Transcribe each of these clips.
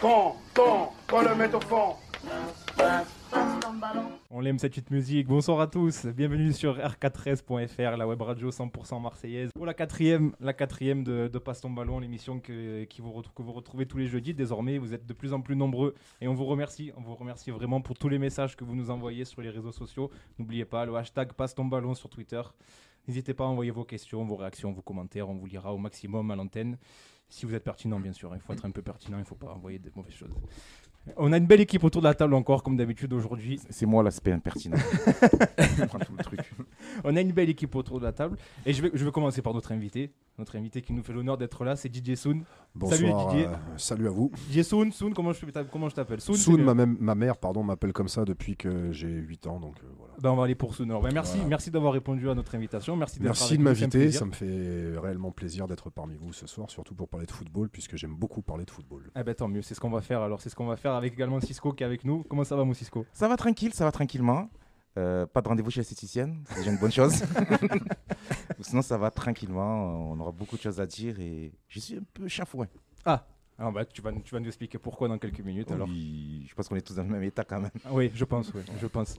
Quand, quand, quand le met au fond. On aime cette petite musique. Bonsoir à tous. Bienvenue sur r4s.fr, la web radio 100% marseillaise. Pour la quatrième, la quatrième de, de Passe ton ballon, l'émission que, vous, que vous retrouvez tous les jeudis. Désormais, vous êtes de plus en plus nombreux et on vous remercie. On vous remercie vraiment pour tous les messages que vous nous envoyez sur les réseaux sociaux. N'oubliez pas le hashtag Passe ton ballon sur Twitter. N'hésitez pas à envoyer vos questions, vos réactions, vos commentaires. On vous lira au maximum à l'antenne. Si vous êtes pertinent, bien sûr. Il faut être un peu pertinent. Il ne faut pas envoyer de mauvaises choses. On a une belle équipe autour de la table encore, comme d'habitude aujourd'hui. C'est moi l'aspect impertinent. Je prends tout le truc. On a une belle équipe autour de la table. Et je vais, je vais commencer par notre invité. Notre invité qui nous fait l'honneur d'être là, c'est DJ Soon. Bonsoir, Salut, Didier. euh, salut à vous. DJ Soon, Soon, comment je, comment je t'appelle? Soon, c'est ma, même- ma mère pardon, m'appelle comme ça depuis que j'ai 8 ans. Donc, euh, voilà. Ben, on va aller pour Soon. Alors, ben, merci, Voilà. merci d'avoir répondu à notre invitation. Merci, Merci de m'inviter, ça me fait réellement plaisir d'être parmi vous ce soir, surtout pour parler de football, puisque j'aime beaucoup parler de football. Eh ben, tant mieux, c'est ce qu'on va faire. Alors, c'est ce qu'on va faire avec également Cisco qui est avec nous. Comment ça va, mon Cisco? Ça va tranquille, ça va tranquillement. Euh, pas de rendez-vous chez l'esthéticienne, c'est déjà une bonne chose. Sinon, ça va tranquillement. On aura beaucoup de choses à dire et je suis un peu chafouin. Ah, alors, bah, tu, vas, tu vas nous expliquer pourquoi dans quelques minutes. Alors. Oui, je pense qu'on est tous dans le même état quand même. Ah Oui, je pense, oui, je pense.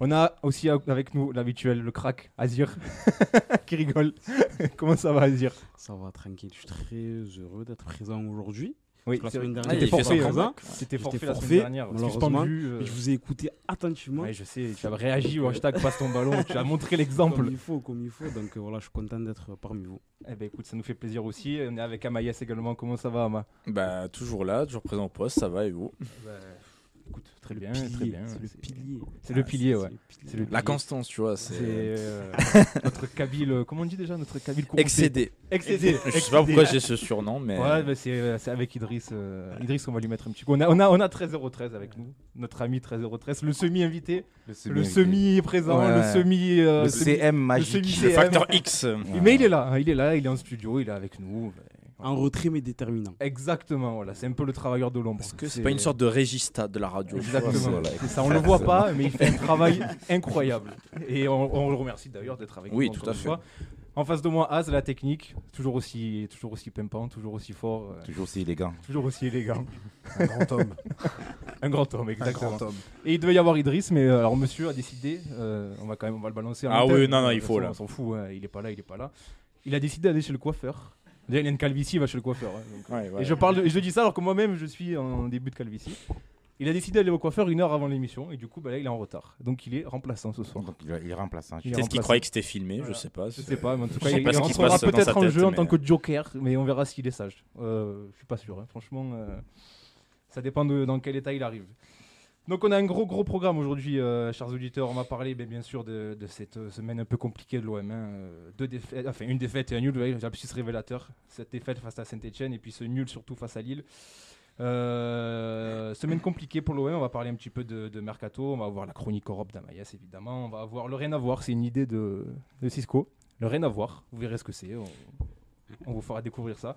On a aussi avec nous l'habituel, le crack, Azir, qui rigole. Comment ça va, Azir? Ça va tranquille, je suis très heureux d'être présent aujourd'hui. Oui, La c'est semaine vrai. dernière, fait forfait. C'était forfait la forfait, semaine dernière. malheureusement. Suspendu. euh, je vous ai écouté attentivement. Ouais, je sais, tu as réagi au hashtag passe ton ballon, tu as montré Comme l'exemple. il faut, comme il faut. Donc euh, voilà, je suis content d'être parmi vous. Eh ben écoute, ça nous fait plaisir aussi. On est avec Amaïs également. Comment ça va, Ama? Bah, toujours là, toujours présent au poste, ça va et vous? Écoute, très Le bien, pilier, très bien. C'est le pilier. C'est le pilier, ouais. La constance, tu vois, C'est euh, notre Kabyle, euh, comment on dit déjà Notre Kabyle excédé. Excédé. Je sais pas pourquoi j'ai ce surnom, mais Ouais, bah, c'est euh, c'est avec Idriss. euh, Idriss, on va lui mettre un petit coup. On a, on a, on a 13-013 avec nous. Notre ami 13-013. Le semi-invité, le semi-présent, le semi. Le semi- CM magique. le facteur X. Mais il est là, il est là, il est en studio, il est avec nous. En retrait, mais déterminant. Exactement, voilà. C'est un peu le travailleur de l'ombre. Est-ce que c'est pas une sorte de régista de la radio Exactement. c'est- ça, on le voit pas, mais il fait un travail incroyable. Et on, on le remercie d'ailleurs d'être avec Oui, nous. tout encore à fait. fois. En face de moi, Az, la technique, toujours aussi, toujours aussi pimpant, toujours aussi fort, euh, Toujours aussi élégant. toujours aussi élégant. Un grand homme. Un grand homme, un exactement. grand homme. Et il devait y avoir Idriss, mais euh, alors monsieur a décidé, euh, on va quand même on va le balancer. en Ah oui, non, non, il faut, là. On s'en fout, hein, il est pas là, il est pas là. Il a décidé d'aller chez le coiffeur. Déjà, il a une calvitie, il va chez le coiffeur. hein, donc. Ouais, ouais. Et je parle, de- je dis ça alors que moi-même je suis en début de calvitie. Il a décidé d'aller au coiffeur une heure avant l'émission et du coup bah, là il est en retard. Donc il est remplaçant ce soir. Donc il, est- il est Peut-être qu'il remplaçant. croyait que c'était filmé, Voilà. je sais pas. Je sais pas, mais en tout cas sais il, pas il ce qui se rentrera passe dans peut-être sa en tête, jeu en mais- tant que Joker, mais on verra s'il est sage. Euh, je suis pas sûr, hein. franchement. euh, ça dépend de dans quel état il arrive. Donc on a un gros gros programme aujourd'hui, euh, chers auditeurs. On va parler ben, bien sûr de, cette euh, semaine un peu compliquée de l'OM. Euh, une défaite et un nul, ouais, plus révélateur. Cette défaite face à Saint-Etienne et puis ce nul surtout face à Lille. Semaine compliquée pour l'OM, on va parler un petit peu de, Mercato, on va avoir la chronique Europe d'Amaïs évidemment, on va avoir le rien à voir, c'est une idée de, Cisco, le rien à voir, vous verrez ce que c'est, on vous fera découvrir ça.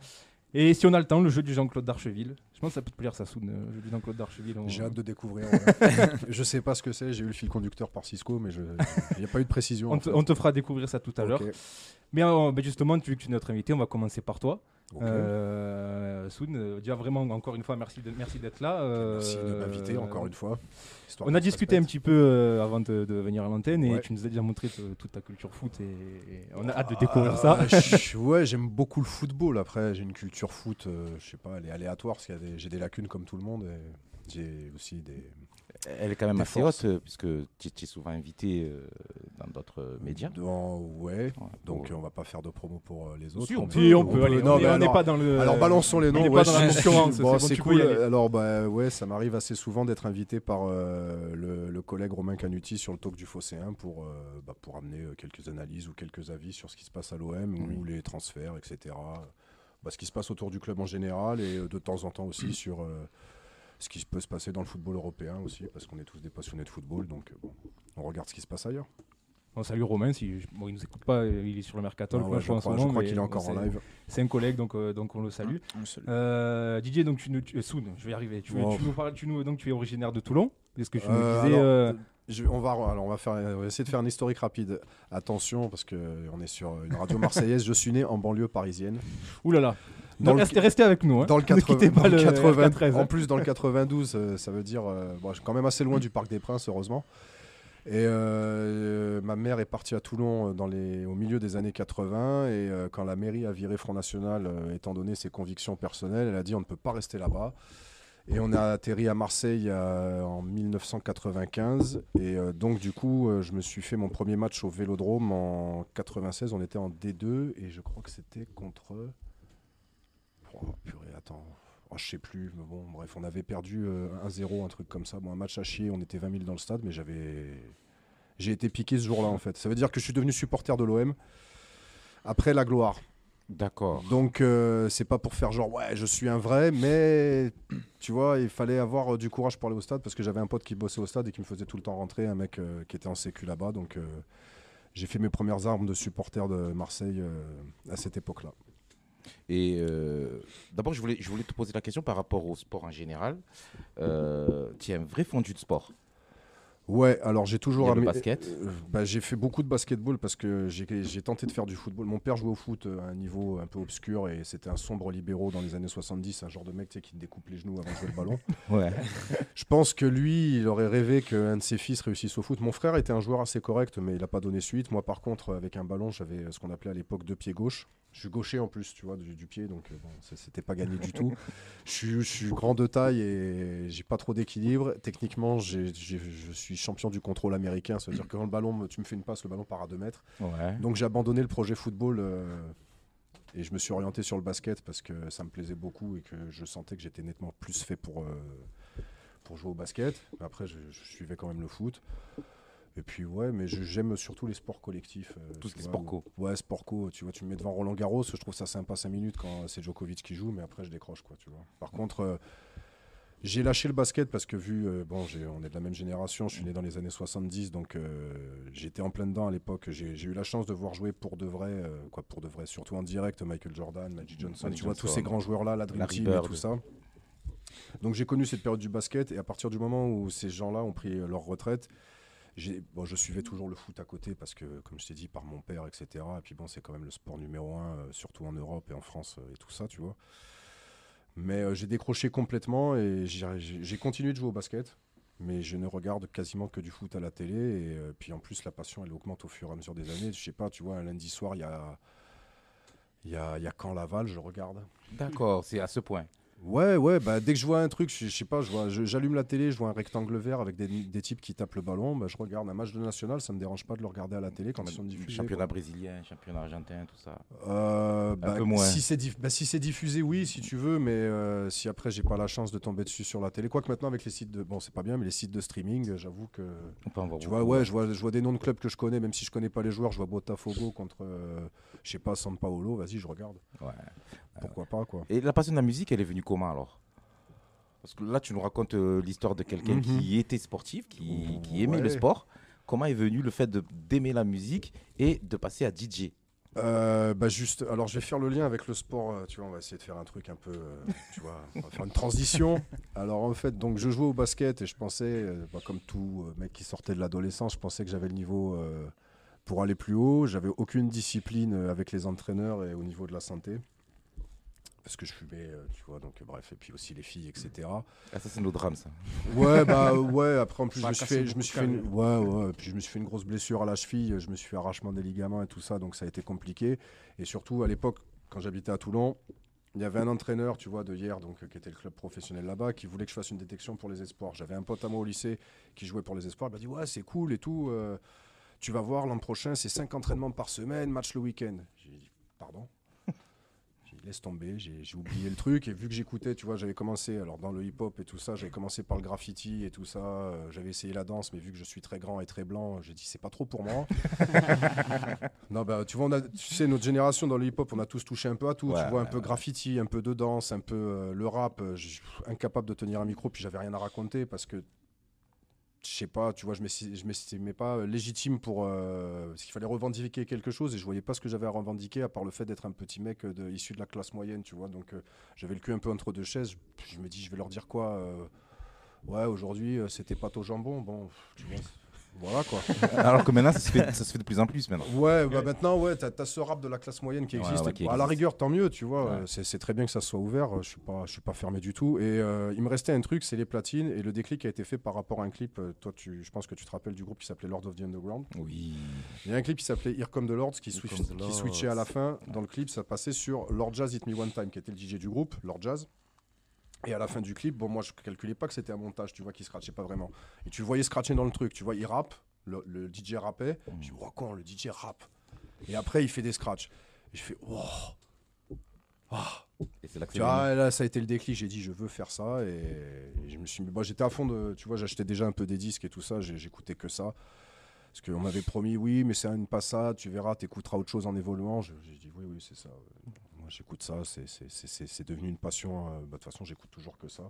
Et si on a le temps, le jeu du Jean-Claude d'Archeville. Je pense que ça peut te plaire ça, Soun, euh, le jeu du Jean-Claude d'Archeville. on- J'ai hâte de découvrir. ouais. je sais pas ce que c'est, j'ai eu le fil conducteur par Cisco, mais je- il n'y a pas eu de précision. on, en te, fait. on te fera découvrir ça tout à l'heure. Mais euh, ben justement, tu, tu es notre invité, on va commencer par toi. Ok. Euh, Soun, euh, déjà vraiment, encore une fois, merci de- merci d'être là. euh, Merci de m'inviter encore une fois. On a discuté un petit peu euh, avant de, de venir à l'antenne et tu nous as déjà montré te- toute ta culture foot et, et on a hâte de découvrir ça. Ah, ouais, j'aime beaucoup le football. Après, j'ai une culture foot, euh, je sais pas, elle est aléatoire parce des- j'ai des lacunes comme tout le monde. et J'ai aussi des. Elle est quand même assez forces. haute euh, puisque tu es souvent invité euh, dans d'autres médias. Dans- ouais, donc euh, on va pas faire de promo pour les autres. Si, on, peut, on peut, aller. Non, on n'est alors- pas dans le. Alors balançons les noms. on ouais, pas dans la concurrence, bon, c'est cool. Alors bah ouais, ça m'arrive assez souvent d'être invité par euh, le, le collègue Romain Canuti sur le talk du Phocéen pour euh, bah, pour amener quelques analyses ou quelques avis sur ce qui se passe à l'OM ou les transferts, etc. Bah, ce qui se passe autour du club en général et de temps en temps aussi sur euh, ce qui peut se passer dans le football européen aussi, parce qu'on est tous des passionnés de football, donc euh, bon, on regarde ce qui se passe ailleurs. On salue Romain, si, bon, il nous écoute pas, il est sur le Mercato, Ah ouais, je crois, qu'il est encore en live. C'est un collègue, donc, euh, donc on le salue. On salue. Euh, Didier, donc tu tu, euh, je vais y arriver. Tu, Oh. tu nous parles, tu nous, donc tu es originaire de Toulon, est-ce que tu nous disais alors, Je- on, va, alors on, va faire, on va essayer de faire un historique rapide. Attention, parce qu'on est sur une radio marseillaise. je suis né en banlieue parisienne. Ouh là là. Dans le- restez, restez avec nous. Hein. Dans le, Ne 80 quittez pas dans le le 80 R13, hein. En plus, dans le 92, euh, ça veut dire. euh, bon, je suis quand même assez loin du Parc des Princes, heureusement. Et euh, ma mère est partie à Toulon dans les, au milieu des années 80. Et euh, quand la mairie a viré Front National, euh, étant donné ses convictions personnelles, elle a dit on ne peut pas rester là-bas. Et on a atterri à Marseille en 1995. Et donc, du coup, je me suis fait mon premier match au Vélodrome en 96. On était en D2 et je crois que c'était contre. Oh, purée, attends. Oh, je sais plus. Mais bon, bref, on avait perdu euh, 1-0, un truc comme ça. Bon, un match à chier. On était 20 000 dans le stade, mais j'avais. J'ai été piqué ce jour-là, en fait. Ça veut dire que je suis devenu supporter de l'OM après la gloire. D'accord. Donc euh, c'est pas pour faire genre ouais je suis un vrai mais tu vois il fallait avoir euh, du courage pour aller au stade parce que j'avais un pote qui bossait au stade et qui me faisait tout le temps rentrer un mec euh, qui était en sécu là-bas donc euh, j'ai fait mes premières armes de supporter de Marseille euh, à cette époque-là. Et euh, d'abord, je voulais, je voulais te poser la question par rapport au sport en général. Euh, tu es un vrai fondu de sport. Ouais, alors j'ai toujours Il y a le amé- basket. euh, bah, j'ai fait beaucoup de basketball parce que j'ai tenté de faire du football. Mon père jouait au foot euh, à un niveau un peu obscur et c'était un sombre libéraux dans les années 70, un genre de mec tu sais, qui te découpe les genoux avant de jouer le ballon. Ouais. Je pense que lui, il aurait rêvé qu'un de ses fils réussisse au foot. Mon frère était un joueur assez correct, mais il n'a pas donné suite. Moi, par contre, avec un ballon, j'avais ce qu'on appelait à l'époque deux pieds gauche. Je suis gaucher en plus, tu vois, du, du pied, donc euh, bon, c'était pas gagné du tout. Je suis, je suis grand de taille et j'ai pas trop d'équilibre. Techniquement, je suis champion du contrôle américain. Ça veut dire que quand le ballon, tu me fais une passe, le ballon part à 2 mètres. Ouais. Donc j'ai abandonné le projet football euh, et je me suis orienté sur le basket parce que ça me plaisait beaucoup et que je sentais que j'étais nettement plus fait pour, euh, pour jouer au basket. Mais après, je, je suivais quand même le foot. Et puis ouais, mais j'aime surtout les sports collectifs. euh, Tout ce qui est sport co. Ouais, sport co. Tu vois, tu me mets devant Roland Garros, je trouve ça sympa 5 minutes quand c'est Djokovic qui joue, mais après je décroche quoi, tu vois. Par contre, euh, j'ai lâché le basket parce que vu, euh, bon, on est de la même génération, je suis né dans les années 70, donc euh, j'étais en plein dedans à l'époque. J'ai eu la chance de voir jouer pour de vrai, euh, quoi, pour de vrai, surtout en direct, Michael Jordan, Magic Johnson, Magic tu vois, tous Johnson, ces grands joueurs-là, la Dream Team et tout ça. Donc j'ai connu cette période du basket et à partir du moment où ces gens-là ont pris leur retraite, je suivais toujours le foot à côté parce que, comme je t'ai dit, par mon père, etc. Et puis bon, c'est quand même le sport numéro un, euh, surtout en Europe et en France euh, et tout ça, tu vois. Mais euh, j'ai décroché complètement et j'ai continué de jouer au basket. Mais je ne regarde quasiment que du foot à la télé. Et puis en plus, la passion, elle augmente au fur et à mesure des années. Je sais pas, tu vois, un lundi soir, il y a, y, a, y a Laval, je regarde. D'accord, c'est à ce point. Ouais, ouais, bah, dès que je vois un truc, je, je sais pas, j'allume la télé, je vois un rectangle vert avec des, des types qui tapent le ballon, bah, je regarde un match de national, ça me dérange pas de le regarder à la télé quand ils sont diffusés. Championnat quoi. brésilien, championnat argentin, tout ça. Euh, bah, peu moins. Si c'est diff- bah, si diffusé, oui, si tu veux, mais euh, si après j'ai pas la chance de tomber dessus sur la télé, quoique maintenant avec les sites de, bon c'est pas bien, mais les sites de streaming, j'avoue que On peut en voir tu vois, ouais, je vois, je vois des noms de clubs que je connais, même si je connais pas les joueurs, je vois Botafogo contre, euh, je sais pas, San Paolo, vas-y, je regarde, Ouais. Pourquoi pas quoi. Et la passion de la musique, elle est venue comment alors? Parce que là, tu nous racontes euh, l'histoire de quelqu'un Mhm. qui était sportif, qui, qui aimait le sport. Comment est venu le fait d'aimer la musique et de passer à DJ Euh, bah juste, alors je vais faire le lien avec le sport. euh, tu vois, on va essayer de faire un truc un peu, euh, tu vois, on va faire une transition. Alors en fait, donc je jouais au basket et je pensais, euh, bah, comme tout mec qui sortait de l'adolescence, je pensais que j'avais le niveau pour aller plus haut. J'avais aucune discipline avec les entraîneurs et au niveau de la santé. Parce que je fumais, euh, tu vois, donc euh, bref, et puis aussi les filles, etc. Ah, ça, c'est nos drames, ça. Ouais, bah ouais, après en plus, je me fait, je me suis fait une, ouais, ouais, puis je me suis fait une grosse blessure à la cheville, je me suis fait arrachement des ligaments et tout ça, donc ça a été compliqué. Et surtout, à l'époque, quand j'habitais à Toulon, il y avait un entraîneur, tu vois, de hier, donc, euh, qui était le club professionnel là-bas, qui voulait que je fasse une détection pour les espoirs. J'avais un pote à moi au lycée qui jouait pour les espoirs, il m'a dit, ouais, c'est cool et tout, euh, tu vas voir, l'an prochain, c'est 5 entraînements par semaine, match le week-end. J'ai dit, pardon? Laisse tomber, j'ai oublié le truc. Et vu que j'écoutais, tu vois, j'avais commencé, alors dans le hip-hop et tout ça, j'avais commencé par le graffiti et tout ça. euh, j'avais essayé la danse, mais vu que je suis très grand et très blanc, j'ai dit, c'est pas trop pour moi. non, bah, tu vois, on a, tu sais, notre génération dans le hip-hop, on a tous touché un peu à tout. Ouais, tu vois, un ouais, peu ouais. graffiti, un peu de danse, un peu euh, le rap. euh, incapable de tenir un micro, puis j'avais rien à raconter parce que je sais pas, tu vois, je m'esti- je m'estimais pas euh, légitime pour. euh, parce qu'il fallait revendiquer quelque chose et je voyais pas ce que j'avais à revendiquer à part le fait d'être un petit mec euh, de, issu de la classe moyenne, tu vois. Donc j'avais le cul un peu entre deux chaises. Je, me dis, je vais leur dire quoi Ouais, aujourd'hui, c'était pâte au jambon. Bon, tu vois. Voilà quoi. Alors que maintenant, ça se, fait, ça se fait de plus en plus maintenant. Ouais, bah maintenant, ouais, t'as as ce rap de la classe moyenne qui existe. ouais, qui Bah, à la rigueur, tant mieux, tu vois. Ouais. C'est c'est très bien que ça soit ouvert. Je suis pas, je suis pas fermé du tout. Et euh, il me restait un truc, c'est les platines. Et le déclic a été fait par rapport à un clip. euh, toi, tu, je pense que tu te rappelles du groupe qui s'appelait Lord of the Underground. Oui. Il y a un clip qui s'appelait Here Come the Lords qui, switch- the qui switchait à la fin. Dans le clip, ça passait sur Lord Jazz Hit Me One Time, qui était le DJ du groupe, Lord Jazz. Et à la fin du clip, bon, moi je calculais pas que c'était un montage, tu vois, qui scratchait pas vraiment. Et tu le voyais scratcher dans le truc, tu vois, il rappe, le, le DJ rappait. Je dis, oh, quoi, le DJ rappe? Et après, il fait des scratchs. Et je fais, oh. Ah. Et c'est là que Tu vois, là, ça a été le déclic. J'ai dit, je veux faire ça. Et, et je me suis mis. Moi, j'étais à fond de. Tu vois, j'achetais déjà un peu des disques et tout ça. J'écoutais que ça. Parce qu'on m'avait promis, oui, mais c'est une passade. Tu verras, tu écouteras autre chose en évoluant. J'ai dit, oui, oui, c'est ça. J'écoute ça. c'est- devenu une passion. euh, bah, De toute façon, j'écoute toujours que ça.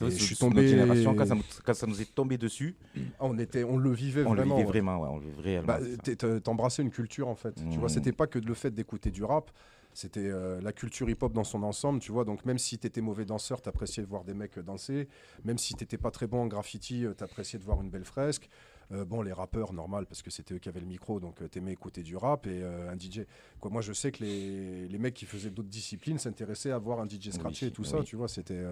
Vrai, je suis notre tombé- génération, quand ça, nous, quand ça nous est tombé dessus, Ah, on, était, on le vivait on le vraiment. vivait ouais. vraiment, ouais, on le vivait réellement. Bah, T'embrassais une culture en fait. Tu vois, Mhm. c'était pas que le fait d'écouter du rap, c'était euh, la culture hip-hop dans son ensemble. Tu vois, donc même si t'étais mauvais danseur, t'appréciais de voir des mecs danser. Même si t'étais pas très bon en graffiti, euh, t'appréciais de voir une belle fresque. Euh, bon, les rappeurs, normal, parce que c'était eux qui avaient le micro, donc euh, t'aimais écouter du rap et euh, un DJ. Quoi, moi, je sais que les, les mecs qui faisaient d'autres disciplines s'intéressaient à voir un DJ scratcher Oui, et tout oui. ça. Tu vois, c'était.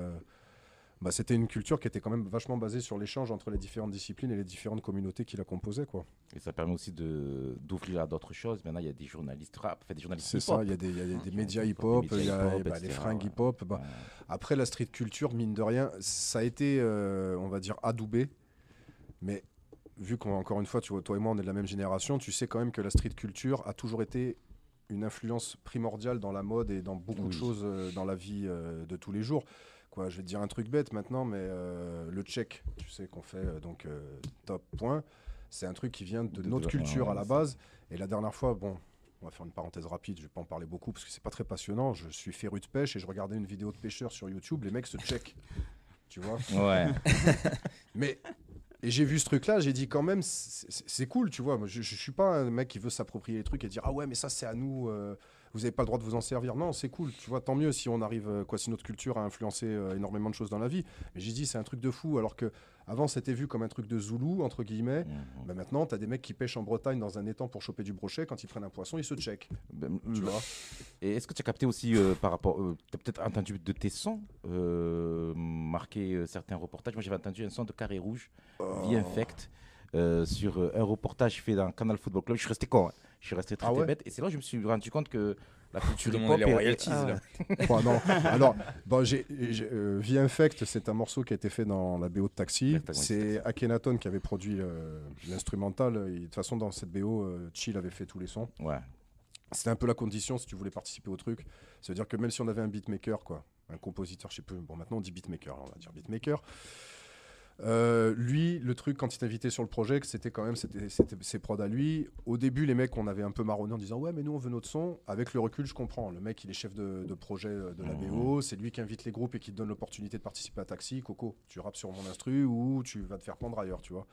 bah, c'était une culture qui était quand même vachement basée sur l'échange entre les différentes disciplines et les différentes communautés qui la composaient. Quoi. Et ça permet aussi d'ouvrir à d'autres choses. Maintenant, il y a des journalistes rap, enfin, des journalistes C'est ça, il y a des, il y a des- médias hip-hop, il y a hip-hop, bah, les fringues ouais. hip-hop. bah. Ouais. Après, la street culture, mine de rien, ça a été, euh, on va dire, adoubé. Mais vu qu'encore une fois, tu vois, toi et moi, on est de la même génération, tu sais quand même que la street culture a toujours été une influence primordiale dans la mode et dans beaucoup de choses euh, dans la vie euh, de tous les jours. Quoi, je vais te dire un truc bête maintenant, mais euh, le check, tu sais qu'on fait donc top point, c'est un truc qui vient de De- notre de- culture à la base. Et la dernière fois, bon, on va faire une parenthèse rapide, je vais pas en parler beaucoup parce que c'est pas très passionnant. Je suis féru de pêche et je regardais une vidéo de pêcheurs sur YouTube, les mecs se check. Tu vois? Ouais. Mais et j'ai vu ce truc-là, j'ai dit quand même, c'est cool, tu vois. Moi, je, je suis pas un mec qui veut s'approprier les trucs et dire ah ouais, mais ça c'est à nous. euh, vous avez pas le droit de vous en servir. Non, c'est cool, tu vois. Tant mieux si on arrive, euh, quoi, si notre culture a influencé euh, énormément de choses dans la vie. Mais j'ai dit c'est un truc de fou, alors que avant c'était vu comme un truc de zoulou entre guillemets. Bah, maintenant, tu as des mecs qui pêchent en Bretagne dans un étang pour choper du brochet. Quand ils prennent un poisson, ils se check. Ben, Tu vois Et est-ce que tu as capté aussi euh, par rapport. tu as peut-être entendu de tes sons euh, marquer euh, certains reportages? Moi, j'avais entendu un son de Carré Rouge, Oh. The Infect, euh, sur euh, un reportage fait dans Canal Football Club. Je suis resté con. hein. Je suis resté très, Ah très bête. Et c'est là que je me suis rendu compte que la culture hip-hop les royalties, Ah, là. Quoi, non. Alors, bon, j'ai, j'ai, euh, The Infect, c'est un morceau qui a été fait dans la BO de Taxi. C'est Akhenaton qui avait produit euh, l'instrumental. Et De toute façon, dans cette BO, euh, Chill avait fait tous les sons. Ouais. C'était un peu la condition si tu voulais participer au truc. Ça veut dire que même si on avait un beatmaker, quoi, un compositeur, je sais plus, bon maintenant on dit beatmaker, alors on va dire beatmaker. Euh, lui, le truc quand il t'invitait sur le projet, c'était quand même c'était, c'était ses prods à lui. Au début, les mecs, on avait un peu marronné en disant ouais, mais nous on veut notre son. Avec le recul, je comprends. Le mec, il est chef de, de projet euh, de la Mhm. BO, c'est lui qui invite les groupes et qui te donne l'opportunité de participer à Taxi. Coco, tu rappes sur mon instru ou tu vas te faire prendre ailleurs, tu vois.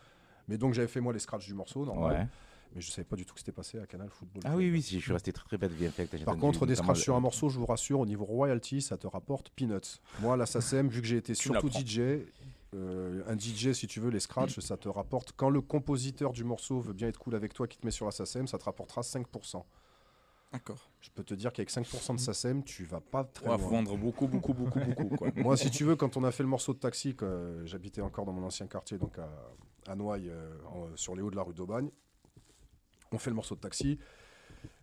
Mais donc j'avais fait moi les scratchs du morceau, normal. Ouais. Mais je savais pas du tout que c'était passé à Canal Football. Ah oui, oui, si, je suis resté très, très bête. J'ai Par contre, des scratchs sur un morceau, je vous rassure, au niveau royalty, ça te rapporte peanuts. Moi, la SACEM, vu que j'ai été surtout. DJ, euh, un DJ, si tu veux, les scratchs, ça te rapporte. Quand le compositeur du morceau veut bien être cool avec toi, qui te met sur la SACEM, ça te rapportera 5%. D'accord. Je peux te dire qu'avec 5% de SACEM, tu vas pas très Ouais, loin. vendre beaucoup, beaucoup, beaucoup, beaucoup. Quoi. Moi, si tu veux, quand on a fait le morceau de taxi, que, euh, j'habitais encore dans mon ancien quartier, donc à, à Noailles, euh, en- sur les hauts de la rue d'Aubagne. On fait le morceau de taxi.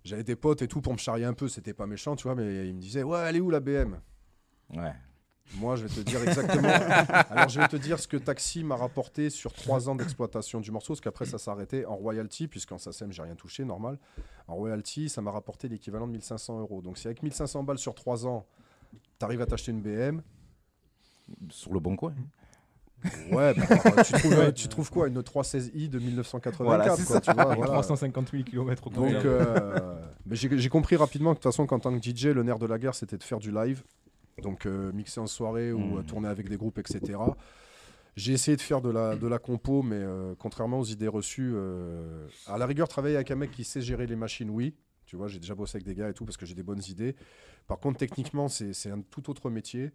J'avais des potes et tout pour me charrier un peu, c'était pas méchant, tu vois, mais ils me disaient Ouais, elle est où la BM Ouais. Moi, je vais te dire exactement. Alors, je vais te dire ce que Taxi m'a rapporté sur trois ans d'exploitation du morceau, parce qu'après, ça s'est arrêté en royalty, puisqu'en SACEM, j'ai rien touché, normal. En royalty, ça m'a rapporté l'équivalent de 1500 euros. Donc, si avec 1500 balles sur trois ans, tu arrives à t'acheter une BM, Sur le bon coin. ouais, bah, tu, trouves, tu trouves quoi? Une 316i de 1984, Voilà, quoi, tu vois, voilà. 350 000 km au Donc, euh, j'ai compris rapidement que de toute façon, qu'en tant que DJ, le nerf de la guerre, c'était de faire du live. Donc, euh, mixer en soirée ou euh, tourner avec des groupes, etc. J'ai essayé de faire de la, de la compo, mais euh, contrairement aux idées reçues, euh, à la rigueur, travailler avec un mec qui sait gérer les machines, oui. Tu vois, j'ai déjà bossé avec des gars et tout parce que j'ai des bonnes idées. Par contre, techniquement, c'est un tout autre métier.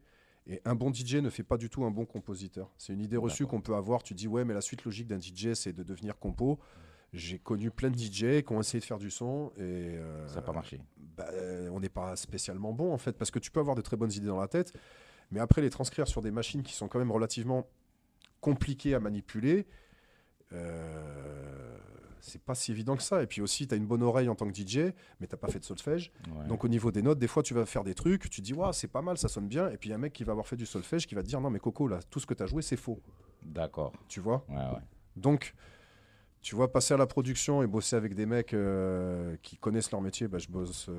Et un bon DJ ne fait pas du tout un bon compositeur. C'est une idée reçue qu'on peut avoir. Tu dis, ouais, mais la suite logique d'un DJ, c'est de devenir compo. J'ai connu plein de DJ qui ont essayé de faire du son et euh, Ça n'a pas marché. bah, euh, on n'est pas spécialement bon en fait, parce que tu peux avoir de très bonnes idées dans la tête, mais après les transcrire sur des machines qui sont quand même relativement compliquées à manipuler, euh, c'est pas si évident que ça. Et puis aussi, tu as une bonne oreille en tant que DJ, mais t'as pas fait de solfège. Ouais. Donc au niveau des notes, des fois tu vas faire des trucs, tu te dis, waouh, c'est pas mal, ça sonne bien, et puis il y a un mec qui va avoir fait du solfège qui va te dire, non mais Coco, là, tout ce que tu as joué, c'est faux. D'accord. Tu vois? Ouais, ouais. donc, tu vois, passer à la production et bosser avec des mecs euh, qui connaissent leur métier, bah, je bosse. euh,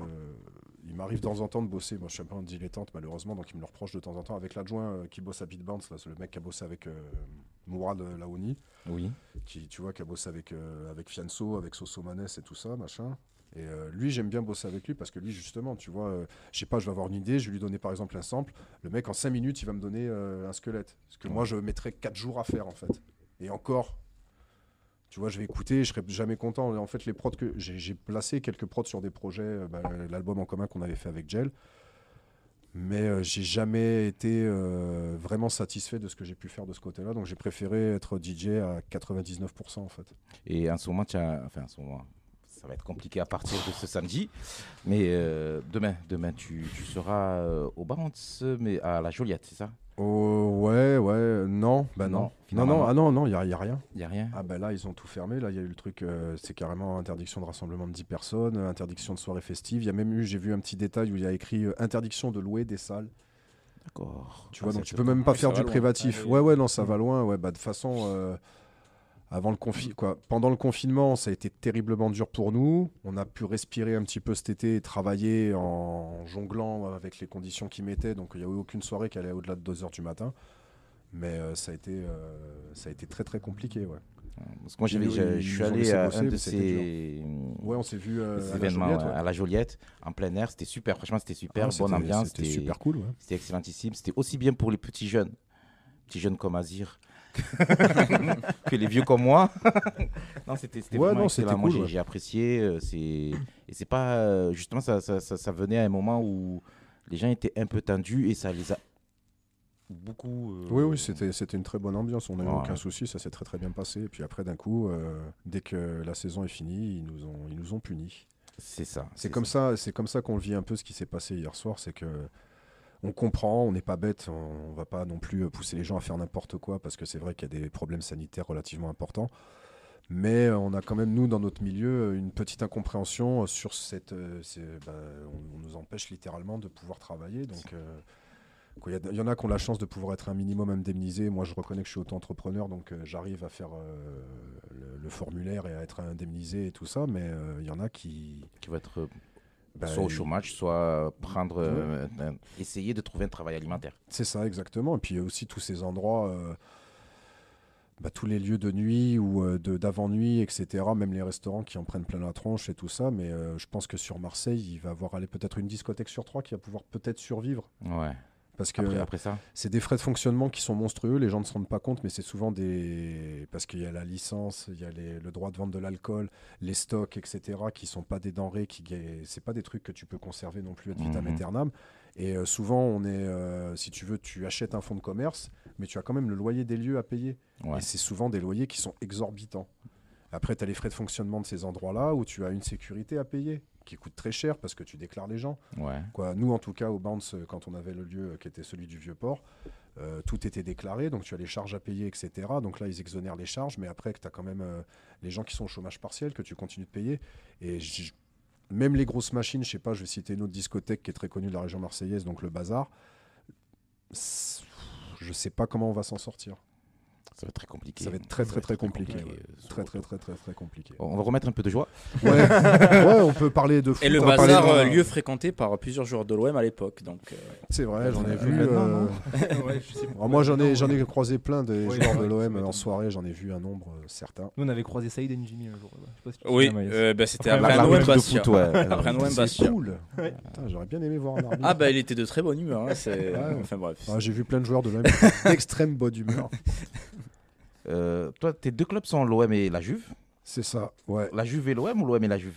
il m'arrive de temps en temps de bosser. Moi, je suis un peu un dilettante, malheureusement, donc il me le reproche de temps en temps. Avec l'adjoint euh, qui bosse à là, c'est le mec qui a bossé avec Mourad Laouni, Oui. qui, tu vois, qui a bossé avec, avec Fianso, avec Soso Manes et tout ça, machin. Et lui, j'aime bien bosser avec lui parce que lui, justement, tu vois, je sais pas, je vais avoir une idée, je vais lui donner par exemple un sample. Le mec, en 5 minutes, il va me donner un squelette. Ce que moi, je mettrais 4 jours à faire, en fait. Et encore, tu vois, je vais écouter, je serai jamais content. En fait, les prods que j'ai placé quelques prods sur des projets, euh, bah, l'album en commun qu'on avait fait avec Gel. Mais euh, j'ai jamais été euh, vraiment satisfait de ce que j'ai pu faire de ce côté-là. Donc j'ai préféré être DJ à 99% en fait. Et ce moment, as- enfin, en ce moment, ça va être compliqué à partir de ce samedi. Mais euh, demain, demain, tu, tu seras au Bounce, mais à la Joliette, c'est ça? Oh, ouais, ouais, non, bah non. Non, Non, ah non, non, il n'y a, y a rien. Il n'y a rien Ah ben là, ils ont tout fermé. Là, il y a eu le truc, euh, c'est carrément interdiction de rassemblement de 10 personnes, euh, interdiction de soirée festive. Il y a même eu, j'ai vu un petit détail où il y a écrit euh, interdiction de louer des salles. D'accord. Tu Ah, vois, ça, donc tu peux même pas oui, faire du loin. privatif. Allez. Ouais, ouais, non, ça va loin. Ouais, bah de toute façon, euh, avant le confi- quoi, pendant le confinement, ça a été terriblement dur pour nous. On a pu respirer un petit peu cet été, et travailler en jonglant avec les conditions qui mettaient. Donc il n'y a eu aucune soirée qui allait au-delà de 2 heures du matin. Mais euh, ça a été, euh, ça a été très très compliqué. Ouais. Parce que moi, j'avais- je, suis allé à un de ces, Ouais, on s'est vu euh, à la Joliette, ouais, à la Joliette, en plein air. C'était super. Franchement, c'était super. Ah, bonne c'était- ambiance. C'était super cool. Ouais. C'était excellentissime. C'était aussi bien pour les petits jeunes, petits jeunes comme Azir, que les vieux comme moi. non, c'était Ouais, vraiment non, excellent. Moi, cool, j'ai- ouais. j'ai apprécié. euh, c'est et c'est pas euh, justement ça, ça, ça, ça venait à un moment où les gens étaient un peu tendus et ça les a beaucoup. euh, Oui, oui, c'était c'était une très bonne ambiance. On n'a eu Ouais. aucun souci, ça s'est très très bien passé. Et puis après, d'un coup, euh, dès que la saison est finie, ils nous ont, ils nous ont punis. C'est ça. C'est comme ça, c'est comme ça qu'on vit un peu ce qui s'est passé hier soir, c'est que on comprend, on n'est pas bête, on, on va pas non plus pousser les gens à faire n'importe quoi parce que c'est vrai qu'il y a des problèmes sanitaires relativement importants. Mais on a quand même, nous, dans notre milieu, une petite incompréhension sur cette. euh, bah, on, nous empêche littéralement de pouvoir travailler. Donc, euh, il y en a qui ont la chance de pouvoir être un minimum indemnisé. Moi, je reconnais que je suis auto-entrepreneur, donc euh, j'arrive à faire le, formulaire et à être indemnisé et tout ça. Mais il y en a qui. qui va être euh, bah, soit au chômage, soit prendre, euh, essayer de trouver un travail alimentaire. C'est ça, exactement. Et puis aussi tous ces endroits, euh, bah, tous les lieux de nuit ou euh, d'avant-nuit, etc. Même les restaurants qui en prennent plein la tronche et tout ça. Mais euh, je pense que sur Marseille, il va y avoir aller peut-être une discothèque sur trois qui va pouvoir peut-être survivre. Ouais. Parce que Après, après ça, c'est des frais de fonctionnement qui sont monstrueux. Les gens ne se rendent pas compte, mais c'est souvent des. Parce qu'il y a la licence, il y a les- le droit de vente de l'alcool, les stocks, etc., qui sont pas des denrées, qui c'est pas des trucs que tu peux conserver non plus ad vitam Mhm. aeternam. Et euh, souvent, on est, euh, si tu veux, tu achètes un fonds de commerce, mais tu as quand même le loyer des lieux à payer. ouais. Et c'est souvent des loyers qui sont exorbitants. Après, tu as les frais de fonctionnement de ces endroits-là où tu as une sécurité à payer qui coûte très cher parce que tu déclares les gens. ouais. Quoi, nous, en tout cas, au Bounce, euh, quand on avait le lieu euh, qui était celui du Vieux-Port, euh, tout était déclaré, donc tu as les charges à payer, etc. Donc là, ils exonèrent les charges, mais après, que tu as quand même euh, les gens qui sont au chômage partiel, que tu continues de payer. Et même les grosses machines, je sais pas, je vais citer une autre discothèque qui est très connue de la région marseillaise, donc le Bazar. Je sais pas comment on va s'en sortir. Ça va être très compliqué. Ça va être très, très, très compliqué. compliqué, ouais. sur Très, très, très, très, très compliqué. On va remettre un peu de joie. Ouais, ouais on peut parler de foot. Et le bazar, de- euh, lieu fréquenté par plusieurs joueurs de l'OM à l'époque. Donc, euh, C'est vrai, j'en ai vu. euh, non Ouais, je sais pas. Alors moi j'en ai, j'en ai croisé plein des joueurs de l'OM en soirée, j'en ai vu un nombre euh, certain. Nous, on avait croisé Saïd Njimi un jour. là-bas. Je sais pas si tu te oui, euh, bah, c'était Après, un OM de Bastia. Après un OM Bastia. cool. J'aurais bien aimé voir un arbitre. Ah bah il était de très bonne humeur. hein. Enfin bref. Ah, J'ai vu plein de joueurs de l'OM d'extrême bonne humeur. Euh, toi, tes deux clubs sont l'OM et la Juve. C'est ça, ouais. La Juve et l'OM ou l'OM et la Juve?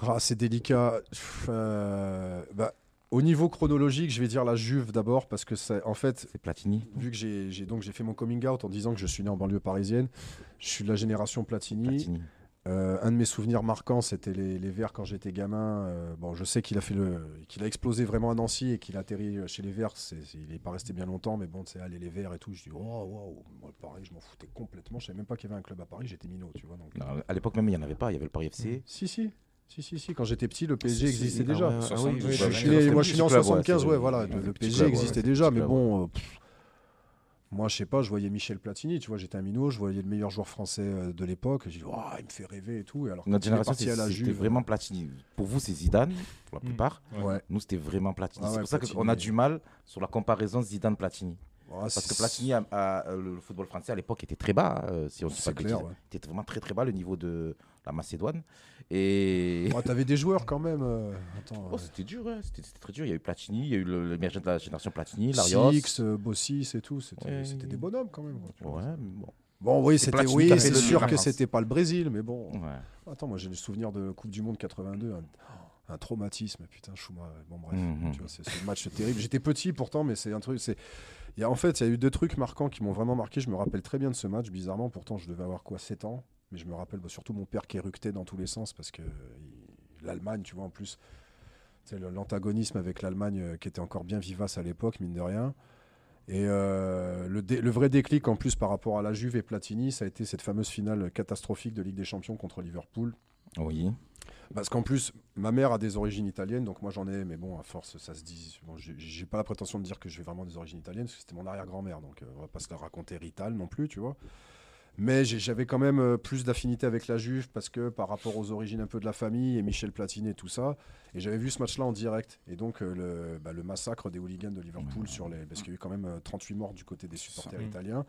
Ah, c'est délicat. Euh, bah, Au niveau chronologique, je vais dire la Juve d'abord parce que c'est en fait C'est Platini. vu que j'ai j'ai- donc j'ai fait mon coming out en disant que je suis né en banlieue parisienne, je suis de la génération Platini. Platini. Euh, un de mes souvenirs marquants, c'était les, les Verts quand j'étais gamin. Euh, bon, je sais qu'il a fait le, qu'il a explosé vraiment à Nancy et qu'il a atterri chez les Verts. C'est- c'est- il n'est pas resté bien longtemps, mais bon, c'est aller les Verts et tout. Je dis, oh, wow, Moi, Paris, je m'en foutais complètement. Je savais même pas qu'il y avait un club à Paris. J'étais minot, tu vois. Donc, Non, à l'époque même, il n'y en avait pas. Il y avait le Paris FC. si, si. Si, si, si, quand j'étais petit, le PSG Si, si, existait ah déjà. ouais, oui, 72, oui, Je suis ouais, né- c'est moi, je suis né en petit club, ouais, 75, c'est ouais, voilà. le PSG existait déjà, mais bon, euh, pff, moi, je sais pas, je voyais Michel Platini, tu vois, j'étais un minot, je voyais le meilleur joueur français euh, de l'époque, je dis, Ouah, il me fait rêver et tout. Et alors, Notre génération, parti à la c'est- c'était vraiment Platini. Pour vous, c'est Zidane, pour la Mm. plupart. ouais. Nous, c'était vraiment Platini. Ah c'est ouais, pour ça qu'on a du mal sur la comparaison Zidane-Platini. Ah, Parce que Platini, a- a- euh, le football français à l'époque était très bas, euh, si on dit pas c'est de clair, ouais. C'était vraiment très très bas le niveau de la Macédoine. Et Ouais, T'avais des joueurs quand même. euh, Attends, Oh, euh, c'était dur, ouais, c'était c'était très dur. Il y a eu Platini, il y a eu le- l'émergence de la génération Platini, Larios. Six, euh, Bossis et tout, c'était Ouais. c'était des bonhommes quand même. quoi. Ouais, mais bon. Bon, oui, C'est c'était oui, c'est sûr que c'était pas le Brésil, mais bon. Ouais. Attends, moi j'ai le souvenir de Coupe du Monde 82, un, un traumatisme, putain, Chouma. Bon, bref, tu vois, c'est c'est un match terrible. J'étais petit pourtant, mais c'est un truc. c'est il y a, En fait, il y a eu deux trucs marquants qui m'ont vraiment marqué. Je me rappelle très bien de ce match, bizarrement. Pourtant, je devais avoir quoi, 7 ans? Mais je me rappelle bah, surtout mon père qui éructait dans tous les sens parce que l'Allemagne, tu vois, en plus, c'est l'antagonisme avec l'Allemagne euh, qui était encore bien vivace à l'époque, mine de rien. Et euh, le, vrai déclic en plus par rapport à la Juve et Platini, ça a été cette fameuse finale catastrophique de Ligue des Champions contre Liverpool. Oui. Parce qu'en plus, ma mère a des origines italiennes, donc moi j'en ai, mais bon, à force, ça se dit. Bon, j'ai- j'ai pas la prétention de dire que j'ai vraiment des origines italiennes, parce que c'était mon arrière-grand-mère, donc euh, on va pas se la raconter Rital non plus, tu vois. Mais j'avais quand même euh, plus d'affinité avec la Juve, parce que par rapport aux origines un peu de la famille, et Michel Platini et tout ça, et j'avais vu ce match-là en direct. Et donc euh, le, bah, le massacre des hooligans de Liverpool, sur les, parce qu'il y a eu quand même euh, 38 morts du côté des supporters italiens.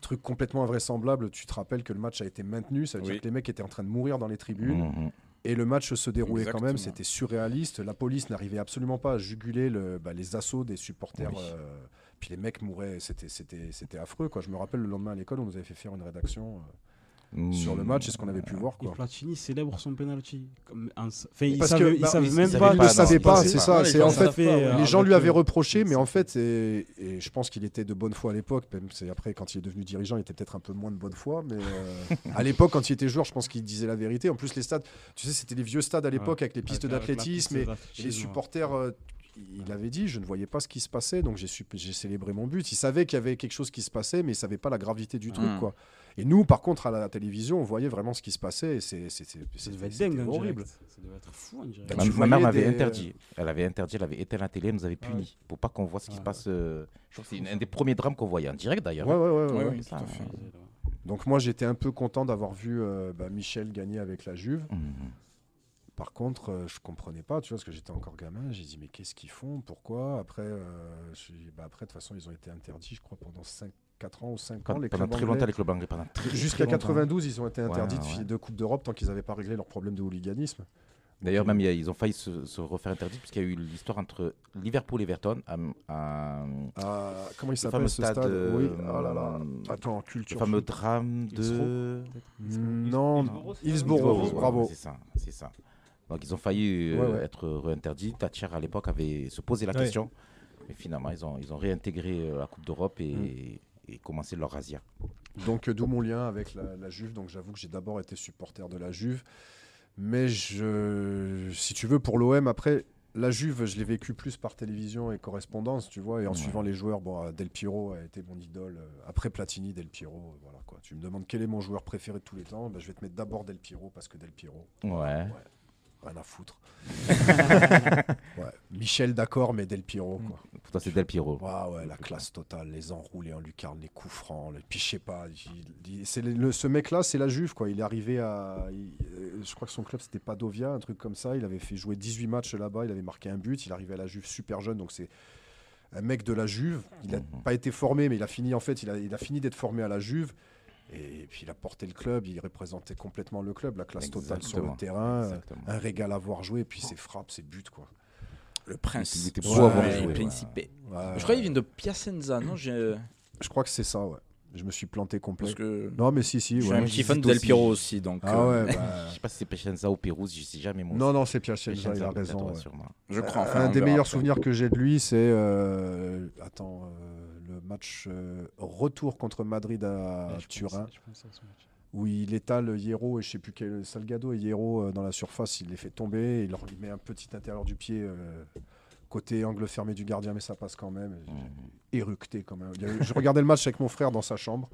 Truc complètement invraisemblable, tu te rappelles que le match a été maintenu, ça veut dire que les mecs étaient en train de mourir dans les tribunes. Mhm. Et le match se déroulait quand même, c'était surréaliste. La police n'arrivait absolument pas à juguler le- bah, les assauts des supporters. Oui. euh, puis les mecs mouraient, c'était, c'était, c'était affreux. Quoi. Je me rappelle le lendemain à l'école, on nous avait fait faire une rédaction euh, sur le match, c'est ce qu'on avait pu voir. Et Quoi. Platini célèbre son penalty. Enfin, ils Parce que, bah, savaient ils- même pas. pas, ne ils pas, c'est ça. C'est en gens fait, ouais. les gens lui avaient reproché, mais en fait, et, et je pense qu'il était de bonne foi à l'époque. Même c'est après, quand il est devenu dirigeant, il était peut-être un peu moins de bonne foi. Mais euh, à l'époque, quand il était joueur, je pense qu'il disait la vérité. En plus, les stades, tu sais, c'était les vieux stades à l'époque avec les pistes d'athlétisme et, Et les ouais. supporters, euh, il avait dit, je ne voyais pas ce qui se passait, donc j'ai su- j'ai célébré mon but. Il savait qu'il y avait quelque chose qui se passait, mais il savait pas la gravité du truc, Mm. quoi. Et nous, par contre, à la télévision, on voyait vraiment ce qui se passait, et c'est c'est- c'est- Ça c'était- devait être c'était dingue, en horrible. Ça devait être fou en direct. Bah, Ma, mère m'avait des- interdit. Elle avait interdit, elle avait éteint la télé, elle nous avait punis pour pas qu'on voit ce qui Ouais. se passe. euh, Je crois que c'est une- un des premiers drames qu'on voyait en direct d'ailleurs. Ouais, ouais, ouais, Oui, ouais. oui, tout ça, à fait. Donc moi, j'étais un peu content d'avoir vu euh, bah, Michel gagner avec la Juve. Mhm. Par contre, euh, je comprenais pas, tu vois, parce que j'étais encore gamin. J'ai dit, mais qu'est-ce qu'ils font? Pourquoi? Après, euh, je bah, après, de toute façon, ils ont été interdits, je crois, pendant 5, 4 ans ou 5 ans. Pendant, Les pendant clubs très anglais. longtemps avec le Blanc pendant très, Jusqu'à très longtemps. 92, ils ont été interdits Ouais, ouais. de Coupe d'Europe tant qu'ils n'avaient pas réglé leurs problèmes de hooliganisme. D'ailleurs, même a- ils ont failli se, se refaire interdit puisqu'il y a eu l'histoire entre Liverpool et Everton à, à- Ah, comment il le s'appelle fameux ce stade. stade? Euh, Oui, oh là là. Attends, le culture. fameux drame de. Non, Hillsborough, bravo. C'est ça, c'est ça. Donc ils ont failli euh, Ouais, ouais. être réinterdits. Thatcher à l'époque avait se posé la Ouais. question, mais finalement ils ont ils ont réintégré euh, la Coupe d'Europe et, Mm. et commencé leur razzia. Donc euh, d'où mon lien avec la, la Juve. Donc j'avoue que j'ai d'abord été supporter de la Juve. Mais je, si tu veux, pour l'OM, après, la Juve, je l'ai vécu plus par télévision et correspondance, tu vois, et en Ouais. suivant les joueurs. Bon, Del Piero a été mon idole. Après Platini, Del Piero, voilà quoi. Tu me demandes quel est mon joueur préféré de tous les temps, ben, je vais te mettre d'abord Del Piero parce que Del Piero, Ouais. Rien à foutre. Ouais. Michel, d'accord, mais Del Piero, quoi. Pour toi c'est Del Piero. Ouais, ouais, la classe totale, les enroulés en lucarne, les coups francs, le... puis je sais pas, il- il- c'est le- ce mec-là, c'est la Juve, quoi. Il est arrivé à, il- euh, je crois que son club c'était Padovia, un truc comme ça. Il avait fait jouer 18 matchs là-bas, il avait marqué un but. Il arrivait à la Juve super jeune, donc c'est un mec de la Juve. Il n'a Mhm. pas été formé, mais il a fini en fait, il a, il a fini d'être formé à la Juve. Et puis il a porté le club, il représentait complètement le club, la classe totale sur le terrain, euh, Exactement. un régal à voir jouer, et puis ses frappes, ses buts, quoi. Le prince. Il était beau Ouais, à voir jouer, ouais. Je crois qu'il vient de Piacenza, non j'ai- je crois que c'est ça, ouais. Je me suis planté que Non, mais si, si. je suis ouais. un petit fan de Del aussi. Piero aussi. Donc, Ah euh, ouais, bah, Je sais pas si c'est Piacenza ou Pérouse, je sais jamais. Moi, Non, non, c'est Piacenza, Piacenza, il a raison. je crois. Enfin, un des meilleurs souvenirs que j'ai de lui, c'est euh, attends euh, le match euh, retour contre Madrid à Ouais, Turin, à ce match. où il étale Hierro et je sais plus quel Salgado et Hierro euh, dans la surface, il les fait tomber, il leur met un petit intérieur du pied euh, côté angle fermé du gardien, mais ça passe quand même. Éructé quand même. Je regardais le match avec mon frère dans sa chambre.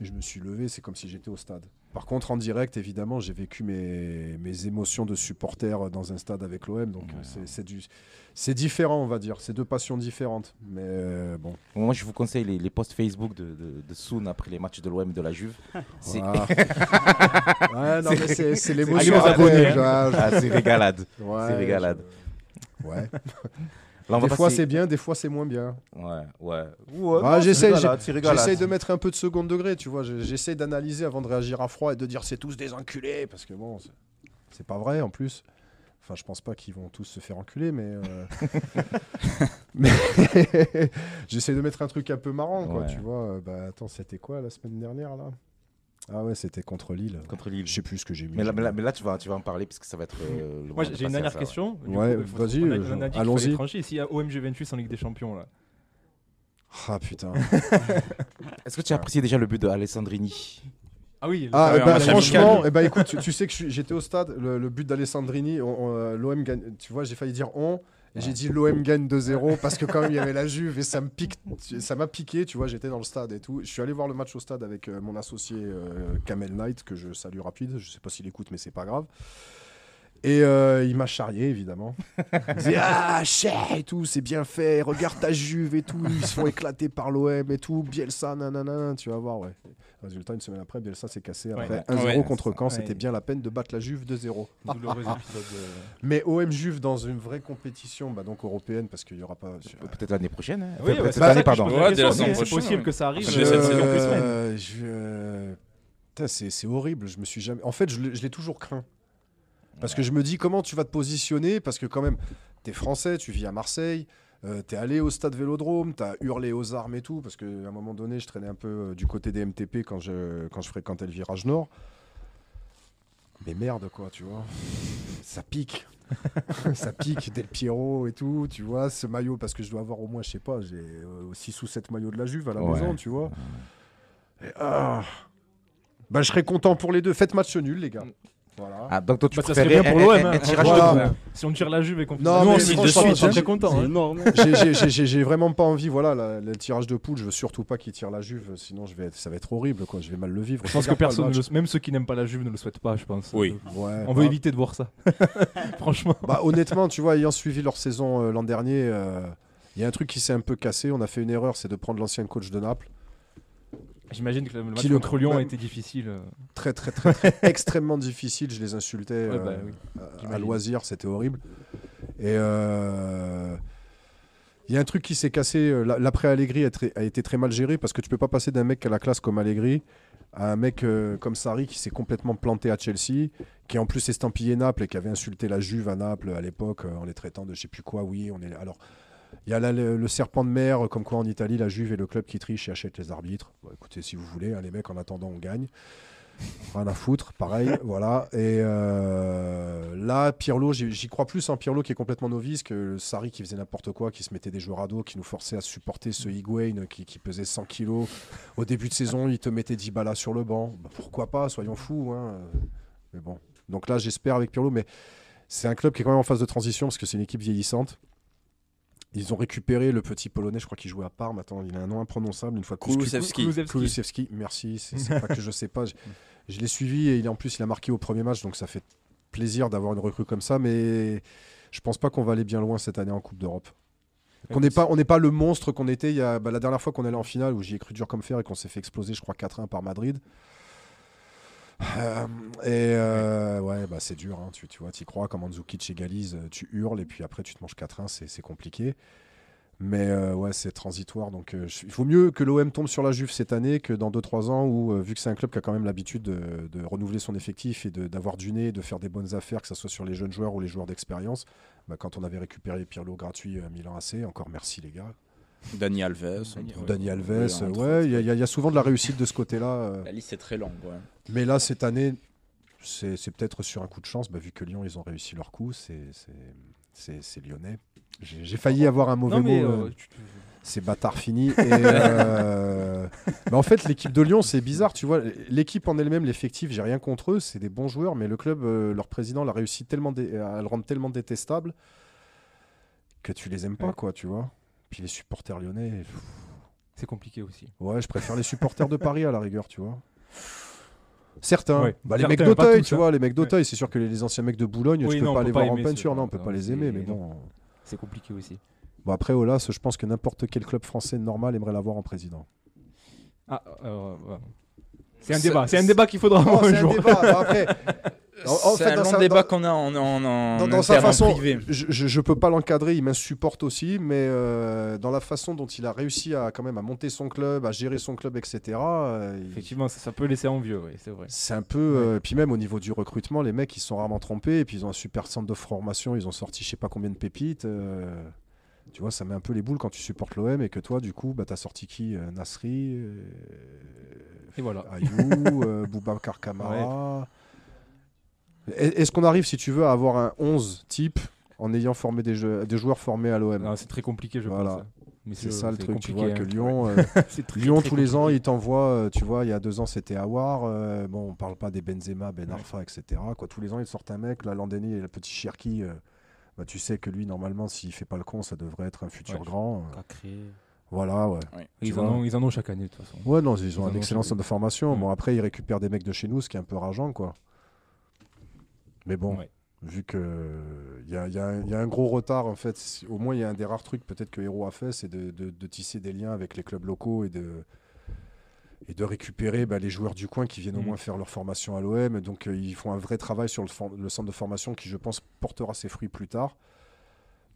Et je me suis levé, c'est comme si j'étais au stade. Par contre, en direct, évidemment, j'ai vécu mes, mes émotions de supporter dans un stade avec l'OM. Donc, Ouais. euh, c'est- c'est du- c'est différent, on va dire. C'est deux passions différentes. Mais euh, bon. Moi, je vous conseille les, les posts Facebook de, de, de Soun après les matchs de l'OM et de la Juve. C'est ouais, c'est l'émotion. C'est régalade. ouais, c'est régalade. je- Ouais. Là, on va Des fois, passer- c'est bien, des fois, c'est moins bien. Ouais, ouais. ouais Ah, j'essaie- régalade. J'essaye de mettre un peu de second degré, tu vois. Je- J'essaie d'analyser avant de réagir à froid et de dire c'est tous des enculés. Parce que bon, c'est- pas vrai en plus. Enfin, je pense pas qu'ils vont tous se faire enculer, mais. euh, mais j'essaie de mettre un truc un peu marrant, quoi, Ouais. tu vois. Euh, Bah, attends, c'était quoi la semaine dernière, là? Ah ouais, c'était contre Lille. Contre Lille. Je sais plus ce que j'ai mis. Mais là, mais là- mais là, tu, vas, tu vas en parler parce que ça va être. euh, le Moi, de j'ai une dernière question. Du Ouais, vas-y, on a- euh, on a dit qu'il fallait allons-y. S'il y a OM Juventus en Ligue des Champions, là. Ah putain. Est-ce que tu as apprécié déjà le but de Alessandrini? Ah oui, Ah, match franchement, amical. eh ben, écoute, tu, tu sais que j'étais au stade, le, le but d'Alessandrini, on- on, euh, l'OM gagne, tu vois, j'ai failli dire on, j'ai dit l'OM gagne 2-0 parce que quand même il y avait la Juve et ça me pique, ça m'a piqué, tu vois, j'étais dans le stade et tout. Je suis allé voir le match au stade avec euh, mon associé euh, Kamel Knight, que je salue rapide, je sais pas s'il écoute, mais c'est pas grave. Et euh, il m'a charrié, évidemment. Il disait Ah, chais et tout, c'est bien fait, regarde ta Juve et tout, ils se font éclater par l'OM et tout, Bielsa, nanana, tu vas voir, ouais. Résultat, une semaine après, Bielsa s'est cassé après Ouais. 1-0 Ouais. contre Caen, Ouais. c'était bien la peine de battre la Juve 2-0. douloureux épisode. euh, Mais OM Juve dans une vraie compétition, bah donc européenne, parce qu'il n'y aura pas. Peut-être l'année prochaine. hein. Oui, peut-être c'est cette ça année, que je pardon. C'est possible ouais. que ça arrive. Je- euh. Euh, je- c'est horrible. Je me suis jamais. En fait, je l'ai toujours craint. Parce que je me dis comment tu vas te positionner? Parce que quand même t'es français, tu vis à Marseille, euh, t'es allé au stade Vélodrome, t'as hurlé aux armes et tout parce qu'à un moment donné je traînais un peu euh, du côté des MTP quand je quand je fréquentais le virage nord. Mais merde quoi, tu vois, ça pique. ça pique Del Piero et tout, tu vois, ce maillot parce que je dois avoir au moins je sais pas, j'ai 6 ou 7 maillots de la Juve à la Ouais. maison, tu vois. Et, ah. Bah, je serais content pour les deux. Faites match nul, les gars. Voilà. Ah, donc toi, tu Bah, ça préférais bien pour l'OM. hein. un tirage Voilà. de Ouais. Si on tire la Juve et qu'on Non, Nous, mais on signe de suite, on j'ai- serait content. Hein. J'ai- vraiment pas envie, voilà, la- le tirage de poule, je veux surtout pas qu'ils tirent la Juve, sinon je vais être- ça va être horrible, quoi. Je vais mal le vivre. Je pense que personne, ne le- même ceux qui n'aiment pas la Juve, ne le souhaitent pas, je pense. Oui. Ouais, On veut bah, éviter de voir ça. Franchement. bah, honnêtement, tu vois, ayant suivi leur saison euh, l'an dernier, euh, il y a un truc qui s'est un peu cassé. On a fait une erreur, c'est de prendre l'ancien coach de Naples. J'imagine que le match le- contre Lyon a été difficile. euh. Très, très, très, très extrêmement difficile. Je les insultais Ouais, euh, bah oui, à- loisir, c'était horrible. Et euh, il y a un truc qui s'est cassé. la- L'après Allegri a, été très mal géré parce que tu peux pas passer d'un mec à la classe comme Allegri à un mec comme Sarri qui s'est complètement planté à Chelsea, qui en plus estampillé Naples et qui avait insulté la Juve à Naples à l'époque en les traitant de je sais plus quoi. Oui, on est alors. Il y a le, serpent de mer, comme quoi en Italie, la Juve est le club qui triche et achète les arbitres. Écoutez, si vous voulez, hein, les mecs, en attendant, on gagne. Rien à foutre, pareil, voilà. Et euh, là, Pirlo, j'y crois plus en Pirlo qui est complètement novice que le Sarri qui faisait n'importe quoi, qui se mettait des joueurs à dos, qui nous forçait à supporter ce Higuain qui, qui pesait 100 kilos. Au début de saison, il te mettait 10 balles sur le banc. Bah, pourquoi pas, soyons fous. hein. Mais bon. Donc là, j'espère avec Pirlo, mais c'est un club qui est quand même en phase de transition parce que c'est une équipe vieillissante. Ils ont récupéré le petit polonais, je crois qu'il jouait à Parme. Attends, il a un nom imprononçable une fois. Kulusevski. Kulusevski. Merci. C'est pas que je sais pas. Je, je l'ai suivi et il, en plus, il a marqué au premier match, donc ça fait plaisir d'avoir une recrue comme ça. Mais je pense pas qu'on va aller bien loin cette année en Coupe d'Europe. Qu'on n'est pas, on n'est pas le monstre qu'on était il y a, bah, la dernière fois qu'on allait en finale où j'y ai cru dur comme fer et qu'on s'est fait exploser, je crois 4-1 par Madrid. Euh, et euh, ouais, bah c'est dur. hein. Tu, tu vois, tu crois quand Mandzukic égalise, euh, tu hurles et puis après tu te manges 4-1, c'est compliqué. Mais ouais, c'est transitoire. Donc il faut mieux que l'OM tombe sur la Juve cette année que dans 2-3 ans où, vu que c'est un club qui a quand même l'habitude de, de renouveler son effectif et d'avoir du nez, de faire des bonnes affaires, que ce soit sur les jeunes joueurs ou les joueurs d'expérience, bah, quand on avait récupéré Pirlo gratuit à Milan AC, encore merci les gars. Dani Alves. Dani- Alves, ouais, il y, a- y souvent de la réussite de ce côté-là. euh. La liste est très longue. ouais. Mais là, cette année, c'est c'est peut-être sur un coup de chance, bah, vu que Lyon, ils ont réussi leur coup, c'est- c'est c'est- c'est lyonnais. J'ai j'ai failli avoir un mauvais Non, mais. mot. euh, euh, tu- c'est bâtard fini. Et, euh, mais en fait, l'équipe de Lyon, c'est bizarre, tu vois. L'équipe en elle-même, l'effectif, j'ai rien contre eux, c'est des bons joueurs, mais le club, euh, leur président l'a réussi tellement dé- à le rendre tellement détestable que tu les aimes pas, Ouais. quoi, tu vois. Puis les supporters lyonnais, pff, C'est compliqué aussi. ouais, je préfère les supporters de Paris à la rigueur, tu vois. Certains, Ouais. Bah, les Certains, mecs d'Auteuil, tu hein. vois, les mecs d'Auteuil, c'est sûr que les, les anciens mecs de Boulogne, Oui, tu peux non, pas les pas voir en peinture, non, on peut pas les aimer, mais non. bon. C'est compliqué aussi. Bon, après, Olas, je pense que n'importe quel club français normal aimerait l'avoir en président. Ah, euh, ouais. C'est un débat. C'est un débat qu'il faudra avoir Oh, un jour. débat. Bon, après, En- fait, un dans long sa- débat qu'on a en, en, en dans, dans sa façon, privé. je, je, je peux pas l'encadrer, il m'insupporte aussi, mais euh, dans la façon dont il a réussi à quand même à monter son club, à gérer son club, etc. euh, il- Effectivement, ça, ça peut laisser envieux, oui, c'est vrai. C'est un peu. euh, puis même au niveau du recrutement, les mecs ils sont rarement trompés. Et puis ils ont un super centre de formation. Ils ont sorti je sais pas combien de pépites. euh, tu vois, ça met un peu les boules quand tu supportes l'OM et que toi, du coup, bah, tu as sorti qui Nasri, euh, Et voilà. Ayou, euh, Boubacar Kamara. Est-ce qu'on arrive, si tu veux, à avoir un 11 type en ayant formé des, jeux- des joueurs formés à l'OM c'est très compliqué, je Voilà. pense. Mais C'est ça le truc, tu vois, hein. que Lyon, euh, très, Lyon très tous les ans, compliqué. il t'envoie, euh, tu vois, il y a deux ans c'était Awar, euh, bon on parle pas des Benzema, Ben Arfa, etc. Quoi, tous les ans ils sortent un mec, là l'an dernier il y a le petit Cherki, euh, bah, tu sais que lui normalement s'il fait pas le con ça devrait être un futur Ouais. grand. voilà ouais. Ils en, ont, ils en ont chaque année, de toute façon. Ouais non ils ont en un excellent centre de formation. Bon après ils récupèrent des mecs de chez nous, ce qui est un peu rageant quoi. Mais bon. Ouais. Vu que il y a, y a un- il y a un gros retard en fait, au moins il y a un des rares trucs peut-être que Hero a fait, c'est de, de- de tisser des liens avec les clubs locaux et de, et de récupérer bah, les joueurs du coin qui viennent au Mhm. moins faire leur formation à l'OM. Donc euh, ils font un vrai travail sur le, centre de formation qui je pense portera ses fruits plus tard.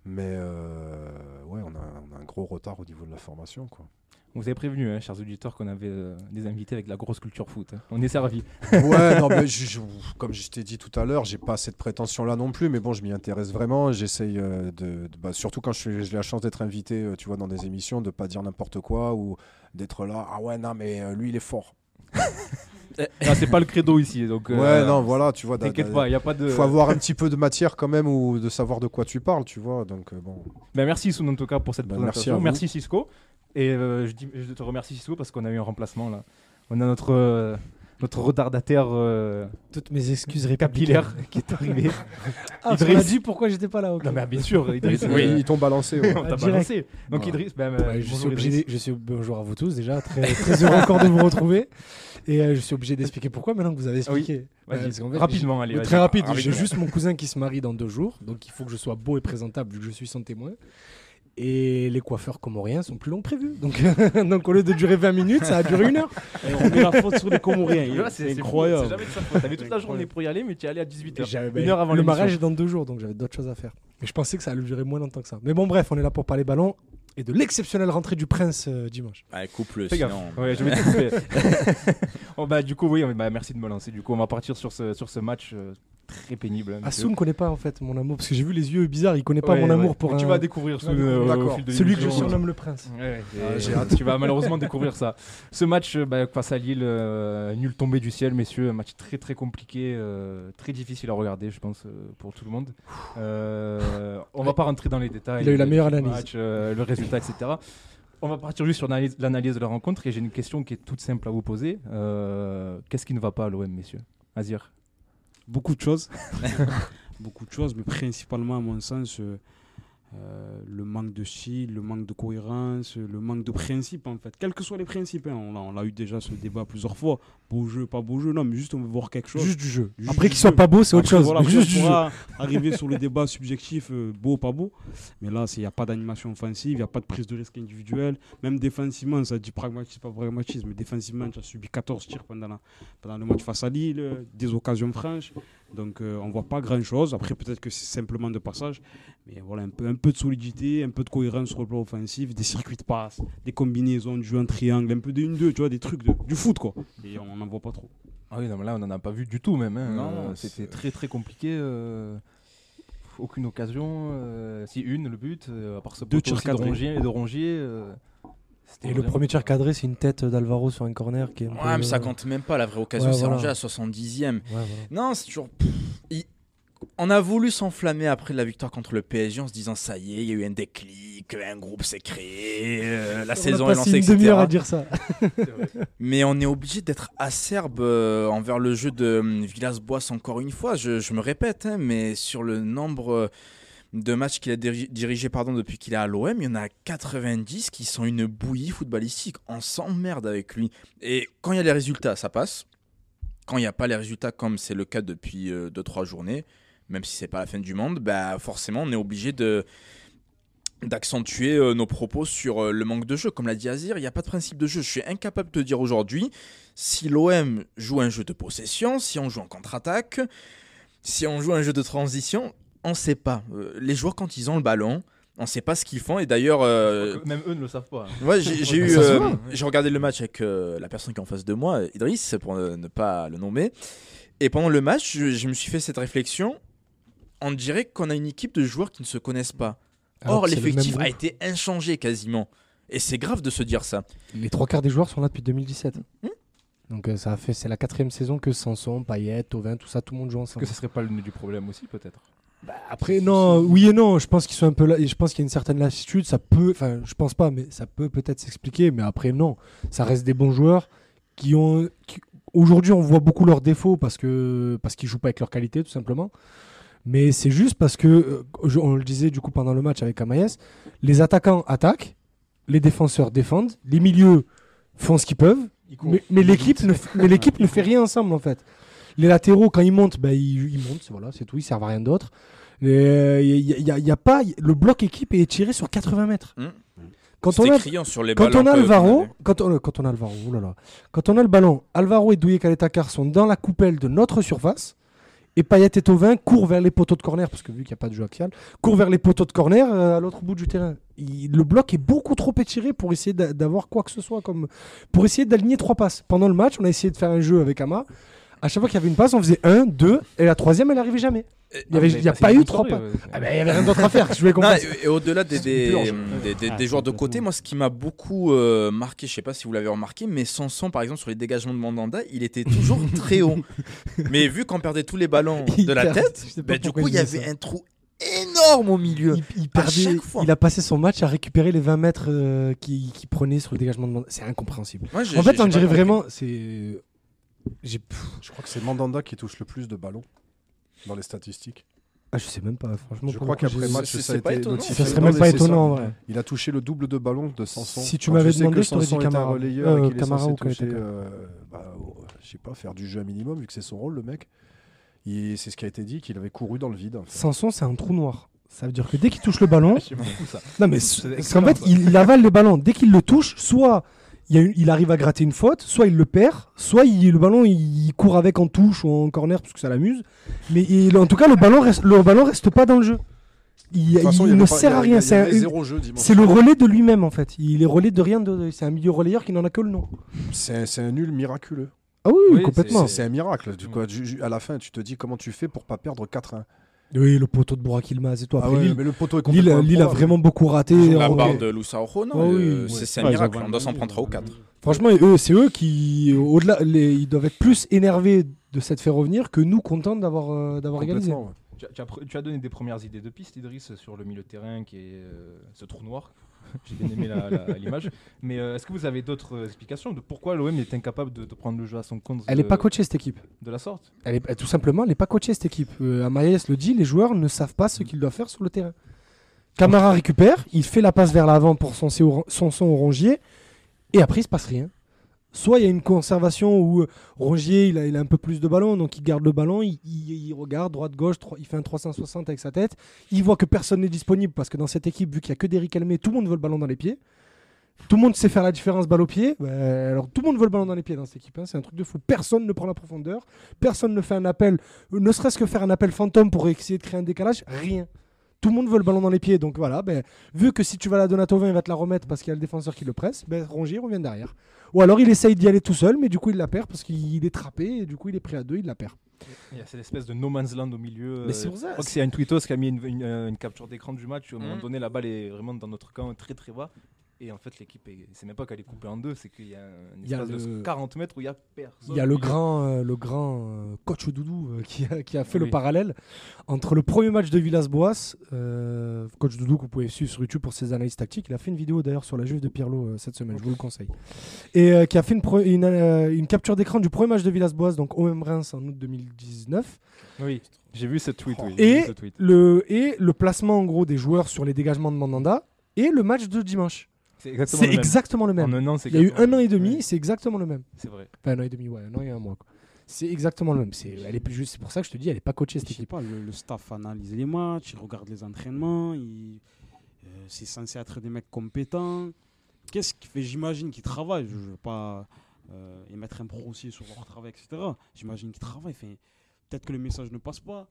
Mais euh, ouais, on a, on a un gros retard au niveau de la formation. Quoi. Vous avez prévenu, hein, chers auditeurs, qu'on avait euh, des invités avec la grosse culture foot. hein. On est servi. Ouais, non, mais je- je- comme je t'ai dit tout à l'heure, j'ai pas cette prétention-là non plus, mais bon, je m'y intéresse vraiment. J'essaye euh, de, de- bah, surtout quand j'ai la chance d'être invité, euh, tu vois, dans des émissions, de pas dire n'importe quoi ou d'être là. Ah ouais, non, mais euh, lui, il est fort. Ah, c'est pas le credo ici, donc. ouais, euh, non, voilà, tu vois. T'inquiète pas, il n'y a pas de. faut avoir un petit peu de matière quand même ou de savoir de quoi tu parles, tu vois. Donc euh, bon. Ben, merci Soun en tout cas pour cette Ben, merci présentation. Merci, vous. Cisco. Et euh, je, dis, je te remercie Cisco parce qu'on a eu un remplacement là. On a notre, euh, notre retardataire euh, Toutes mes excuses capillaire qui est arrivé. Ah, Idriss. a dit pourquoi j'étais pas là. ok. non mais bien sûr, Idriss. Oui, euh, ils t'ont balancé. ouais. on t'a Direct. balancé. Donc Voilà. Idriss, ben, euh, Ouais, je, suis bonjour, obligé, Idriss. je suis bonjour à vous tous déjà, très, très heureux encore de vous retrouver. Et euh, je suis obligé d'expliquer pourquoi maintenant que vous avez Ah oui. expliqué. Parce qu'en fait, rapidement, allez. Oui, très rapide. J'ai juste mon cousin qui se marie dans deux jours, donc il faut que je sois beau et présentable vu que je suis son témoin. Et les coiffeurs comoriens sont plus longs que prévu. Donc, donc au lieu de durer 20 minutes, ça a duré une heure. Et on met la faute sur les Comoriens. C'est incroyable. C'est jamais de sa faute. T'avais toute la journée pour y aller, mais tu es allé à 18h. J'avais- Une heure avant le mariage est dans deux jours, donc j'avais d'autres choses à faire. Mais je pensais que ça allait durer moins longtemps que ça. Mais bon, bref, on est là pour parler ballon et de l'exceptionnelle rentrée du prince euh, dimanche. Allez, coupe-le, sinon. Ouais, je vais te couper. Oh, bah, du coup, oui, bah, merci de me lancer. Du coup, on va partir sur ce, sur ce match euh, très pénible. hein, monsieur. Assoun connaît pas en fait mon amour, parce que j'ai vu les yeux bizarres, il connaît pas Ouais, mon ouais. amour pour Mais un- vas découvrir tu vas découvrir. euh, au D'accord. fil de celui que je surnomme le prince. Ouais, Ah, et j'ai hâte. tu vas malheureusement découvrir ça. Ce match euh, bah, face à Lille, euh, nul tombé du ciel, messieurs, un match très très compliqué, euh, très difficile à regarder, je pense, euh, pour tout le monde. Euh, on va pas rentrer dans les détails. Il a eu la meilleure match, analyse. euh, le résultat, etc. On va partir juste sur l'analyse- l'analyse de la rencontre et j'ai une question qui est toute simple à vous poser. Euh, Qu'est-ce qui ne va pas à l'OM, messieurs? Azir Beaucoup de choses. Beaucoup de choses, mais principalement, à mon sens, euh, euh, le manque de style, le manque de cohérence, le manque de principe, en fait. Quels que soient les principes, hein, on on l'a eu déjà ce débat plusieurs fois. Beau jeu, pas beau jeu, non, mais juste on veut voir quelque chose. Juste du jeu. Juste Après qu'il soit pas beau, c'est autre chose. voilà, juste on du jeu. pourra arriver sur le débat subjectif, euh, beau, pas beau. Mais là, il n'y a pas d'animation offensive, il n'y a pas de prise de risque individuelle. Même défensivement, ça dit pragmatisme, pas pragmatisme. Mais défensivement, tu as subi 14 tirs pendant, la- pendant le match face à Lille, des occasions franches. Donc, euh, on ne voit pas grand-chose. Après, peut-être que c'est simplement de passage. Mais voilà, un peu, un peu de solidité, un peu de cohérence sur le plan offensif, des circuits de passe, des combinaisons, du jeu en triangle, un peu de 1-2, tu vois, des trucs, de- du foot, quoi. Et on n'en voit pas trop. Ah oui, non, mais là, on n'en a pas vu du tout même. hein. Non, Euh, C'était très très compliqué. euh. aucune occasion. euh, si une, le but, euh, à part ce Deux tirs de cadrés. Rongier. De Rongier euh, Et le premier tir cadré, c'est une tête d'Alvaro sur un corner qui est un Ouais, peu- mais ça compte même pas. La vraie occasion, Ouais, c'est voilà. rangé à 70e. Ouais, voilà. Non, c'est toujours. il- On a voulu s'enflammer après la victoire contre le PSG en se disant ça y est, il y a eu un déclic, un groupe s'est créé, euh, la On saison a est passé lancée, une demi-heure à etc. dire ça. Mais on est obligé d'être acerbe euh, envers le jeu de hum, Villas-Boas encore une fois. Je, je me répète, hein, mais sur le nombre euh, de matchs qu'il a diri- dirigé pardon, depuis qu'il est à l'OM, il y en a 90 qui sont une bouillie footballistique. On s'emmerde avec lui. Et quand il y a les résultats, ça passe. Quand il n'y a pas les résultats, comme c'est le cas depuis 2-3 journées, même si c'est pas la fin du monde, bah forcément on est obligé de d'accentuer euh, nos propos sur euh, le manque de jeu. Comme l'a dit Azir, il n'y a pas de principe de jeu. Je suis incapable de te dire aujourd'hui si l'OM joue un jeu de possession, si on joue en contre-attaque, si on joue un jeu de transition, on ne sait pas. Euh, les joueurs, quand ils ont le ballon, on ne sait pas ce qu'ils font. Et d'ailleurs, euh, Même eux ne le savent pas. hein. Ouais, j'ai eu, euh, regardé le match avec euh, la personne qui est en face de moi, Idriss, pour ne, ne pas le nommer. Et pendant le match, je, je me suis fait cette réflexion. On dirait qu'on a une équipe de joueurs qui ne se connaissent pas. Alors Or, le l'effectif a été inchangé quasiment. Et c'est grave de se dire ça. Les trois quarts des joueurs sont là depuis 2017. Hmm. Donc euh, ça a fait, c'est la quatrième saison que Sanson, Payet, Tovin, tout ça, tout le monde joue Est-ce ensemble. que ce serait pas le nez du problème aussi, peut-être? Après, non, oui et non. Je pense qu'ils sont un peu là. Je pense qu'il y a une certaine lassitude. Ça peut, enfin, je pense pas, mais ça peut peut-être s'expliquer. Mais après, non. Ça reste des bons joueurs qui ont. qui- Aujourd'hui, on voit beaucoup leurs défauts parce que parce qu'ils jouent pas avec leur qualité, tout simplement. Mais c'est juste parce que, euh, on le disait du coup pendant le match avec Amaïs, les attaquants attaquent, les défenseurs défendent, les milieux font ce qu'ils peuvent, mais, mais l'équipe ne, f- mais l'équipe ne fait rien ensemble en fait. Les latéraux, quand ils montent, ben, ils, ils montent, c'est- voilà, c'est tout, ils servent à rien d'autre. Il y, a, y a pas, le bloc équipe est tiré sur 80 mètres. Hmm. Quand on a, sur les quand on a Alvaro, quand on, quand on a Alvaro, oh là là. quand on a le ballon, Alvaro et Douye Kaletakar sont dans la coupelle de notre surface. Et Payet et Tovin courent vers les poteaux de corner, parce que vu qu'il n'y a pas de jeu axial, courent vers les poteaux de corner euh, à l'autre bout du terrain. Le bloc est beaucoup trop étiré pour essayer d'a- d'avoir quoi que ce soit comme. Pour essayer d'aligner trois passes. Pendant le match, on a essayé de faire un jeu avec Ama. À chaque fois qu'il y avait une passe, on faisait un, deux, et la troisième, elle n'arrivait jamais. Il y avait, il y a pas eu trois passes. Ah ben, il y avait rien d'autre à faire. Je voulais et, au-delà des, des, purge. des- des- Ah, des joueurs de côté, moi, ce qui m'a beaucoup euh, marqué, je sais pas si vous l'avez remarqué, mais Sanson, par exemple, sur les dégagements de Mandanda, il était toujours très haut. Mais vu qu'on perdait tous les ballons de la tête, pas ben, du coup, il y avait ça. un trou énorme au milieu. Il, perdait- il a passé son match à récupérer les 20 mètres euh, qu'il qu'il prenait sur le dégagement de Mandanda. C'est incompréhensible. En fait, on dirait pas vraiment. C'est. Je crois que c'est Mandanda qui touche le plus de ballons dans les statistiques. Ah, je sais même pas, franchement. Je crois le qu'après match, ça a été notifié Ça serait même pas étonnant en vrai. Il a touché le double de ballons de Sanson. Si tu m'avais demandé, je t'aurais Sanson dit Camara. relayeur Euh, Camara ou toucher, euh, bah, oh, je sais pas, faire du jeu un minimum vu que c'est son rôle, le mec. C'est ce qui a été dit, qu'il avait couru dans le vide. en fait. Sanson, c'est un trou noir. Ça veut dire que dès qu'il touche le ballon. Non, mais C'est qu'en fait, il, avale les ballons. Dès qu'il le touche, soit il, y a une- il arrive à gratter une faute, soit il le perd, soit il- le ballon il, court avec en touche ou en corner parce que ça l'amuse. Mais il- en tout cas, le ballon reste, le ballon reste pas dans le jeu. Il, De toute façon, il il y ne pas- sert à rien. C'est le relais de lui-même en fait. Il est relais de rien. De, c'est un milieu relayeur qui n'en a que le nom. C'est un- c'est un nul miraculeux. Ah oui, Oui, complètement. C'est c'est un miracle. Du coup, du- du- à la fin, tu te dis comment tu fais pour pas perdre 4-1. Oui, le poteau de Burak Yilmaz et. Après, Ah ouais, Lille, mais le poteau est Lille, complètement Lille a improbable. vraiment beaucoup raté. La En- barre de Lusa Ojo, non Ah oui, euh, ouais. c'est c'est un Ouais, ils ont miracle. On doit s'en prendre 3 ou 4. Franchement, eux, c'est eux qui, au-delà, les- ils doivent être plus énervés de s'être fait revenir que nous contents d'avoir euh, d'avoir égalisé. Complètement, ouais. Tu as, tu as pr- tu as donné des premières idées de piste, Idriss, sur le milieu de terrain qui est euh, ce trou noir. J'ai bien aimé l'image. Mais euh, est-ce que vous avez d'autres euh, explications de pourquoi l'OM est incapable de, de prendre le jeu à son compte Elle de, n'est pas coachée cette équipe. de la sorte? Elle est, tout simplement, elle n'est pas coachée cette équipe. Euh, Amaïs le dit, les joueurs ne savent pas ce qu'ils doivent faire sur le terrain. Camara récupère, il fait la passe vers l'avant pour son son son au Rongier, et après il se passe rien. Soit il y a une conservation où euh, Rongier il a, un peu plus de ballon, donc il garde le ballon, il, regarde droite-gauche, il fait un 360 avec sa tête, il voit que personne n'est disponible parce que dans cette équipe, vu qu'il n'y a que des Calmé, tout le monde veut le ballon dans les pieds. Tout le monde sait faire la différence balle au pied. Bah, alors tout le monde veut le ballon dans les pieds dans cette équipe. hein. C'est un truc de fou. Personne ne prend la profondeur. Personne ne fait un appel, euh, ne serait-ce que faire un appel fantôme pour essayer de créer un décalage. Rien. Tout le monde veut le ballon dans les pieds. Donc voilà, ben, vu que si tu vas la donner à Tovin, il va te la remettre parce qu'il y a le défenseur qui le presse, ben, Rongier revient derrière. Ou alors il essaye d'y aller tout seul, mais du coup il la perd parce qu'il est trappé et du coup il est pris à deux, il la perd. Il y a cette espèce de no man's land au milieu. Mais c'est euh, pour ça, Je crois que c'est une tweetos qui a mis une, une, euh, une capture d'écran du match. où À un moment Mhm. donné, la balle est vraiment dans notre camp très très bas. Et en fait, l'équipe, est- c'est même pas qu'elle est coupée en deux, c'est qu'il y a un Il y a espace le- de 40 mètres où il y a personne. Il y a le grand, euh, le grand euh, coach Doudou euh, qui, a, qui a fait Oui. le parallèle entre le premier match de Villas-Boas, coach Doudou que vous pouvez suivre sur YouTube pour ses analyses tactiques. Il a fait une vidéo d'ailleurs sur la Juve de Pirlo cette semaine, je vous le conseille. Et qui a fait une, pro- une, une capture d'écran du premier match de Villas-Boas, donc OM Reims en août 2019. Oui, j'ai vu cette tweet. oui, Et ce tweet. Le, et le placement en gros des joueurs sur les dégagements de Mandanda et le match de dimanche. C'est exactement C'est le même. exactement le même. En un an, c'est Il y a eu un an et demi, c'est exactement le même. C'est vrai. Enfin, un an et demi, ouais, un an et un mois. quoi. C'est exactement le même. C'est, elle est plus juste. C'est pour ça que je te dis, elle est pas coachée cette Je sais équipe. pas, le, le staff analyse les matchs, il regarde les entraînements, il- euh, c'est censé être des mecs compétents. Qu'est-ce qui fait J'imagine qu'ils travaillent. Je ne veux pas euh, émettre un procès sur leur travail, etc. J'imagine qu'ils travaillent. Enfin, peut-être que le message ne passe pas.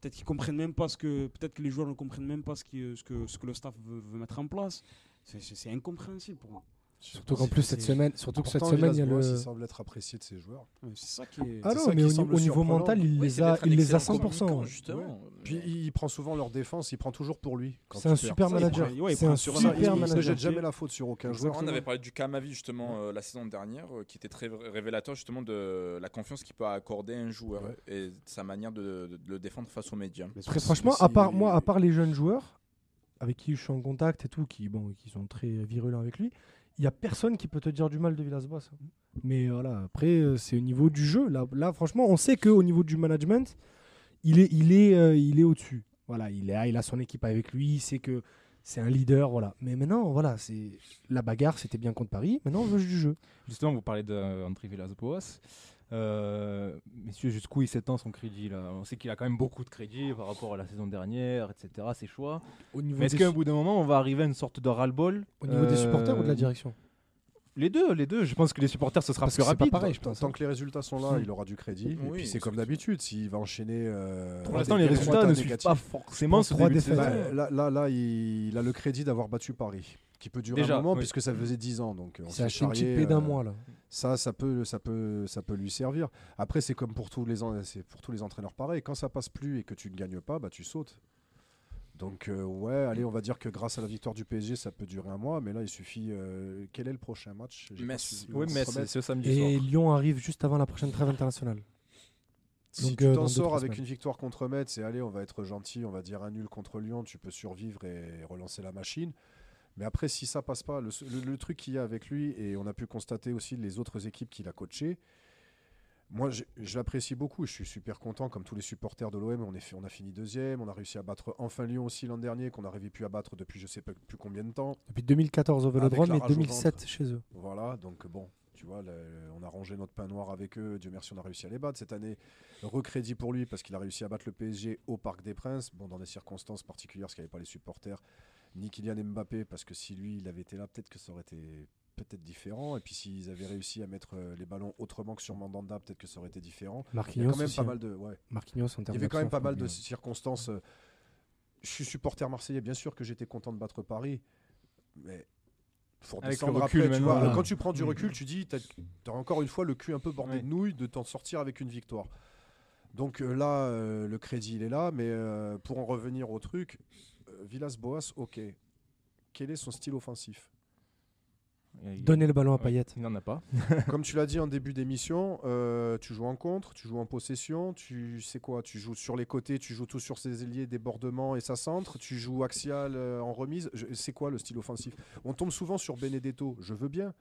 Peut-être qu'ils comprennent même pas ce que. Peut-être que les joueurs ne comprennent même pas ce, qui, ce, que, ce que le staff veut, veut mettre en place. C'est- C'est c'est incompréhensible pour moi. Surtout qu'en plus cette c'est- semaine, surtout que cette semaine, il y a le. il semble être apprécié de ses joueurs. C'est ça qui est. Ah non, mais au, niveau- au niveau surprenant. mental, il les a, il les a excellent 100%. communicant, ouais. justement. Puis il prend souvent leur défense, il prend toujours pour lui. quand C'est un super manager. C'est un Ça, ça, il- super ne manager. jette jamais la faute sur aucun joueur. On avait parlé du Kamavi justement euh, la saison dernière, euh, qui était très révélateur justement de la confiance qu'il peut accorder à un joueur et de sa manière de, le défendre face aux médias. Mais Très franchement, à part moi, à part les jeunes joueurs avec qui je suis en contact et tout, qui bon, qui sont très virulents avec lui, il y a personne qui peut te dire du mal de Villas-Boas. Mais voilà, après euh, c'est au niveau du jeu. Là, là, franchement, on sait que au niveau du management, il est, il est, euh, il est au-dessus. Voilà, il est, il a son équipe avec lui. Il sait que c'est un leader, voilà. Mais maintenant, voilà, c'est la bagarre, c'était bien contre Paris. Maintenant, on veut du jeu. Justement, vous parlez d'André Villas-Boas. Euh, messieurs, jusqu'où il s'étend son crédit là? On sait qu'il a quand même beaucoup de crédit par rapport à la saison dernière, etc. Ses choix. Au niveau, Mais est-ce qu'à un bout d'un moment, on va arriver à une sorte de ras-le-bol au niveau des Euh, supporters ou de la direction? Les deux, les deux. Je pense que les supporters, ce sera Parce plus que c'est pas rapide. pareil, je Tant, pense. tant que les résultats sont là, il aura du crédit. et puis c'est comme d'habitude, s'il va enchaîner. euh, Pour l'instant, les résultats ne suivent pas forcément ce trois début de. Bah, là, là, là, il, il a le crédit d'avoir battu Paris, qui peut durer Déjà, un moment oui. puisque ça faisait 10 ans. Donc on une petite paix d'un euh, mois là. Ça, ça peut, ça peut, ça peut lui servir. Après, c'est comme pour tous les, en- c'est pour tous les entraîneurs pareil. Quand ça passe plus et que tu ne gagnes pas, bah tu sautes. Donc euh, ouais, allez, on va dire que grâce à la victoire du PSG, ça peut durer un mois. Mais là, il suffit. euh, quel est le prochain match? Metz. Oui, c'est Metz. ce samedi Et. Lyon arrive juste avant la prochaine trêve internationale. Si Donc, tu euh, t'en sors avec semaines. une victoire contre Metz et allez, on va être gentil, on va dire un nul contre Lyon, tu peux survivre et relancer la machine. Mais après, si ça passe pas, le, le- le truc qu'il y a avec lui, et on a pu constater aussi les autres équipes qu'il a coachées, moi je, l'apprécie beaucoup, je suis super content, comme tous les supporters de l'OM, on, est fait- on a fini deuxième, on a réussi à battre enfin Lyon aussi l'an dernier, qu'on n'avait plus à battre depuis je sais pas plus combien de temps. Depuis 2014 au Vélodrome et rage au 2007 ventre. chez eux. Voilà, donc bon, tu vois, le- on a rangé notre pain noir avec eux. Dieu merci, on a réussi à les battre. Cette année, recrédit pour lui parce qu'il a réussi à battre le PSG au Parc des Princes. Bon, dans des circonstances particulières, parce qu'il n'y avait pas les supporters, ni Kylian Mbappé, parce que si lui, il avait été là, peut-être que ça aurait été peut-être différent. Et puis s'ils avaient réussi à mettre euh, les ballons autrement que sur Mandanda, peut-être que ça aurait été différent. Il y Marquinhos a quand même pas hein. mal de. Ouais. Marquinhos en Il y termes avait quand même pas mal de circonstances. euh, Je suis supporter marseillais, bien sûr que j'étais content de battre Paris, mais faut Avec le recul après, tu maintenant, vois. voilà. Quand tu prends du Mm. recul, tu dis, t'as as encore une fois le cul un peu bordé Ouais. de nouilles de t'en sortir avec une victoire. Donc euh, là, euh, le crédit, il est là, mais euh, pour en revenir au truc, euh, Villas-Boas, ok. Quel est son style offensif? Donner le ballon à Payet. Il n'en a pas. Comme tu l'as dit en début d'émission, euh, tu joues en contre, tu joues en possession, tu sais quoi, tu joues sur les côtés, tu joues tout sur ses ailiers, débordement et ça centre, tu joues axial euh, en remise. C'est quoi le style offensif? On tombe souvent sur Benedetto, je veux bien.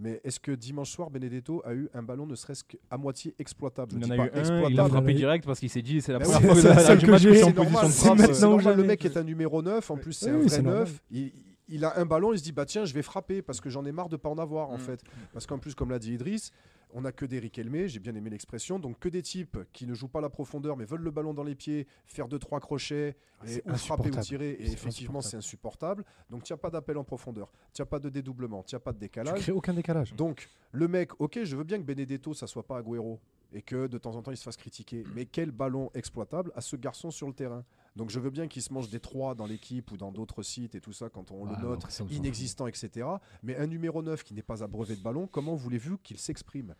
Mais est-ce que dimanche soir, Benedetto a eu un ballon ne serait-ce qu'à moitié exploitable? Il en a pas eu un, il a exploitable, frappé direct parce qu'il s'est dit c'est la Ben première fois que j'ai. en position de frappe. c'est normal, le mec est un numéro 9, en plus c'est un vrai c'est normal. 9. Il, il a un ballon, il se dit bah tiens, je vais frapper parce que j'en ai marre de pas en avoir en Mm. fait. Parce qu'en plus, comme l'a dit Idriss, on n'a que des Riquelme, j'ai bien aimé l'expression, donc que des types qui ne jouent pas la profondeur mais veulent le ballon dans les pieds, faire deux trois crochets Ah, et ou frapper ou tirer. Et effectivement, c'est insupportable. Donc tu n'as pas d'appel en profondeur, tu n'as pas de dédoublement, tu n'as pas de Tu décalage. crées aucun décalage. Donc, le mec, ok, je veux bien que Benedetto, ça soit pas Agüero et que de temps en temps il se fasse critiquer. Mais quel ballon exploitable à ce garçon sur le terrain Donc, je veux bien qu'il se mange des trois dans l'équipe ou dans d'autres sites et tout ça quand on Ah, le non, note, inexistant, etc. Mais un numéro 9 qui n'est pas abreuvé de ballon, comment voulez-vous qu'il s'exprime?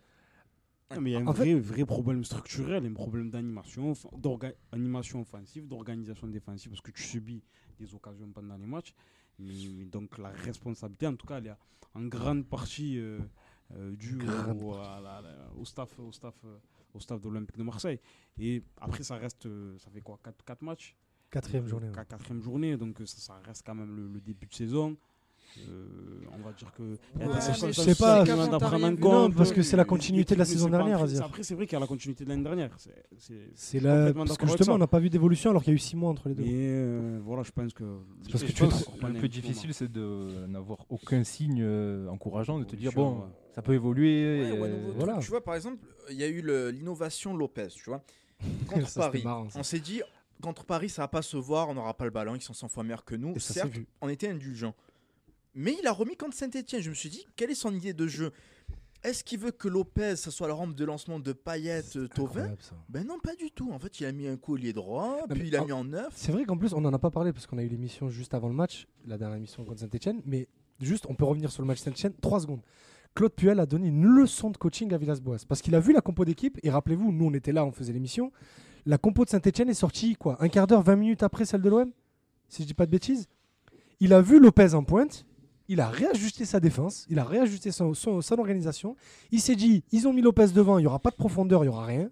Non, mais il y a un En vrai, vrai problème structurel, un problème d'animation, enfin, d'organisation offensive, d'organisation défensive, parce que tu subis des occasions pendant les matchs. Mais, mais donc la responsabilité, en tout cas, elle est en grande partie euh, euh, Grande au, à la- la- au staff, au staff, euh, au staff de l'Olympique de Marseille. Et après, ça reste, euh, ça fait quoi, 4, matchs? Quatrième journée. ouais. Qua- Quatrième journée, donc euh, ça, ça reste quand même le, le début de saison. Euh, on va dire que. je sais pas, non, parce que c'est la continuité de la saison dernière, après, c'est vrai qu'il y a la continuité de l'année dernière. C'est- là parce que justement, on n'a pas vu d'évolution alors qu'il y a eu six mois entre les deux. Mais euh, voilà, je pense que. parce Et que tu le plus difficile, c'est de n'avoir aucun signe euh, encourageant, de te dire bon, ça peut évoluer. Et. Tu vois, par exemple, il y a eu l'innovation Lopez, tu vois. Contre Paris, on s'est dit, contre Paris, ça va pas se voir, on n'aura pas le ballon, ils sont 100 fois meilleurs que nous. Et Certes, on était indulgents. Mais il a remis contre Saint-Etienne. Je me suis dit, quelle est son idée de jeu? Est-ce qu'il veut que Lopez, ça soit la rampe de lancement de Payet, euh, Tovin. Ben non, pas du tout. En fait, il a mis un collier droit, puis il a en- mis en neuf. C'est vrai qu'en plus, on n'en a pas parlé parce qu'on a eu l'émission juste avant le match, la dernière émission contre Saint-Etienne, mais juste, on peut revenir sur le match Saint-Etienne, 3 secondes. Claude Puel a donné une leçon de coaching à Villas-Boas parce qu'il a vu la compo d'équipe et rappelez-vous, nous on était là, on faisait l'émission. La compo de Saint-Etienne est sortie quoi, un quart d'heure, 20 minutes après celle de l'OM, si je dis pas de bêtises. Il a vu Lopez en pointe, il a réajusté sa défense, il a réajusté son, son- son organisation. Il s'est dit, ils ont mis Lopez devant, il n'y aura pas de profondeur, il n'y aura rien.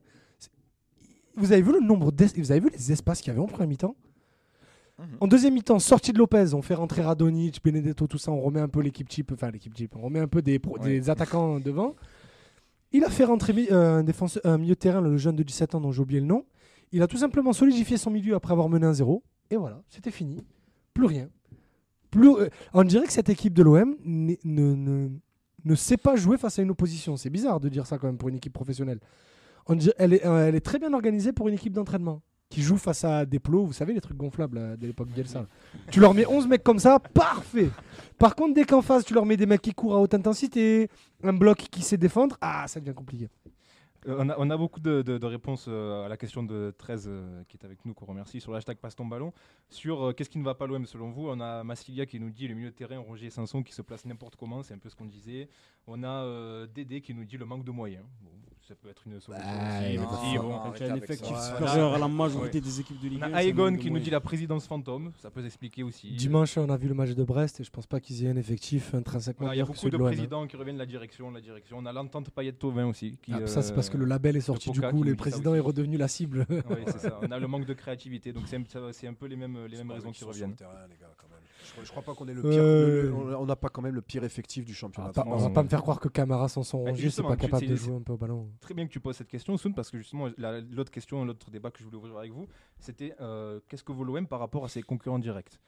Vous avez vu le nombre, vous avez vu les espaces qu'il y avait en première mi-temps? Mhm. En deuxième mi-temps, sortie de Lopez, on fait rentrer Radonic, Benedetto, tout ça, on remet un peu l'équipe type, enfin l'équipe type, on remet un peu des, pro- Ouais. des attaquants devant. Il a fait rentrer euh, un, défenseur, un milieu de terrain, le jeune de 17 ans dont j'ai oublié le nom. Il a tout simplement solidifié son milieu après avoir mené un 0 Et voilà, c'était fini. Plus rien. Euh, on dirait que cette équipe de l'OM ne, sait pas jouer face à une opposition. C'est bizarre de dire ça quand même pour une équipe professionnelle. Euh, elle est très bien organisée pour une équipe d'entraînement qui joue face à des plots, vous savez, les trucs gonflables là, de l'époque Bielsa. Tu leur mets 11 mecs comme ça, parfait. Par contre, dès qu'en face, tu leur mets des mecs qui courent à haute intensité, un bloc qui sait défendre, ah, ça devient compliqué. Euh, on, a, beaucoup de, réponses euh, à la question de 13 euh, qui est avec nous, qu'on remercie, sur le hashtag passe ton ballon. Sur qu'est-ce qui ne va pas l'OM selon vous? On a Massilia qui nous dit le milieu de terrain, Rongier et Sanson qui se place n'importe comment, c'est un peu ce qu'on disait. On a Dédé qui nous dit le manque de moyens. Ça peut être une solution Bah, aussi, bon, Quand tu as un effectif ça. supérieur à la majorité Ouais. des équipes de Ligue On 1. a c'est Aegon qui nous dit la présidence fantôme, ça peut s'expliquer aussi. Dimanche, on a vu le match de Brest et je pense pas qu'ils aient un effectif intrinsèquement Voilà, Il y a beaucoup de hein. présidents qui reviennent de la direction, la direction. On a l'entente Payet-Tovin aussi. Qui, Ah, ça, c'est parce que le euh, label est sorti du coup, le président est redevenu la cible. Oui, c'est ça. On a le manque de créativité. Donc c'est un, peu les mêmes, raisons qui reviennent. Je, je crois pas qu'on est le Euh, pire. le- le- on- n'a pas quand même le pire effectif du on championnat. pas, France. on va pas me faire croire que Camara sans son Bah, rangé, c'est justement, pas capable de c'est- jouer un peu au ballon. Très bien que tu poses cette question, Soun, parce que justement, la- l'autre question, l'autre débat que je voulais ouvrir avec vous, c'était euh, qu'est-ce que vaut l'OM par rapport à ses concurrents directs?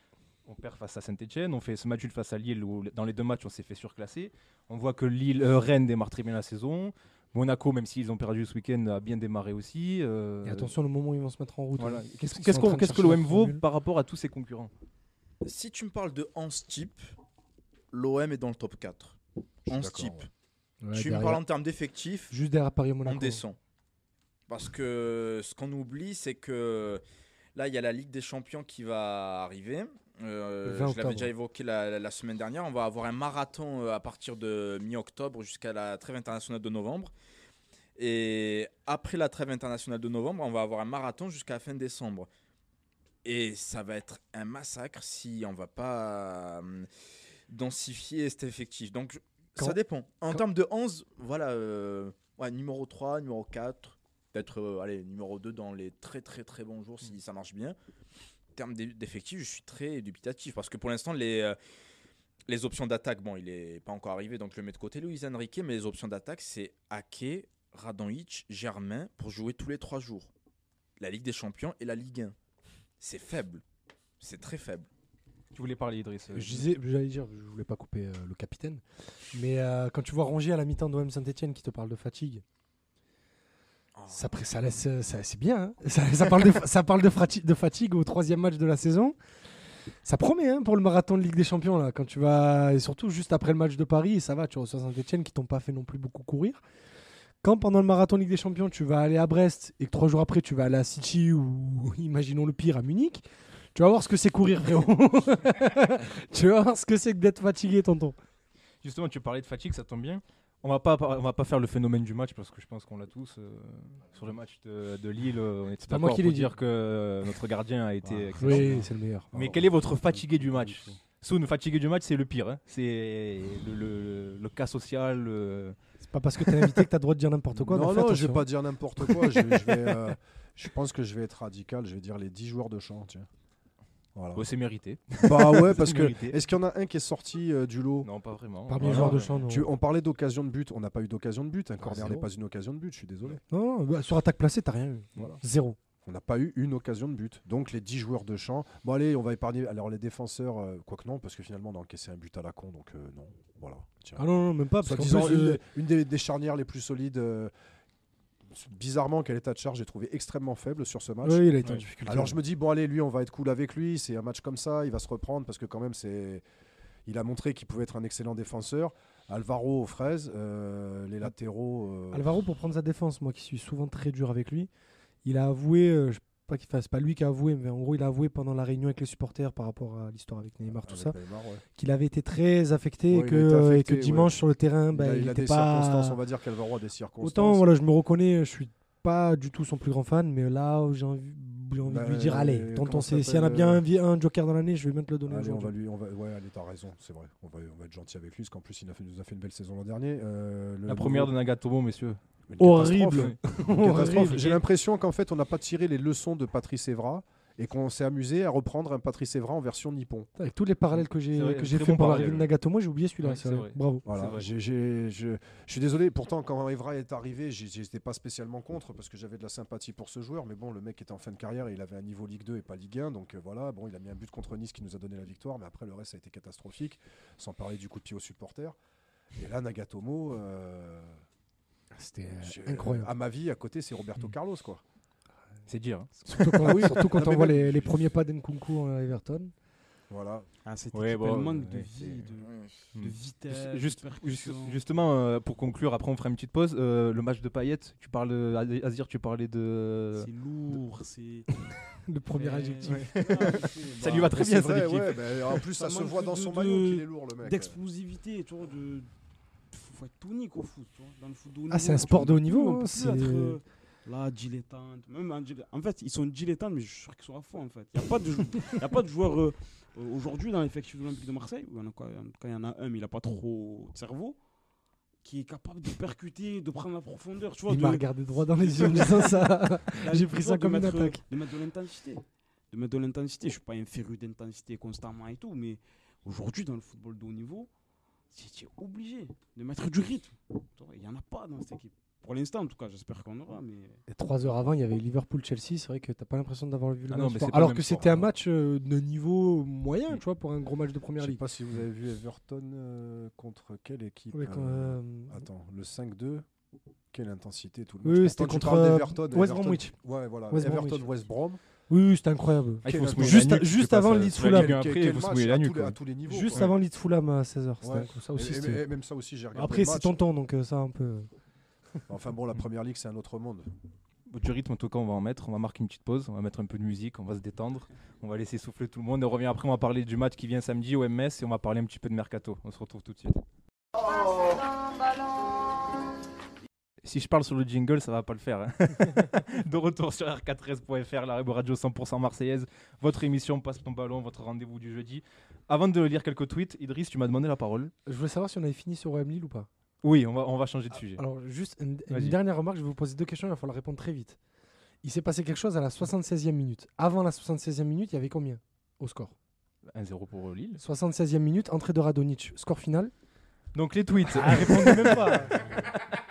On perd face à Saint-Etienne, on fait ce match nul face à Lille où dans les deux matchs on s'est fait surclasser. On voit que Lille, euh, Rennes démarre très bien la saison. Monaco, même s'ils ont perdu ce week-end, a bien démarré aussi. euh, Et attention, le moment où ils vont se mettre en route. voilà. hein. Qu'est-ce sont que l'OM vaut par rapport à tous ses concurrents? Si tu me parles de 11 type, l'OM est dans le top 4. Je suis 11 d'accord, type. ouais. Ouais, tu me parles en termes d'effectifs, Juste derrière Paris et on Monaco. descend. Parce que ce qu'on oublie, c'est que là, il y a la Ligue des Champions qui va arriver. Euh, Le 20 je l'avais déjà évoqué la, la- la semaine dernière. On va avoir un marathon euh, à partir de mi-octobre jusqu'à la trêve internationale de novembre. Et après la trêve internationale de novembre, on va avoir un marathon jusqu'à la fin décembre. Et ça va être un massacre si on va pas euh, densifier cet effectif. Donc Quand- ça dépend. En quand- termes de 11, voilà, euh, ouais, numéro 3, numéro 4, peut-être euh, allez, numéro 2 dans les très très très bons jours si ça marche bien. En termes d'e- d'effectifs, je suis très dubitatif parce que pour l'instant, les, euh, les options d'attaque, bon, il est pas encore arrivé, donc je le mets de côté, Luis Enrique, mais les options d'attaque, c'est Ake, Radonjic, Germain pour jouer tous les 3 jours. La Ligue des Champions et la Ligue 1. C'est faible. C'est très faible. Tu voulais parler, Idriss euh, Je disais, j'allais dire, je voulais pas couper euh, le capitaine, mais euh, quand tu vois Rongier à la mi-temps d'OM Saint-Etienne qui te parle de fatigue, ça, pré- ça laisse, ça, c'est bien. hein. ça, ça parle, de, ça parle de, frati- de fatigue au troisième match de la saison. Ça promet hein, pour le marathon de Ligue des Champions là. Quand tu vas et surtout juste après le match de Paris, ça va. Tu reçois Saint-Etienne qui t'ont pas fait non plus beaucoup courir. Quand pendant le marathon Ligue des Champions, tu vas aller à Brest et que trois jours après, tu vas aller à City ou imaginons le pire à Munich, tu vas voir ce que c'est courir, frérot. tu vas voir ce que c'est que d'être fatigué, tonton. Justement, tu parlais de fatigue, ça tombe bien. On va pas on va pas faire le phénomène du match parce que je pense qu'on l'a tous euh, sur le match de, de Lille. euh, On était pas moi d'accord qui pour dit. dire que euh, notre gardien a été. Exceptionnel. Oui, c'est le meilleur. Mais quel est votre fatigué du match Soun, fatigué du match, c'est le pire. hein. C'est le, le- le cas social. le- C'est pas parce que t'es invité que t'as le droit de dire n'importe quoi. non, non, je vais pas dire n'importe quoi. je, vais- je vais, euh, je pense que je vais être radical. Je vais dire les 10 joueurs de champ. Tiens. Voilà. Ouais, c'est mérité. Bah ouais, parce que est-ce qu'il y en a un qui est sorti euh, du lot? Non, pas vraiment. Parmi les joueurs de champ, non. Tu- On parlait d'occasion de but. On n'a pas eu d'occasion de but. Un corner zéro. n'est pas une occasion de but. Je suis désolé. Non, non, bah, sur attaque placée, t'as rien eu. Voilà. Zéro. On n'a pas eu une occasion de but. Donc les 10 joueurs de champ. Bon allez, on va épargner. Alors les défenseurs, euh, quoique non, parce que finalement on a encaissé un but à la con. Donc euh, non. Voilà. Tiens. Ah non, non, même pas. Parce disant plus, une, euh, une des, des charnières les plus solides. euh, bizarrement, quel état de charge j'ai trouvé extrêmement faible sur ce match. oui, il a été en difficulté. Alors je me dis bon allez, lui on va être cool avec lui. C'est un match comme ça, il va se reprendre parce que quand même c'est. Il a montré qu'il pouvait être un excellent défenseur. Alvaro aux fraises, euh, les latéraux. euh, Alvaro, pour prendre sa défense, moi qui suis souvent très dur avec lui, il a avoué, euh, je sais pas qu'il fasse, pas lui qui a avoué, mais en gros, il a avoué pendant la réunion avec les supporters par rapport à l'histoire avec Neymar, tout avec ça, ouais. qu'il avait été très affecté, Ouais, et, que, et dimanche ouais. sur le terrain, Il bah, a, il il a était des pas. circonstances, on va dire qu'Alvaro a des circonstances. Autant, voilà, je me reconnais, je suis pas du tout son plus grand fan, mais là, où j'ai envie, j'ai envie de lui Bah, dire, allez, tonton, s'il y en a bien euh, un, joker dans l'année, je vais même te le donner Allez, on va lui, on va, ouais, allez, t'as raison, c'est vrai. On va, on va être gentil avec lui, parce qu'en plus, il a fait- nous a fait une belle saison l'an dernier. Euh, le La première de Nagatomo, messieurs. Horrible. J'ai l'impression qu'en fait, on n'a pas tiré les leçons de Patrice Evra et qu'on s'est amusé à reprendre un Patrice Evra en version nippon. Avec tous les parallèles que j'ai que j'ai fait bon pour l'arrivée de. Nagatomo, j'ai oublié celui-là. Ouais. Bravo. Voilà. je, je suis désolé. Pourtant, quand Evra est arrivé, j'étais pas spécialement contre parce que j'avais de la sympathie pour ce joueur. Mais bon, le mec était en fin de carrière et il avait un niveau Ligue 2 et pas Ligue 1. Donc euh, voilà, bon, il a mis un but contre Nice qui nous a donné la victoire. Mais après, le reste, ça a été catastrophique. Sans parler du coup de pied aux supporters. Et là, Nagatomo. euh, C'était j'ai- incroyable. À ma vie, à côté, c'est Roberto Carlos, quoi. C'est dire. hein. Surtout quand, surtout quand Non, on voit même- les, les premiers pas d'Nkunku à Everton. Voilà. Ah, cette Ouais, bon, manque de vie, de, de Hmm. vitesse, Juste- de Juste- percussion. justement, euh, pour conclure, après on fera une petite pause. euh, le match de Payet, tu parles de Azir, tu parlais de. C'est lourd, c'est. Le premier adjectif. ouais. Ah, Ça bah, lui va très bien, cette vrai, équipe. ouais, bah, en plus, ça, Ça se voit dans son de- maillot qu'il est lourd, le mec. D'explosivité, vois, de. Faut être tout unique au foot. Dans le foot de haut Ah, c'est un sport de haut niveau, hein, c'est- être, euh, Là, dilettante. Même en, fait, ils sont dilettantes, mais je suis sûr qu'ils sont à fond, en fait. Il n'y a pas de, y a pas de joueur euh, euh, aujourd'hui dans l'effectif de l'Olympique de Marseille, ou en, tout cas, il y en a un, mais il n'a pas trop de cerveau, qui est capable de percuter, de prendre la profondeur, tu vois. Il de- m'a regardé droit dans les yeux en disant ça. J'ai pris ça comme une attaque. De mettre de l'intensité. De mettre de l'intensité. Je suis pas un féru d'intensité constamment et tout, mais aujourd'hui, dans le football de haut niveau, c'est- tu es obligé de mettre du rythme. Tu Il n'y en a pas dans cette équipe. Pour l'instant, en tout cas, j'espère qu'on aura, mais. Et trois heures avant, il y avait Liverpool-Chelsea. C'est vrai que t'as pas l'impression d'avoir vu le Ah non, Alors que c'était un match euh, de niveau moyen, tu vois, pour un gros match de Je première sais ligue. pas si vous avez vu Everton euh, contre quelle équipe quand, euh, Attends, le 5-2. Quelle intensité tout le Oui, match. oui, c'était tu contre, d'Everton, West Everton- Bromwich. Ouais, voilà. West Everton Bromwich. West Brom. Oui, oui, c'était incroyable. Ah, il faut Quel se mouiller Juste- la nuque, juste avant Leeds Fulham. un Quel- après, quel il faut se match mouiller la à nuque. tous les- quoi. à tous les niveaux. Juste avant Leeds Fulham à 16h. Ouais. Ça aussi, Et- c'était- et- et même ça aussi, j'ai regardé. Après, c'est tonton, donc euh, ça un peu. Enfin bon, la première ligue, c'est un autre monde. Du rythme, en tout cas, on va en mettre. On va marquer une petite pause. On va mettre un peu de musique. On va se détendre. On va laisser souffler tout le monde. Et on revient après. On va parler du match qui vient samedi au MS et on va parler un petit peu de mercato. On se retrouve tout de suite. Si je parle sur le jingle, ça va pas le faire. hein. de retour sur r4s.fr, la radio 100% marseillaise, votre émission Passe ton ballon, votre rendez-vous du jeudi. Avant de lire quelques tweets, Idriss, tu m'as demandé la parole. Je voulais savoir si on avait fini sur OM Lille ou pas. Oui, on va, on va changer de sujet. Alors, juste une, une Vas-y. dernière remarque, je vais vous poser deux questions, il va falloir répondre très vite. Il s'est passé quelque chose à la 76e minute. Avant la 76e minute, il y avait combien au score? 1-0 pour euh, Lille. 76e minute, entrée de Radonic. Score final Donc les tweets. Ah, répondez même pas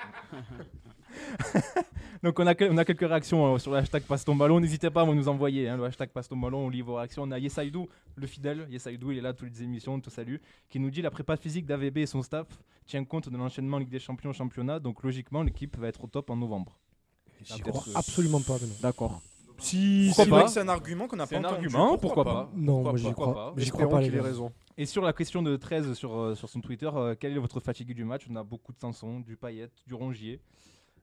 Donc on a, on a quelques réactions euh, sur le hashtag passe ton ballon. N'hésitez pas à nous envoyer hein, le hashtag passe ton ballon. On lit vos réactions. On a Yesaïdou, le fidèle. Yesaïdou, il est là toutes les émissions. On te salue. Qui nous dit la prépa physique d'AVB et son staff tient compte de l'enchaînement Ligue des Champions championnat. Donc logiquement l'équipe va être au top en novembre. J'y crois euh, absolument pas. D'accord. Si, C'est pas vrai que c'est un argument qu'on n'a C'est pas un entendu. argument, pourquoi pas Non, Pourquoi moi j'y pas, crois. pas. J'y crois pas, les qu'il ait gars. raison. Et sur la question de 13 sur, euh, sur son Twitter, euh, quel est votre fatigué du match? On a beaucoup de Sanson, du Payet, du Rongier.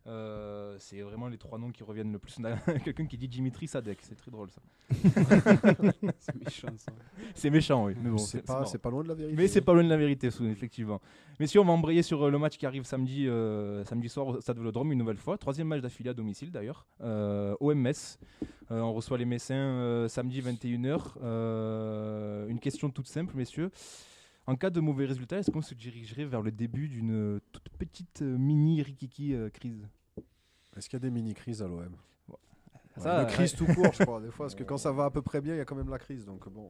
Euh, c'est vraiment les trois noms qui reviennent le plus. On a quelqu'un qui dit Dimitri Sadek, c'est très drôle ça. C'est méchant ça. C'est méchant, oui. Mais bon, c'est pas, loin de la vérité. Mais c'est pas loin de la vérité, effectivement. Messieurs, on va embrayer sur euh, le match qui arrive samedi, euh, samedi soir au Stade Vélodrome, une nouvelle fois. Troisième match d'affilée à domicile d'ailleurs. Euh, OMS. on reçoit les Messins euh, samedi 21h. Euh, une question toute simple, messieurs. En cas de mauvais résultat, est-ce qu'on se dirigerait vers le début d'une euh, toute petite euh, mini rikiki euh, crise? Est-ce qu'il y a des mini-crises à l'OM Ça, Une crise tout court, je crois, des fois. Parce que quand ça va à peu près bien, il y a quand même la crise. Donc bon.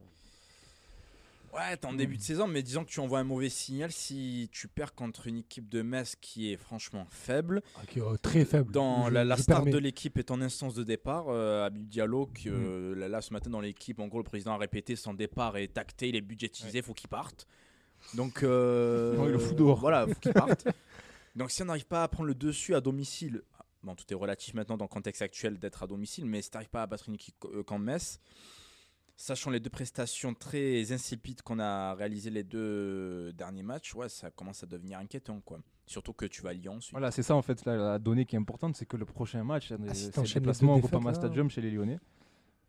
Ouais, t'es en début de saison, mais disons que tu envoies un mauvais signal si tu perds contre une équipe de Metz qui est franchement faible. Ah, qui est, euh, très faible. Dans Je- la, la je star permets. de l'équipe est en instance de départ, euh, Diallo, que euh, là, là, ce matin dans l'équipe, en gros, le président a répété son départ est acté, il est budgétisé, faut qu'il parte. Donc, euh, Non, il le fout dehors. Voilà, faut qu'il parte. Donc, si on n'arrive pas à prendre le dessus à domicile, bon, tout est relatif maintenant dans le contexte actuel d'être à domicile, mais si tu n'arrives pas à battre une équipe euh, comme Metz, sachant les deux prestations très insipides qu'on a réalisées les deux derniers matchs, ouais, ça commence à devenir inquiétant, quoi. Surtout que tu vas à Lyon. ensuite. Voilà, c'est ça en fait la, la donnée qui est importante, c'est que le prochain match, Ah, c'est le déplacement au Groupama. Stadium chez les Lyonnais.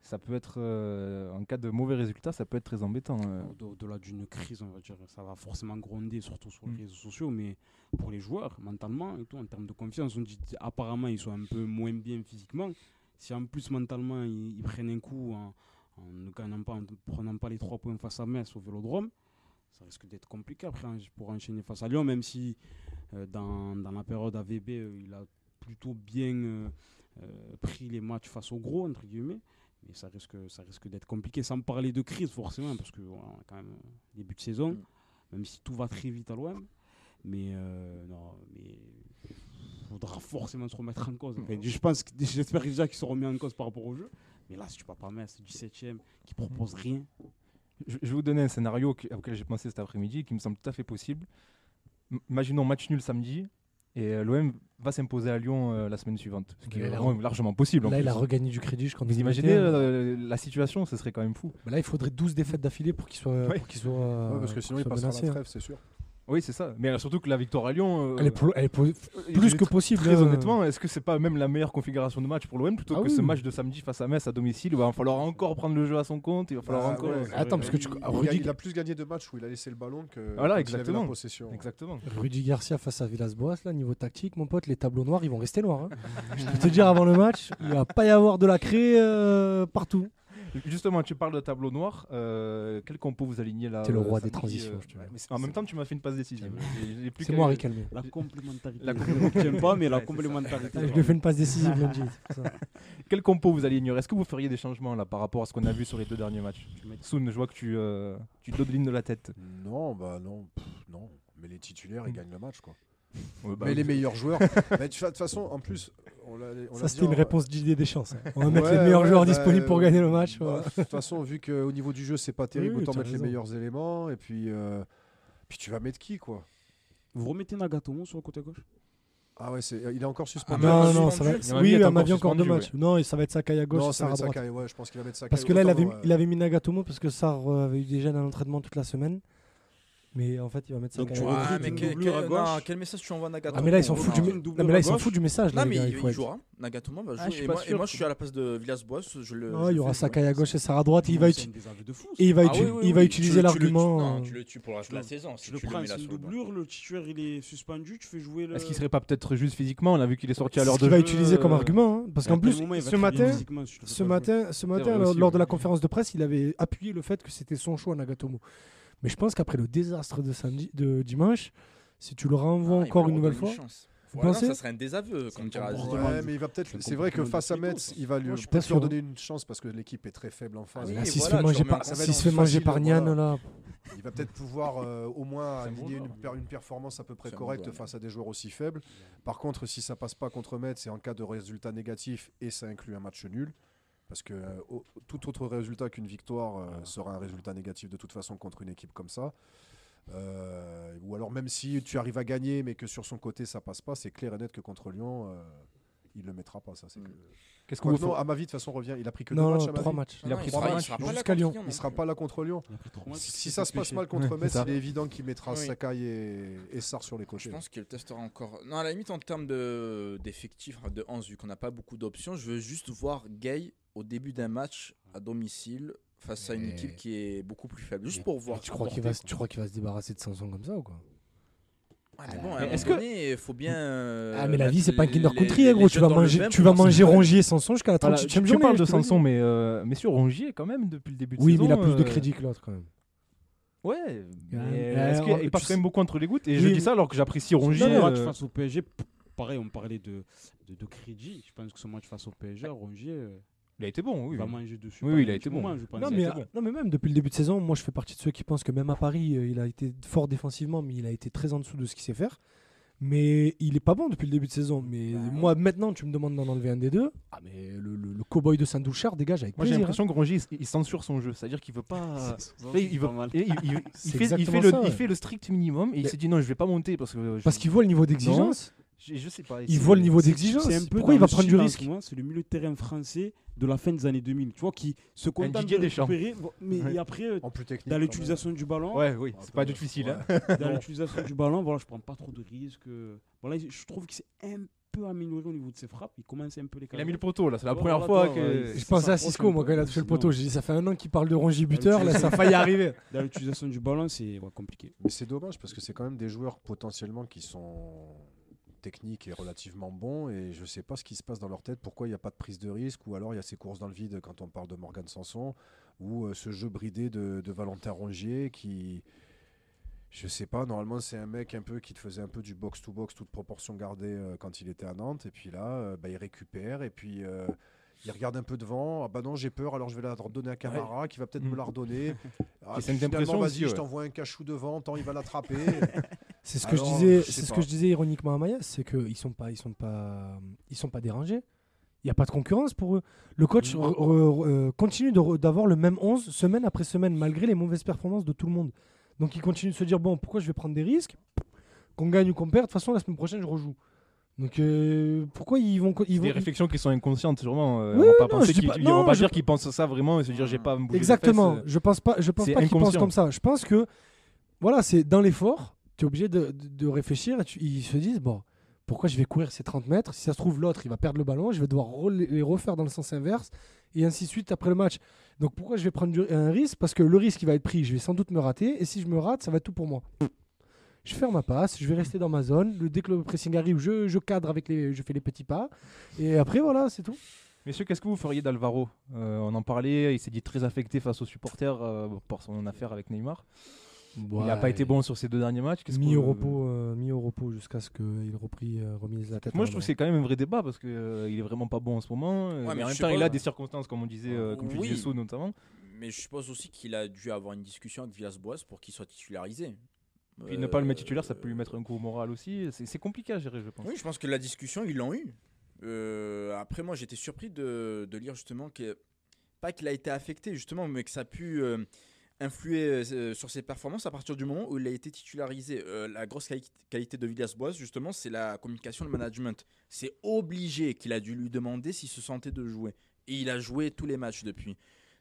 Ça peut être, euh, en cas de mauvais résultat, ça peut être très embêtant. euh. Au- Au-delà d'une crise, on va dire, ça va forcément gronder, surtout sur les Mm. réseaux sociaux, mais pour les joueurs, mentalement et tout, en termes de confiance, on dit apparemment ils sont un peu moins bien physiquement. Si en plus mentalement ils, ils prennent un coup en, en ne gagnant pas, en ne prenant pas les trois points face à Metz au Vélodrome, ça risque d'être compliqué après en- pour enchaîner face à Lyon, même si euh, dans, dans la période AVB, il a plutôt bien pris les matchs face au gros, entre guillemets. Mais ça risque, ça risque d'être compliqué, sans parler de crise forcément, parce que voilà, on a quand même euh, début de saison, Mm. même si tout va très vite à l'OM. Mais euh, non, mais faudra forcément se remettre en cause. Enfin, je pense, j'espère déjà qu'ils seront mis en cause par rapport au jeu. Mais là, si tu vas pas mettre du 7ème qui propose rien, Je, je vais vous donner un scénario auquel j'ai pensé cet après-midi, qui me semble tout à fait possible. M- Imaginons match nul samedi et euh, l'OM va s'imposer à Lyon euh, la semaine suivante, ce qui Mais est largement possible. en Là, il a regagné du crédit jusqu'en Vous 2021. imaginez euh, la situation, ce serait quand même fou. Bah Là, il faudrait 12 défaites d'affilée pour qu'il soit, Ouais. pour qu'il soit, Ouais, parce que sinon, il passera la hein. trêve, c'est sûr. Oui, c'est ça. Mais euh, surtout que la victoire à Lyon. euh, Elle est, pro- elle est po- euh, plus que possible. Très hein. honnêtement, est-ce que c'est pas même la meilleure configuration de match pour l'OM plutôt Ah que oui. ce match de samedi face à Metz à domicile Il va falloir encore prendre le jeu à son compte. Il va falloir Bah, encore. ouais, Attends, parce que tu- il, ah, Rudy- il a plus gagné de matchs où il a laissé le ballon que Voilà, il exactement. la possession. Exactement. Rudy Garcia face à Villas-Boas, là, niveau tactique, mon pote, les tableaux noirs, ils vont rester noirs. hein. Je peux te dire avant le match, il va pas y avoir de la craie euh, partout. Justement, tu parles de tableau noir. euh, quel compo vous alignez là T'es le euh, roi des transitions, euh, je te ouais, mais c'est- En même temps, tu m'as fait une passe décisive. C'est moi, Riquelme. la complémentarité. La je ne retiens pas, mais la c'est complémentarité. Je lui ai fait une passe décisive lundi. c'est. Quel compo vous aligneriez Est-ce que vous feriez des changements là par rapport à ce qu'on a vu sur les deux derniers matchs? Soun, je vois que tu, euh, tu dodelines de la tête. Non, bah non, pff, non. Mais les titulaires, ils gagnent le match, quoi. Ouais, bah, mais les meilleurs joueurs. mais de toute façon, en plus, on l'a. on l'a Ça, c'était une en- réponse d'idée des chances. On va mettre Ouais, les meilleurs ouais, joueurs bah, disponibles pour gagner le match. bah, ouais. De toute façon, vu qu'au niveau du jeu, c'est pas terrible, Oui, autant mettre les meilleurs éléments. Et puis, euh, puis tu vas mettre qui, quoi? Vous remettez Nagatomo sur le côté gauche? Ah ouais, c'est, il est encore Ah, suspendu. mais Non, suspendu. non, ça va être. Oui, à encore ma vie encore deux matchs. Non, et ça va être Sakai à gauche non, ça va être droite. Sakai, ouais, je pense qu'il va mettre Sakai. Parce que là, il avait, Autant, il avait mis Nagatomo parce que Sarr euh, avait eu des gènes à l'entraînement toute la semaine. Mais en fait, il va mettre Donc, Sakai. tu à gauche. Ah, recrutes mais quel, quel- non, message tu envoies à Nagatomo Ah, mais là, ils s'en foutent du, Non, non, mais là, ils à s'en gauche. foutent du message. Non, là, mais les gars, il, il il jouera. Nagatomo va jouer. Ah, je suis et, pas moi, et moi, je suis à la place de Villas-Boas. Je le, Ah, je il y aura jouer. Sakai à gauche et Sarr à droite. Il va, uti- ça. et il va, Ah uti- oui, oui, il va oui. utiliser l'argument. Non, tu le tues pour la saison. Si Tu le prends, le c'est une doublure, titulaire il est suspendu, tu fais jouer le. Est-ce qu'il serait pas peut-être juste physiquement On a vu qu'il est sorti à l'heure ce de qu'il va utiliser comme euh, argument. hein, Parce qu'en plus, il ce matin, ce matin, lors, de la conférence de presse, il avait appuyé le fait que c'était son choix, Nagatomo. Mais je pense qu'après le désastre de, samedi, de dimanche, si tu le renvoies Ah, il encore une nouvelle fois, une chance. Vous Voilà, pensez ça serait un désaveu, comme dira. Ouais, mais mais il va peut-être. c'est vrai que face à Metz, il va lui je leur donner une chance parce que l'équipe est très faible en face. Ah s'il se voilà, fait manger par, se fait manger. Nian, là, Il va peut-être pouvoir euh, au moins bon aligner une, joueur. per- une performance à peu près bon correcte face à des joueurs aussi faibles. Par contre, si ça passe pas contre Metz, c'est en cas de résultat négatif et ça inclut un match nul. Parce que euh, au- tout autre résultat qu'une victoire euh, sera un résultat négatif de toute façon contre une équipe comme ça. Euh, ou alors même si tu arrives à gagner mais que sur son côté ça passe pas, c'est clair et net que contre Lyon, il le mettra pas. Ça, c'est Mm. que... Qu'est-ce que Quoi vous que non, à ma vie, de toute façon, revient. Il a pris que Non, deux non, matchs à trois matchs. Il a Non, pris sera- trois matchs sera pas là jusqu'à contre Lyon. Il sera pas là contre Lyon. Il a pris trois matchs, Si ça se passe mal contre Metz, il est évident qu'il mettra. Sakai et, Sarr sur les côtés. Je pense qu'il testera encore. Non, à la limite, en termes de- d'effectifs, de 11, vu qu'on n'a pas beaucoup d'options, je veux juste voir Gay au début d'un match à domicile face à une équipe qui est beaucoup plus faible. Juste pour voir. Tu crois qu'il va, se- tu crois qu'il va se débarrasser de Sanson comme ça ou quoi? Ouais, mais bon, à Mais un est-ce moment que- donné, il faut bien. euh, Ah mais la vie c'est pas un Kinder les- Country les- hein, gros, les tu vas dans le manger bain tu pour vas manger. Rongier Sanson jusqu'à la Voilà, 38e tu, tu journée. parles je de te le dis. Sanson, mais euh, messieurs Rongier quand même depuis le début de Oui, saison. mais il a plus de euh, crédit que l'autre quand même. Ouais, mais Euh, est-ce qu'il euh, il passe tu quand même beaucoup entre les gouttes? Et Oui, je dis mais- ça alors que j'apprécie Rongier. Non, le match euh, face au PSG, p- pareil, on parlait de, de, de crédit. Je pense que ce match face au PSG, Rongier euh, Il a été bon, oui. va manger dessus. Oui, oui, il a été bon. moment, je pense. Non a mais, été bon. non mais même depuis le début de saison, moi je fais partie de ceux qui pensent que même à Paris, euh, il a été fort défensivement, mais il a été très en dessous de ce qu'il sait faire. Mais il est pas bon depuis le début de saison. Mais Bah, moi maintenant, tu me demandes d'en enlever un des deux. Ah mais le, le, le cowboy de Saint-Douchard dégage avec Moi j'ai plaisir. hein. l'impression que Rongier il, il censure son jeu, c'est-à-dire qu'il veut pas. il, il veut- fait, il, fait exactement le, strict minimum et il Mais- s'est dit non, je vais pas monter parce que. je- Parce qu'il voit le niveau d'exigence. Je, je sais pas. Il c'est- voit le niveau C'est- d'exigence. C'est un peu Pourquoi il va le prendre du risque C'est le milieu de terrain français de la fin des années 2000. Tu vois, qui se contente Didier de récupérer. Mais Ouais. et après, euh, En plus technique. dans l'utilisation du ballon, Ouais, oui, même. c'est pas difficile. Ouais. Hein. dans l'utilisation du ballon, voilà, je prends pas trop de risques. Voilà, je trouve qu'il s'est un peu amélioré au niveau de ses frappes. Il commence un peu les Il a mis le poteau là, c'est la première voilà, fois toi, que. ouais. Je pensais à Cisco, moi, quand il a touché le poteau. J'ai dit, ça fait un an qu'il parle de Rongier buteur, là, ça a failli arriver. Dans l'utilisation du ballon, c'est compliqué. Mais c'est dommage parce que c'est quand même des joueurs potentiellement qui sont techniques et relativement bons et je sais pas ce qui se passe dans leur tête, pourquoi il n'y a pas de prise de risque ou alors il y a ces courses dans le vide quand on parle de Morgan Sanson ou euh, ce jeu bridé de, de Valentin Rongier qui je sais pas, normalement c'est un mec un peu qui te faisait un peu du box to box toute proportion gardée euh, quand il était à Nantes et puis là euh, bah, il récupère et puis il regarde un peu devant, ah bah non j'ai peur alors je vais la redonner à Camara qui va peut-être me la redonner. Ah, c'est une vas-y, je t'envoie un cachou devant, tant il va l'attraper. C'est ce que je Alors, disais, je c'est ce que je disais ironiquement à Maya, c'est qu'ils sont pas, ils sont pas, ils sont pas dérangés. Il n'y a pas de concurrence pour eux. Le coach re- re- euh, continue d'avoir le même 11 semaine après semaine, malgré les mauvaises performances de tout le monde. Donc il continue de se dire bon, pourquoi je vais prendre des risques? Qu'on gagne ou qu'on perde, de toute façon, la semaine prochaine, je rejoue. Donc euh, pourquoi ils vont. Ils vont Des réflexions qui sont inconscientes, sûrement. euh, Oui, on va pas non, penser pas- ils- on non, va je- dire qu'ils pensent ça vraiment et se dire j'ai pas à me bouger les Exactement. fesses. Je pense pas, je pense pas qu'ils pensent comme ça. Je pense que voilà, c'est dans l'effort, obligé de, réfléchir et ils se disent bon, pourquoi je vais courir ces 30 mètres? Si ça se trouve, l'autre il va perdre le ballon, je vais devoir les refaire dans le sens inverse et ainsi de suite après le match. Donc pourquoi je vais prendre un risque? Parce que le risque il va être pris, je vais sans doute me rater et si je me rate, ça va être tout pour moi. Je ferme ma passe, je vais rester dans ma zone. Le, dès que le pressing arrive, je, cadre avec les, je fais les petits pas et après voilà, c'est tout. Messieurs, qu'est-ce que vous feriez d'Alvaro? Euh, On en parlait, il s'est dit très affecté face aux supporters euh, pour son affaire avec Neymar. Il n'a pas été bon sur ses deux derniers matchs. Mis que- au repos, euh, mis au repos jusqu'à ce qu'il repris, euh, remise la tête. Moi, je trouve que c'est quand même un vrai débat parce qu'il il est vraiment pas bon en ce moment. euh, Ouais, mais mais en même temps, il a ouais. des circonstances, comme on disait, euh, comme tu Oui. disais, Sou, notamment. Mais je suppose aussi qu'il a dû avoir une discussion avec Villas-Boas pour qu'il soit titularisé. Puis ne pas le mettre Euh, titulaire, ça peut lui mettre un coup au moral aussi. C'est compliqué à gérer, je pense. Oui, je pense que la discussion, ils l'ont eu. Euh, après, moi, j'étais surpris de, de lire justement que, pas qu'il a été affecté, justement, mais que ça a pu euh, influer euh, sur ses performances à partir du moment où il a été titularisé. Euh, la grosse quali- qualité de Villas-Boas, justement, c'est la communication, le management. C'est obligé qu'il a dû lui demander s'il se sentait de jouer. Et il a joué tous les matchs depuis.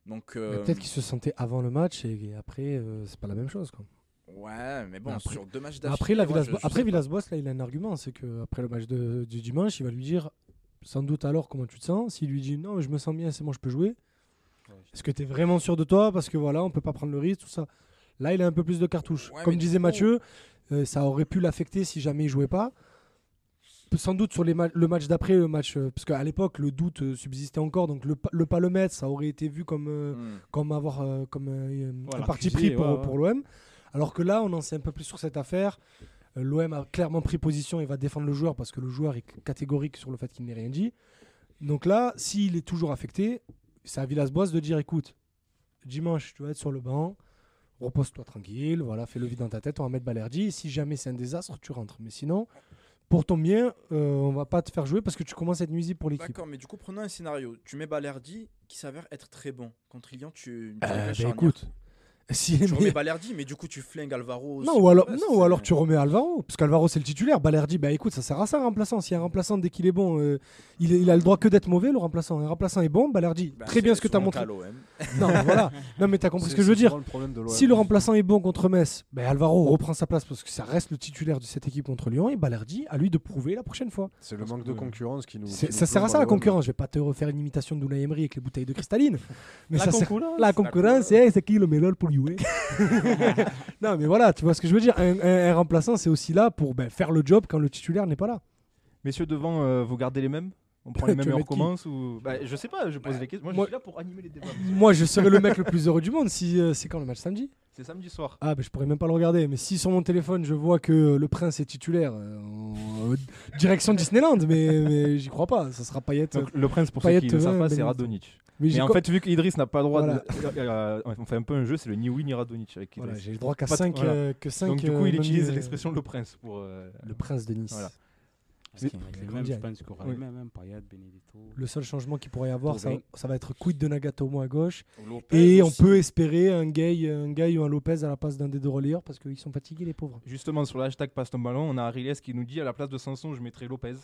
Donc, euh, Peut-être qu'il se sentait avant le match et, après, euh, c'est pas la même chose. Quoi. ouais, mais bon, Après- sur deux matchs Après, d'affilée, Villas- je après. Villas-Boas, là, il a un argument c'est que après le match de- du dimanche, il va lui dire sans doute alors comment tu te sens? S'il lui dit non, je me sens bien, c'est bon, je peux jouer. Est-ce que tu es vraiment sûr de toi Parce que voilà, on peut pas prendre le risque, tout ça. Là, il a un peu plus de cartouches. Ouais, Comme disait coup- Mathieu, euh, ça aurait pu l'affecter si jamais il jouait pas. Sans doute sur les ma- le match d'après, le match, euh, parce qu'à l'époque le doute euh, subsistait encore, donc le, le pas le mettre, ça aurait été vu comme Hmm. comme avoir comme un parti pris pour, ouais, ouais. pour l'OM. Alors que là, on en sait un peu plus sur cette affaire. L'OM a clairement pris position et va défendre le joueur parce que le joueur est catégorique sur le fait qu'il n'ait rien dit. Donc là, s'il est toujours affecté, c'est à Villas-Boas de dire écoute, dimanche, tu vas être sur le banc, repose-toi tranquille, voilà, fais le vide dans ta tête, on va mettre Balerdi. Et si jamais c'est un désastre, tu rentres. Mais sinon, pour ton bien, euh, on va pas te faire jouer parce que tu commences à être nuisible pour l'équipe. D'accord, mais du coup, prenons un scénario. Tu mets Balerdi qui s'avère être très bon. Contre Lyon, tu. tu Euh, bah écoute, Si, Tu mais- remets Balerdi, mais du coup, tu flingues Alvaro. Non, ou alors, non, ou alors tu remets Alvaro, parce qu'Alvaro c'est le titulaire. Balerdi, bah écoute, ça sert à ça un remplaçant. S'il y a un remplaçant dès qu'il est bon, euh, il, a le droit que d'être mauvais, le remplaçant. Un remplaçant est bon, Balerdi, Ben, très bien ce que tu as montré. Non, mais voilà. Non, mais t'as compris ce C'est- que je veux dire. souvent le problème de l'OM. Si le remplaçant est bon contre Metz, ben Alvaro reprend sa place parce que ça reste le titulaire de cette équipe contre Lyon et Balerdi à lui de prouver la prochaine fois. C'est le manque de concurrence qui nous. C'est- qui nous ça sert à ça la concurrence. Je vais pas te refaire une imitation d'Unai Emery avec les bouteilles de cristalline. Mais La ça concurrence. La concurrence, c'est qui le meilleur pour Non, mais voilà, tu vois ce que je veux dire. Un remplaçant, c'est aussi là pour ben, faire le job quand le titulaire n'est pas là. Messieurs, devant, euh, vous gardez les mêmes? On prend les mêmes et on recommence ou... Bah, Je sais pas, je pose des questions. Moi, moi- je suis là pour animer les débats. Moi, je serais le mec le plus heureux du monde si euh, c'est quand le match samedi? C'est samedi soir. Ah, ben je pourrais même pas le regarder. Mais si sur mon téléphone je vois que le prince est titulaire, euh, en- euh, direction Disneyland, mais, mais j'y crois pas. Ça sera Payet. Donc, le prince, pour Payet, ceux qui ne savent Vin, pas, c'est. Radonic. mais en fait, vu qu'Idriss n'a pas le droit Voilà. de. euh, on fait un peu un jeu, c'est le ni oui ni Radonic avec voilà, Idriss. j'ai le droit qu'à Pas de- 5 voilà. que cinq, Donc, du coup, euh, il utilise l'expression le prince pour. le prince de Nice. Voilà. Parce qu'il y a les Comment mêmes, dire je pense qu'il y aura Oui. les mêmes, Payet, Benedetto. Le seul changement qu'il pourrait y avoir, ça, va être quid de Nagatomo à gauche. Et on peut espérer un Gay, un Gay ou un Lopez à la place d'un des deux relayeurs parce qu'ils sont fatigués, les pauvres. Justement, sur le hashtag passe ton ballon, on a Ariles qui nous dit à la place de Sanson, je mettrai Lopez.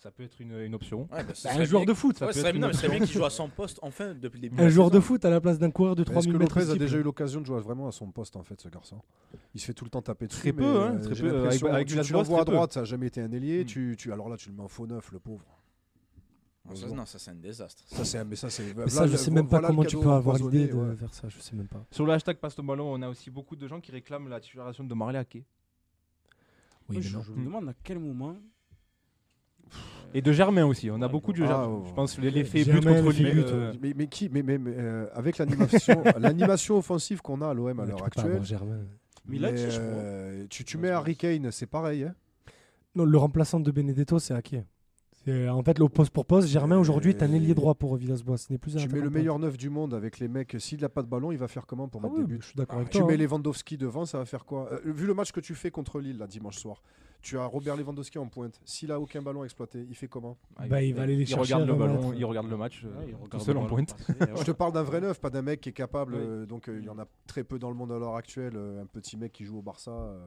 Ça peut être une, une option. Ouais, bah, Bah, un joueur bien- de foot, ça Ouais, peut être une non, option. bien qu'il joue à son poste, enfin, depuis le début. Un la joueur de foot à la place d'un coureur de Est-ce 3000 que mètres. Lopez a déjà eu l'occasion de jouer vraiment à son poste en fait ce garçon? Il se fait tout le temps taper dessus. Très peu, mais, hein, très peu, avec- avec tu, tu l'envoies à peu. droite, ça n'a jamais été un ailier. Mm. Tu, tu, alors là, tu le mets en faux neuf, le pauvre. Ah, ça, Non, ça c'est un désastre. Ça, c'est, mais ça, c'est. Mais ça, je sais même pas comment tu peux avoir l'idée de Ouais. faire ça. Je sais même pas. Sur le hashtag passe ton ballon, on a aussi beaucoup de gens qui réclament la titularisation de Marley. Moi, je, je me demande à quel moment. Et de Germain aussi. On a Ouais, beaucoup de ah, Germain. Je pense les- l'effet but contre l'effet Lille. but, euh, Mais, mais qui mais, mais, mais, euh, avec l'animation, l'animation offensive qu'on a à l'OM à l'heure actuelle, Germain. Mais euh, tu, mets Harry. Kane, c'est pareil. Hein? Non, le remplaçant de Benedetto, c'est. C'est en fait le poste pour poste. Germain aujourd'hui est un ailier droit pour Villas-Boas. Ce n'est plus un tu mets le de meilleur neuf du monde avec les mecs. S'il n'a pas de ballon, il va faire comment pour pointe. mettre Ah des buts? je suis d'accord avec Tu toi. mets hein. Lewandowski devant, ça va faire quoi? Euh, Vu le match que tu fais contre Lille là, dimanche soir, tu as Robert Lewandowski en pointe. S'il a aucun ballon exploité, il fait comment Bah, il va aller les il chercher regarde le 20 ballon, il regarde le match euh, Ouais, il tout regarde seul le en pointe. passer, ouais. Je te parle d'un vrai neuf, pas d'un mec qui est capable. Oui. euh, donc euh, il y en a très peu dans le monde à l'heure actuelle. euh, un petit mec qui joue au Barça, euh,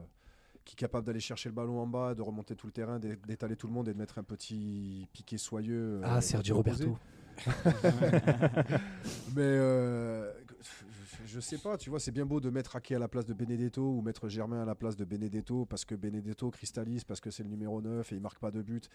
qui est capable d'aller chercher le ballon en bas, de remonter tout le terrain, d'é- d'étaler tout le monde et de mettre un petit piqué soyeux. euh, Ah, Sergio. Roberto. Mais euh, je, sais pas, tu vois, c'est bien beau de mettre Ake à la place de Benedetto ou mettre Germain à la place de Benedetto parce que Benedetto cristallise, parce que c'est le numéro 9 et il marque pas de but.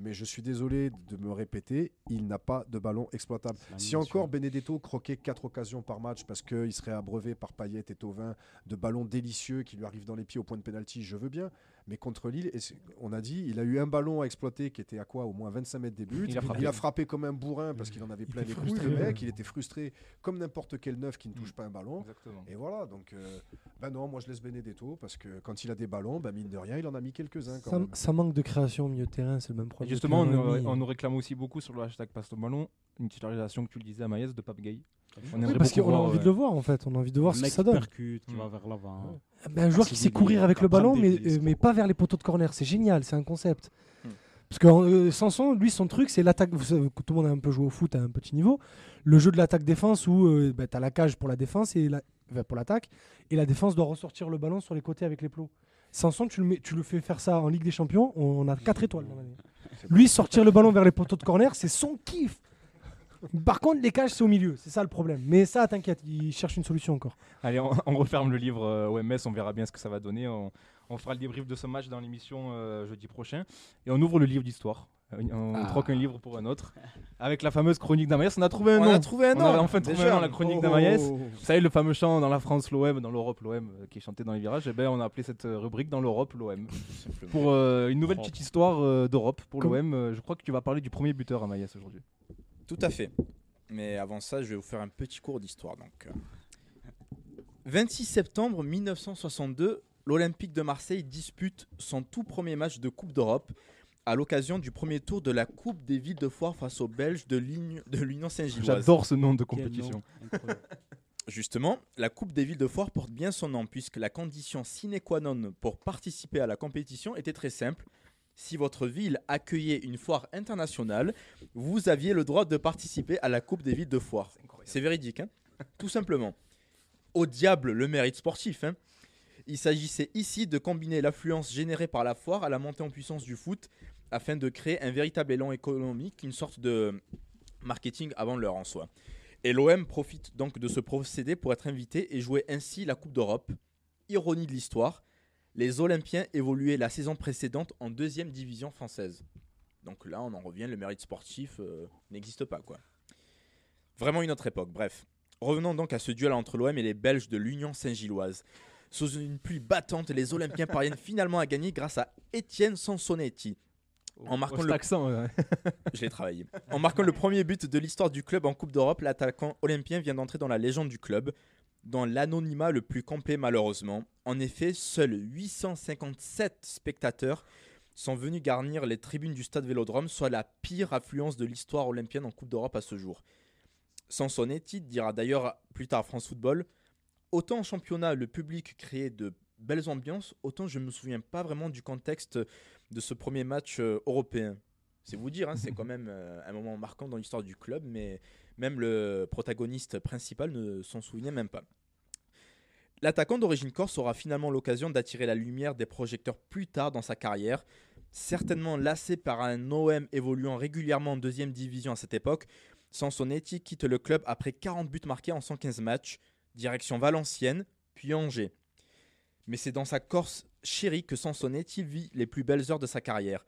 Mais je suis désolé de me répéter, il n'a pas de ballon exploitable. Si encore Benedetto croquait 4 occasions par match parce qu'il serait abreuvé par Payet et Tovin de ballons délicieux qui lui arrivent dans les pieds au point de pénalty, je veux bien. Mais contre Lille, et c'est- on a dit, il a eu un ballon à exploiter qui était à quoi Au moins 25 mètres des buts. Il a frappé. frappé comme un bourrin parce qu'il en avait plein les couilles, le mec. Il était frustré comme n'importe quel neuf qui ne touche pas un ballon. Exactement. Et voilà, donc, euh, bah non, moi je laisse Benedetto parce que quand il a des ballons, bah mine de rien, il en a mis quelques-uns Ça, manque de création au milieu de terrain, c'est le même Et problème. justement, on nous réclame aussi beaucoup sur le hashtag passe ton ballon une titularisation que tu le disais à Maïs de Pape Gay. On Oui, aimerait parce beaucoup qu'on a envie de euh, le voir en fait, on a envie de voir Un ce que ça qui donne. percute, qui Mm. va vers l'avant. Ben, un joueur qui c'est sait courir avec le ballon, mais, euh, mais pas vers les poteaux de corner. C'est génial, c'est un concept. Hmm. Parce que euh, Sanson, lui, son truc, c'est l'attaque. Vous savez que tout le monde a un peu joué au foot à un petit niveau. Le jeu de l'attaque-défense où tu as la cage pour la défense et la, enfin, pour l'attaque, et la défense doit ressortir le ballon sur les côtés avec les plots. Sanson, tu le, mets, tu le fais faire ça en Ligue des Champions, on a 4 étoiles dans l'année. Lui, sortir le ballon vers les poteaux de corner, c'est son kiff. Par contre, les cages, c'est au milieu. C'est ça le problème. Mais ça, t'inquiète, il cherche une solution encore. Allez, on, on referme le livre euh, OMS, on verra bien ce que ça va donner. On, on fera le débrief de ce match dans l'émission euh, jeudi prochain. Et on ouvre le livre d'histoire. Euh, On Ah. troque un livre pour un autre. Avec la fameuse chronique d'Amaïs. On a trouvé un On nom. a trouvé un On nom. a enfin trouvé déjà. un nom, la chronique Oh, d'Amaïs. Vous savez, le fameux chant dans la France, l'OM, dans l'Europe, l'OM, euh, qui est chanté dans les virages. Eh ben, on a appelé cette euh, rubrique dans l'Europe, l'OM. Pour euh, une nouvelle petite histoire euh, d'Europe pour l'OM. euh, je crois que tu vas parler du premier buteur à Maïs aujourd'hui. Tout à fait. Mais avant ça, je vais vous faire un petit cours d'histoire. Donc, euh. 26 septembre 1962, l'Olympique de Marseille dispute son tout premier match de Coupe d'Europe à l'occasion du premier tour de la Coupe des villes de foire face aux Belges de l'Union Saint-Gilloise. J'adore ce nom de compétition. nom. Justement, la Coupe des villes de foire porte bien son nom puisque la condition sine qua non pour participer à la compétition était très simple. Si votre ville accueillait une foire internationale, vous aviez le droit de participer à la Coupe des villes de foire. C'est véridique, hein Tout simplement. Au diable le mérite sportif. hein. Il s'agissait ici de combiner l'affluence générée par la foire à la montée en puissance du foot afin de créer un véritable élan économique, une sorte de marketing avant l'heure en soi. Et l'OM profite donc de ce procédé pour être invité et jouer ainsi la Coupe d'Europe. Ironie de l'histoire, les Olympiens évoluaient la saison précédente en deuxième division française. Donc là, on en revient, le mérite sportif euh, n'existe pas. quoi. Vraiment une autre époque, bref. Revenons donc à ce duel entre l'OM et les Belges de l'Union Saint-Gilloise. Sous une pluie battante, les Olympiens parviennent finalement à gagner grâce à Étienne Sansonetti. En marquant le- accent, ouais. Je l'ai travaillé. En marquant le premier but de l'histoire du club en Coupe d'Europe, l'attaquant olympien vient d'entrer dans la légende du club, dans l'anonymat le plus complet malheureusement. En effet, seuls 857 spectateurs sont venus garnir les tribunes du stade Vélodrome, soit la pire affluence de l'histoire olympienne en Coupe d'Europe à ce jour. Sansonetti dira d'ailleurs plus tard France Football Autant en championnat, le public créait de belles ambiances, autant je ne me souviens pas vraiment du contexte de ce premier match euh, européen. C'est vous dire, hein, c'est quand même euh, un moment marquant dans l'histoire du club, mais même le protagoniste principal ne s'en souvenait même pas. L'attaquant d'origine corse aura finalement l'occasion d'attirer la lumière des projecteurs plus tard dans sa carrière. Certainement lassé par un OM évoluant régulièrement en deuxième division à cette époque, Sansonetti quitte le club après 40 buts marqués en 115 matchs, direction Valenciennes, puis Angers. Mais c'est dans sa Corse chérie que Sansonetti vit les plus belles heures de sa carrière.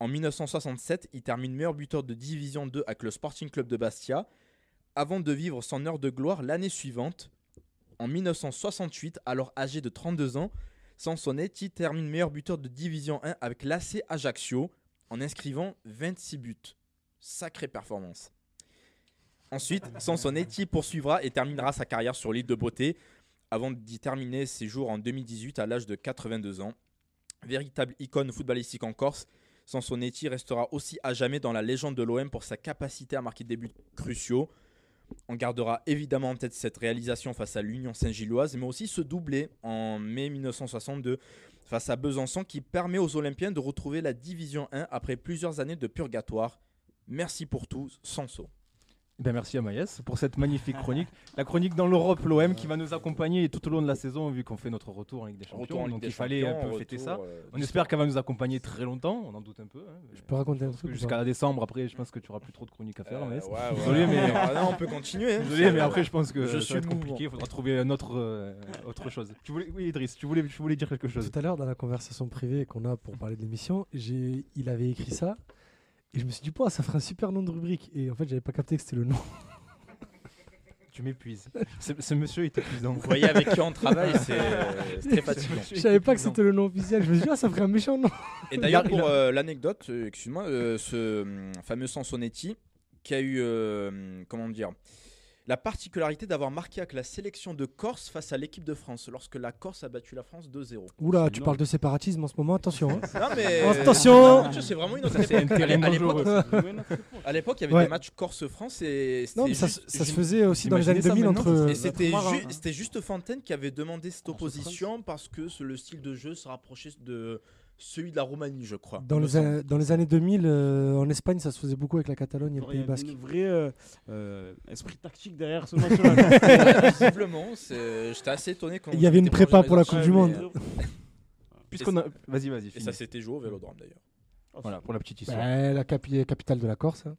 En 1967, il termine meilleur buteur de Division 2 avec le Sporting Club de Bastia, avant de vivre son heure de gloire l'année suivante. En 1968, alors âgé de 32 ans, Sansonetti termine meilleur buteur de Division 1 avec l'AC Ajaccio en inscrivant 26 buts. Sacrée performance. Ensuite, Sansonetti poursuivra et terminera sa carrière sur l'île de Beauté avant d'y terminer ses jours en 2018 à l'âge de 82 ans. Véritable icône footballistique en Corse, Sansonetti restera aussi à jamais dans la légende de l'OM pour sa capacité à marquer des buts cruciaux. On gardera évidemment en tête cette réalisation face à l'Union Saint-Gilloise, mais aussi ce doublé en mai 1962 face à Besançon qui permet aux Olympiens de retrouver la Division 1 après plusieurs années de purgatoire. Merci pour tout, Sanso. Ben merci à Maïs pour cette magnifique chronique. La chronique dans l'Europe, l'OM qui va nous accompagner tout au long de la saison vu qu'on fait notre retour en Ligue des Champions. Ligue donc des il fallait un Champions, peu fêter ça. euh, On espère qu'elle va nous accompagner très longtemps, on en doute un peu. hein. Je peux raconter un truc Jusqu'à décembre, après, je pense que tu auras plus trop de chroniques à faire. Euh, Maïs. ouais, ouais. Désolé, mais- Ah non, on peut continuer. hein. Désolé, mais après, je pense que Je ça suis va être mouvant. compliqué. Il faudra trouver un autre, euh, autre chose. Tu voulais, oui, Idriss, tu voulais, tu voulais dire quelque chose. Tout à l'heure, dans la conversation privée qu'on a pour parler de l'émission, il avait écrit ça. Et je me suis dit, Pouah, ça ferait un super nom de rubrique. Et en fait, j'avais pas capté que c'était le nom. Tu m'épuises. Ce ce monsieur est épuisant. Vous voyez avec qui on travaille, c'est c'est très fatigant. Je savais pas que c'était le nom officiel. Je me suis dit, ah, ça ferait un méchant nom. Et d'ailleurs, pour euh, l'anecdote, euh, excuse-moi, euh, ce hum, fameux Sansonetti qui a eu, euh, comment dire, la particularité d'avoir marqué avec la sélection de Corse face à l'équipe de France lorsque la Corse a battu la France 2-0. Oula, tu parles de séparatisme en ce moment, attention. hein. Non mais Attention C'est vraiment une autre époque. terrain À l'époque, à l'époque, il y avait Ouais. des matchs Corse-France et Non, mais ça, juste- ça se faisait aussi dans les années Imaginez ça 2000 maintenant, entre. Et c'était ju- c'était juste Fontaine qui avait demandé cette opposition parce que ce- le style de jeu se rapprochait de celui de la Roumanie, je crois. Dans il les, semble. a- dans les années 2000, euh, en Espagne, ça se faisait beaucoup avec la Catalogne et le Il y Pays avait Basque. une vraie euh, euh, esprit tactique derrière ce match-là. Visiblement, j'étais assez étonné quand Il y avait une prépa pour la Coupe du Monde. Puisqu'on a... Vas-y, vas-y. Et ça s'était joué au Vélodrome d'ailleurs. Voilà, pour la petite histoire. Bah, la capi- capitale de la Corse. hein.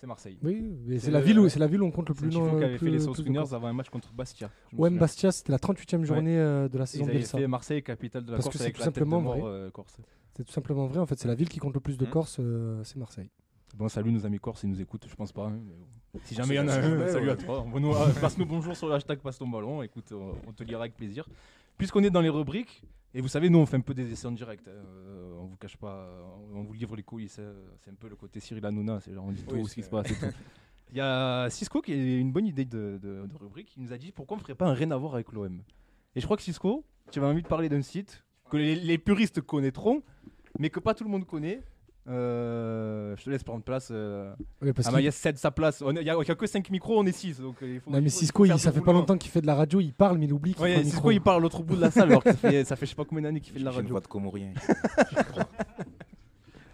C'est Marseille. Oui, mais C'est c'est la le- ville où ouais. c'est la ville où on compte le C'est plus. le Tifo qui avait fait les de Corse. avant un match contre Bastia. souviens. Bastia, c'était la 38e journée euh, de la saison Bielsa. fait Marseille, capitale de la Parce Corse, c'est avec tout la tête de simplement vrai. euh, corse. C'est tout simplement vrai. En fait, c'est la ville qui compte le plus de Mhm. Corse, euh, c'est Marseille. Bon, salut nos amis corses, ils nous écoutent, je pense pas. hein, mais bon. Si On jamais il y en a un, salut ouais. à toi. Passe-nous bonjour sur le hashtag passe ton ballon. Écoute, on, on te lira avec plaisir. Puisqu'on est dans les rubriques, et vous savez, nous on fait un peu des essais en direct. hein, euh, on vous cache pas, on vous livre les coulisses. hein, c'est un peu le côté Cyril Hanouna, c'est genre on dit Oui, tout ce qui se passe. et tout. Il y a Cisco qui a une bonne idée de, de- de rubrique. Il nous a dit pourquoi on ferait pas un rien à voir avec l'OM. Et je crois que Cisco, tu avais envie de parler d'un site que les, les puristes connaîtront, mais que pas tout le monde connaît. Euh, je te laisse prendre place. Euh, Oui, parce qu'il- Amaïs cède sa place. On Il n'y a, il y a que 5 micros, on est 6. Donc, euh, il faut, Non, il mais faut- il Cisco, il, ça fait pas boulot. longtemps qu'il fait de la radio, il parle, mais il oublie qu'il Ouais, le Cisco, micro. il parle à l'autre bout de la salle alors que ça fait, ça fait je sais pas combien d'années qu'il fait de la J'ai une radio. voix de Comorien.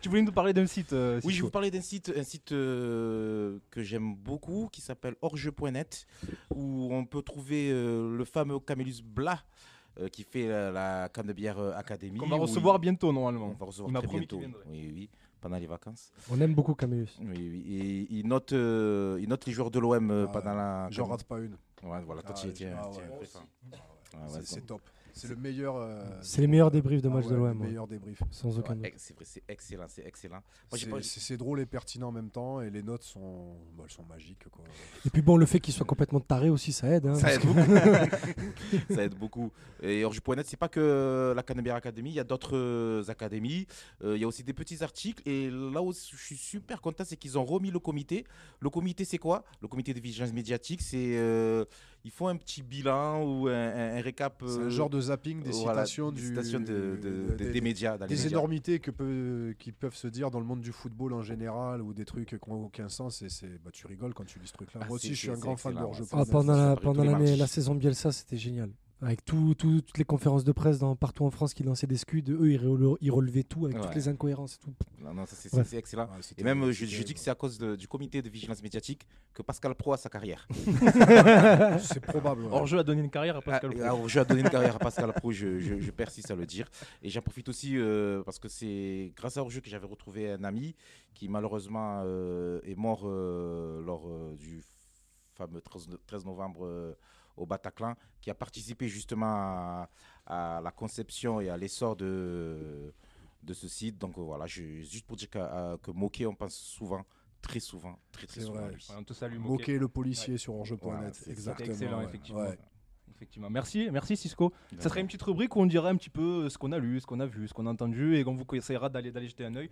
Tu voulais nous parler d'un site euh, Oui, je vais vous parler d'un site, un site euh, que j'aime beaucoup qui s'appelle orjeu.net où on peut trouver euh, le fameux Camélus Blas euh, qui fait la, la Canebière euh, Academy. Qu'on va recevoir il- bientôt On normalement. va recevoir Il m'a très bientôt. Oui, oui, pendant les vacances. On aime beaucoup Camillus. Oui, oui. Et il note, euh, il note les joueurs de l'OM euh, Ah, pendant la. J'en rate pas une. Ouais, voilà, toi, Ah, tu y ah, y C'est top. C'est le meilleur. euh, C'est les meilleurs débriefs de ah match ouais, de le l'OM. ouais. meilleur débrief. Sans aucun doute. C'est vrai, c'est excellent, c'est excellent. C'est drôle et pertinent en même temps, et les notes sont, bah, elles sont magiques. Quoi. Et puis bon, le fait qu'il soit complètement taré aussi, ça aide. hein, Ça aide que- beaucoup. ça aide beaucoup. Et Orge.net, c'est pas que la Canebière Academy, il y a d'autres académies. Euh, Il y a aussi des petits articles. Et là où je suis super content, c'est qu'ils ont remis le comité. Le comité, c'est quoi? Le comité de vigilance médiatique, c'est. euh, ils font un petit bilan ou un, récap. C'est euh, un genre de zapping des voilà, citations, des du- citations de, de- de- de- des- des médias. dans les des médias. énormités que peut, qui peuvent se dire dans le monde du football en général ou des trucs qui n'ont aucun sens. Et c'est, bah, tu rigoles quand tu lis ce truc-là. Ah, Moi aussi, je suis un grand fan ouais. Ah, pendant la, pendant la saison Bielsa, c'était génial. Avec tout- tout- toutes les conférences de presse dans, partout en France qui lançaient des scuds, eux, ils, rele- ils relevaient tout avec toutes les incohérences et tout. Non, non, c'est excellent. Ouais, c'était- Et même, je, dis que c'est à cause de- du comité de vigilance médiatique que Pascal Pro a sa carrière. C'est probable. ouais. Orjeu a donné une carrière à Pascal Pro. alors, je vais donner une carrière à Pascal Pro, je, je, je persiste à le dire. Et j'en profite aussi euh, parce que c'est grâce à Orjeu que j'avais retrouvé un ami qui malheureusement euh, est mort euh, lors euh, du fameux 13 no- 13 novembre euh, au Bataclan, qui a participé justement à, à la conception et à l'essor de, de ce site. Donc voilà, je, juste pour dire que, euh, que Moquet, on pense souvent, très souvent, très très souvent à vrai. lui. Ouais, on te salue, Moquet. Moquer le policier sur Orge.net. Voilà, c'est- exactement. Excellent, ouais. effectivement. Ouais. Effectivement. Merci, merci Cisco. Ça serait une petite rubrique où on dirait un petit peu ce qu'on a lu, ce qu'on a vu, ce qu'on a entendu et qu'on vous conseillera d'aller d'aller jeter un œil.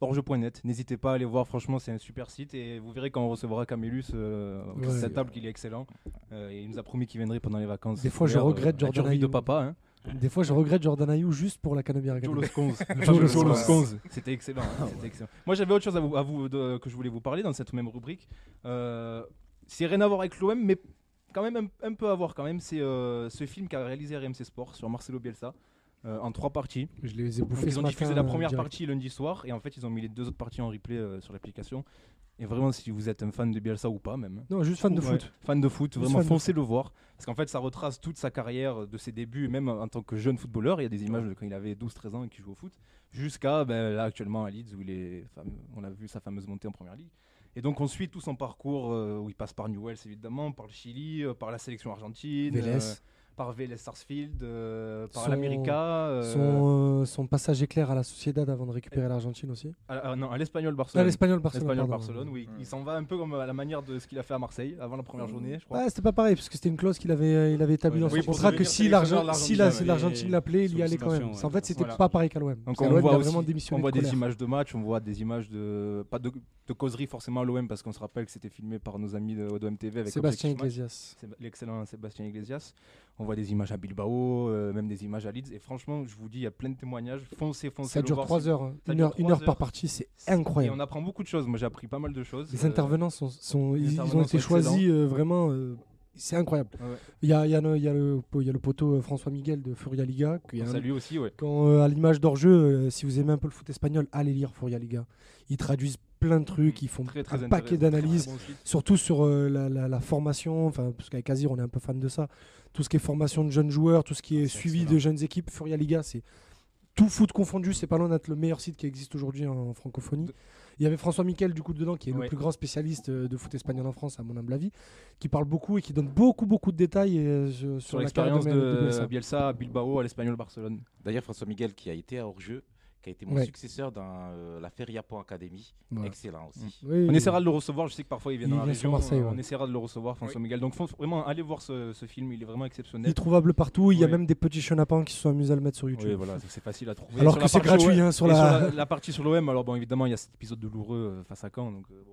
Orge.net, n'hésitez pas à aller voir, franchement c'est un super site et vous verrez quand on recevra Camélus euh, Ouais. cette table qu'il est excellent. Euh, et il nous a promis qu'il viendrait pendant les vacances. Des fois, je regrette avec Jordan envie de papa. Hein. Des fois, je regrette Jordan Ayou juste pour la Canebière Joe. C'était excellent. hein, excellent. Moi j'avais autre chose à vous, à vous de- que je voulais vous parler dans cette même rubrique. Euh, c'est rien à voir avec l'OM, mais quand même un, un peu à voir quand même. C'est euh, ce film qu'a réalisé RMC Sport sur Marcelo Bielsa. Euh, en trois parties. Je les ai Donc, bouffés ils ont diffusé la euh, première direct. partie lundi soir et en fait ils ont mis les deux autres parties en replay euh, sur l'application. Et vraiment, si vous êtes un fan de Bielsa ou pas, même. Non, juste fan de Ouais, foot. Fan de foot, Juste vraiment foncez le voir. Parce qu'en fait, ça retrace toute sa carrière, de ses débuts, même en tant que jeune footballeur. Il y a des images de quand il avait 12-13 ans et qu'il joue au foot, jusqu'à ben, là actuellement à Leeds où il est fameux- on a vu sa fameuse montée en première ligue. Et donc on suit tout son parcours euh, où il passe par Newell's évidemment, par le Chili, euh, par la sélection argentine, euh, par Vélez Sarsfield, euh, par l'América. euh, Son, euh, son passage éclair à la Sociedad avant de récupérer l'Argentine aussi. à, à- non, à l'Espagnol Ah, Barcelone. l'Espagnol Barcelone. L'Espagnol. Barcelone, oui. Il s'en va un peu comme à la manière de ce qu'il a fait à Marseille avant la première journée, je crois. Ouais, c'était pas pareil, parce que c'était une clause qu'il avait, il avait établie Ouais, dans oui, son pour contrat que si de l'Argentine, si l'appelait, il y allait quand même. En fait, c'était Voilà. pas pareil qu'à l'OM. Donc on l'OM, il voit, vraiment on voit de des images de match, on voit des images de pas de, de causerie forcément à l'OM parce qu'on se rappelle que c'était filmé par nos amis de OM TV avec Sébastien. Iglesias. C'est l'excellent Sébastien Iglesias. On voit des images à Bilbao, euh, même des images à Leeds. Et franchement, je vous dis, il y a plein de témoignages. Foncez, foncez. Ça dure voir, 3 c'est- heures, hein. une heure, une heure par partie, c'est Et incroyable. on apprend beaucoup de choses. Moi, j'ai appris pas mal de choses. Les Euh, intervenants sont, sont- les ils, ont été choisis euh, vraiment. c'est incroyable. Ouais. Il y a, y a y a le y a le poteau François Miguel de Furia Liga. qui On salue aussi, ouais. Quand, à l'image d'Orjeu, si vous aimez un peu le foot espagnol, allez lire Furia Liga. Ils traduisent plein de trucs, ils font Très, très un paquet d'analyses. Surtout sur euh, la, la- la formation, enfin, parce qu'avec Azir, on est un peu fan de ça. Tout ce qui est formation de jeunes joueurs, tout ce qui est C'est suivi excellent. de jeunes équipes, Furia Liga, c'est tout foot confondu. C'est pas loin d'être le meilleur site qui existe aujourd'hui en francophonie. De- Il y avait François Miquel, du coup, dedans, qui est Ouais. le plus grand spécialiste euh, de foot espagnol en France, à mon humble avis, qui parle beaucoup et qui donne beaucoup, beaucoup de détails euh, sur, Sur la carrière l'expérience de, de, Bielsa. Bielsa à Bilbao, à l'Espagnol Barcelone. D'ailleurs, François Miguel, qui a été à Orjeu, qui a été mon Ouais. successeur dans euh, la Feria Pont Academy. Ouais. Excellent aussi. Oui, On essaiera de le recevoir. Je sais que parfois il vient Il dans la région. Marseille, ouais. On essaiera de le recevoir, François Miguel. Donc vraiment aller voir ce, ce film. Il est vraiment Il exceptionnel. est trouvable partout. Il y a même des petits chenapans qui se sont amusés à le mettre sur YouTube. Oui, voilà, c'est facile à trouver. Alors Sur que c'est gratuit hein, sur la. la, partie sur l'OM, alors bon, évidemment, il y a cet épisode douloureux euh, face à Caen. Donc, euh, bon,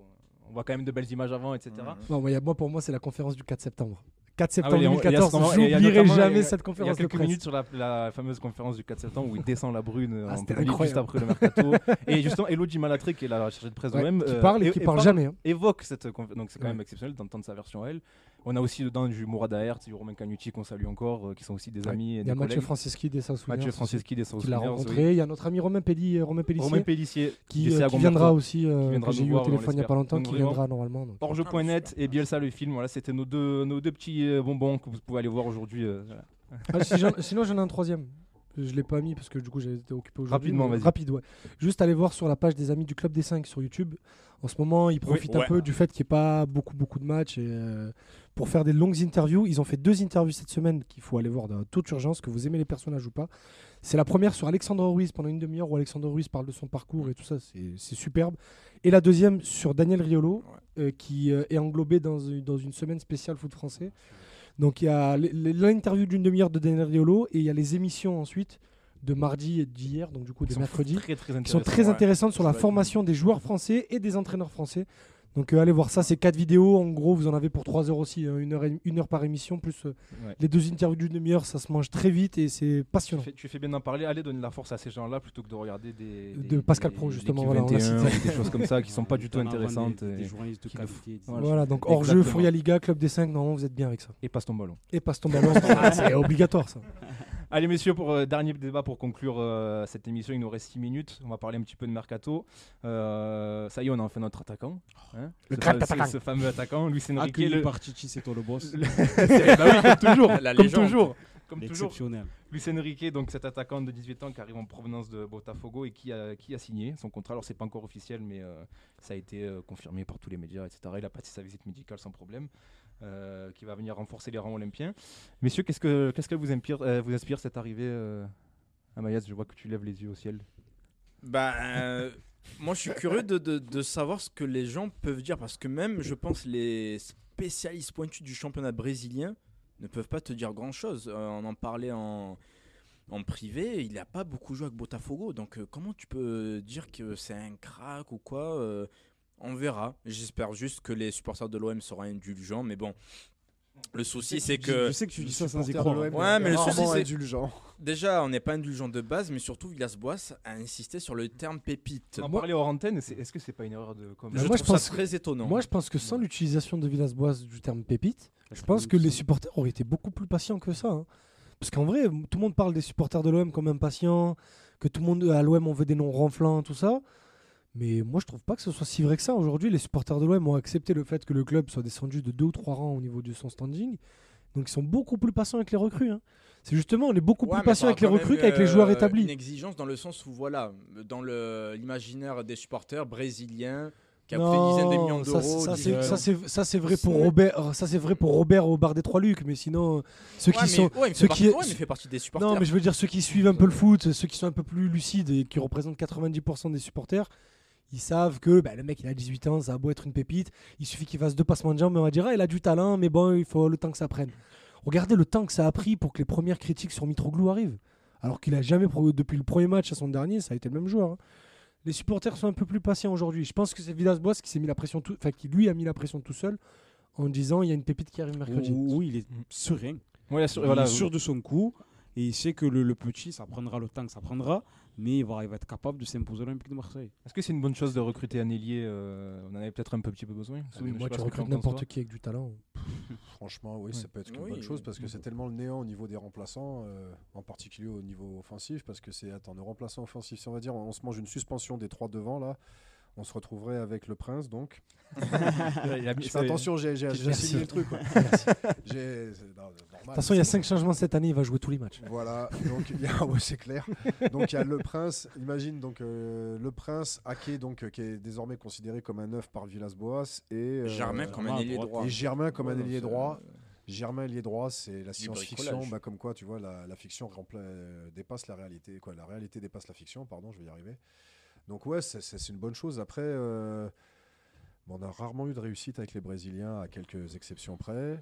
on voit quand même de belles images avant, etc. Non, moi, il y a- moi, pour moi, c'est la conférence du 4 septembre. 4 Ah septembre oui, il y a- il y a 2014. ce moment- il y a J'oublierai a- jamais cette Il y a conférence de quelques presse. minutes sur la, la fameuse conférence du 4 septembre où il descend la brune euh, Ah, en public juste après le mercato. et justement, Elodie Malatré, qui est la chargée de presse Ouais, de l'OM, qui euh, parle et qui parle jamais. hein. évoque cette conférence. Donc c'est quand Ouais. même exceptionnel d'entendre sa version à elle. On a aussi dedans du Mourad Aert, du Romain Canuti qu'on salue encore, euh, qui sont aussi des Ouais. amis et Il y des a Mathieu. Franceschi des South Mathieu Franceschi des qui l'a rencontré. Il y a notre ami Romain, Pelli, Romain Pellissier Romain Pellissier qui, euh, qui viendra aussi, euh, j'ai eu au téléphone il n'y a pas longtemps, qui viendra normalement. Orge.net et Bielsa le film, voilà, c'était nos deux, deux petits euh, bonbons que vous pouvez aller voir aujourd'hui. euh, voilà. Ah, si j'en- sinon, j'en ai un troisième. Je l'ai pas mis parce que du coup, été occupé aujourd'hui. Rapidement, mais vas-y. Rapide, ouais. Juste aller voir sur la page des Amis du Club des 5 sur YouTube. En ce moment, ils profitent un ouais. peu du fait qu'il n'y ait pas beaucoup, beaucoup de matchs. Et, euh, pour faire des longues interviews, ils ont fait deux interviews cette semaine qu'il faut aller voir de toute urgence, que vous aimez les personnages ou pas. C'est la première sur Alexandre Ruiz pendant une demi-heure où Alexandre Ruiz parle de son parcours et tout ça. C'est c'est superbe. Et la deuxième sur Daniel Riolo, euh, qui euh, est englobé dans, dans une semaine spéciale foot français. Donc il y a l'interview d'une demi-heure de Daniel Riolo et il y a les émissions ensuite de mardi et d'hier, donc du coup de sont mercredi, Très, très qui sont très ouais. intéressantes sur la formation des joueurs français et des entraîneurs français. Donc euh, allez voir ça, c'est quatre vidéos. En gros, vous en avez pour 3 heures aussi, hein, une, heure et- une heure par émission, plus euh, Ouais. les deux interviews d'une demi-heure, ça se mange très vite et c'est Tu passionnant. fais, tu fais bien d'en parler, allez donner de la force à ces gens-là plutôt que de regarder des. De des- Pascal des- Pro, des justement, L'équipe voilà, on l'a 21 cité. ou des choses comme ça qui sont pas du tout intéressantes. Des, des journalistes de qualité. des- Voilà. Voilà, donc hors jeu, Exactement. Fouria Liga, Club des 5, normalement vous êtes bien avec ça. Et passe ton ballon. Et passe ton ballon, c'est obligatoire ça. Allez messieurs, pour euh, dernier débat pour conclure euh, cette émission, il nous reste 6 minutes. On va parler un petit peu de mercato. Euh, ça y est, on a enfin notre attaquant. hein. Le ce, ce- fameux attaquant, Luis Enrique. Accueilli le- par Chichi, c'est toi le boss. le- bah oui, comme toujours. La comme toujours. Comme toujours. Luis Enrique, donc cet attaquant de 18 ans qui arrive en provenance de Botafogo et qui a, qui a signé son contrat. Alors c'est pas encore officiel, mais euh, ça a été confirmé par tous les médias, etc. Il a passé sa visite médicale sans problème, euh, qui va venir renforcer les rangs olympiens. Messieurs, qu'est-ce que qu'est-ce que vous inspire, euh, vous inspire cette arrivée euh, à Mayas Je vois que tu lèves les yeux au ciel. Bah, euh, moi, je suis curieux de, de- savoir ce que les gens peuvent dire parce que même, je pense, les spécialistes pointus du championnat brésilien ne peuvent pas te dire grand-chose. On en parlait en, en privé, il n'a pas beaucoup joué avec Botafogo. Donc, comment tu peux dire que c'est un crack ou quoi On verra. J'espère juste que les supporters de l'OM seront indulgents. Mais bon, le souci, c'est que. Je sais que tu dis ça sans y croire. l'OM, Ouais, mais le souci, c'est- indulgent. Déjà, on n'est pas indulgent de base, mais surtout, Villas-Boas a insisté sur le terme pépite. On parlait hors antenne. Est-ce que c'est pas une erreur de com Je moi, je trouve pense ça très étonnant. Moi je pense que sans l'utilisation de Villas-Boas du terme pépite, je Je pense que les supporters auraient été beaucoup plus patients que ça. hein. Parce qu'en vrai, tout le monde parle des supporters de l'OM comme impatients, que tout le monde à l'OM on veut des noms renflants, tout ça. Mais moi je trouve pas que ce soit si vrai que ça. Aujourd'hui, les supporters de l'OM ont accepté le fait que le club soit descendu de deux ou trois rangs au niveau de son standing. Donc ils sont beaucoup plus patients avec les recrues. hein. C'est justement, on est beaucoup Ouais, plus mais patient t'auras avec les recrues qu'avec les joueurs euh, établis. Une exigence dans le sens où, voilà, dans l'imaginaire des supporters brésiliens qui a Non, des millions ça, d'euros. ça, dix- c'est- vrai pour Robert, ça c'est vrai pour Robert au bar des Trois Lucs, mais sinon ceux Ouais, qui mais- sont ouais, ceux partie- qui- ouais, fait partie des supporters. Non, mais je veux dire, ceux qui suivent un peu le foot, ceux qui sont un peu plus lucides et qui représentent 90% des supporters, ils savent que bah, le mec, il a 18 ans, ça a beau être une pépite, il suffit qu'il fasse deux passements de jambes, mais on va dire, ah, il a du talent, mais bon, il faut le temps que ça prenne. Regardez le temps que ça a pris pour que les premières critiques sur Mitroglou arrivent. Alors qu'il a jamais, depuis le premier match à son dernier, ça a été le même joueur. hein. Les supporters sont un peu plus patients aujourd'hui. Je pense que c'est Villas-Boas qui s'est mis la pression, tout, enfin qui lui a mis la pression tout seul en disant il y a une pépite qui arrive mercredi. Oui, il est serein. Ouais, sur- Il voilà, est sûr de son coup. Et il sait que le, le petit, ça prendra le temps que ça prendra. Mais il va, il va être capable de s'imposer à l'Olympique de Marseille. Est-ce que c'est une bonne chose de recruter un ailier euh, On en avait peut-être un peu petit peu besoin? Ah, mais moi, tu recrutes n'importe qui avec du talent. Franchement, oui, ça peut être une Oui, bonne chose parce que c'est tellement le néant au niveau des remplaçants, euh, en particulier au niveau offensif, parce que c'est attends, nos remplaçants offensifs, si on va dire, on, se mange une suspension des trois devant là, on se retrouverait avec le Prince donc. Il a mis- Je fais attention, j'ai signé le truc. De toute façon, il y a 5 changements cette année, il va jouer tous les matchs. Voilà, donc il y a, ouais, c'est clair. Donc il y a le prince, imagine donc euh, le prince Ake donc euh, qui est désormais considéré comme un neuf par Villas-Boas et euh, Germain comme un ailier droit. et Germain comme un ailier droit. Germain ailier droit, c'est la science-fiction, bah, comme quoi tu vois la, la fiction dépasse la réalité, quoi. La réalité dépasse la fiction, pardon, je vais y arriver. Donc ouais, c'est- une bonne chose. Après, euh, bon, on a rarement eu de réussite avec les Brésiliens, à quelques exceptions près.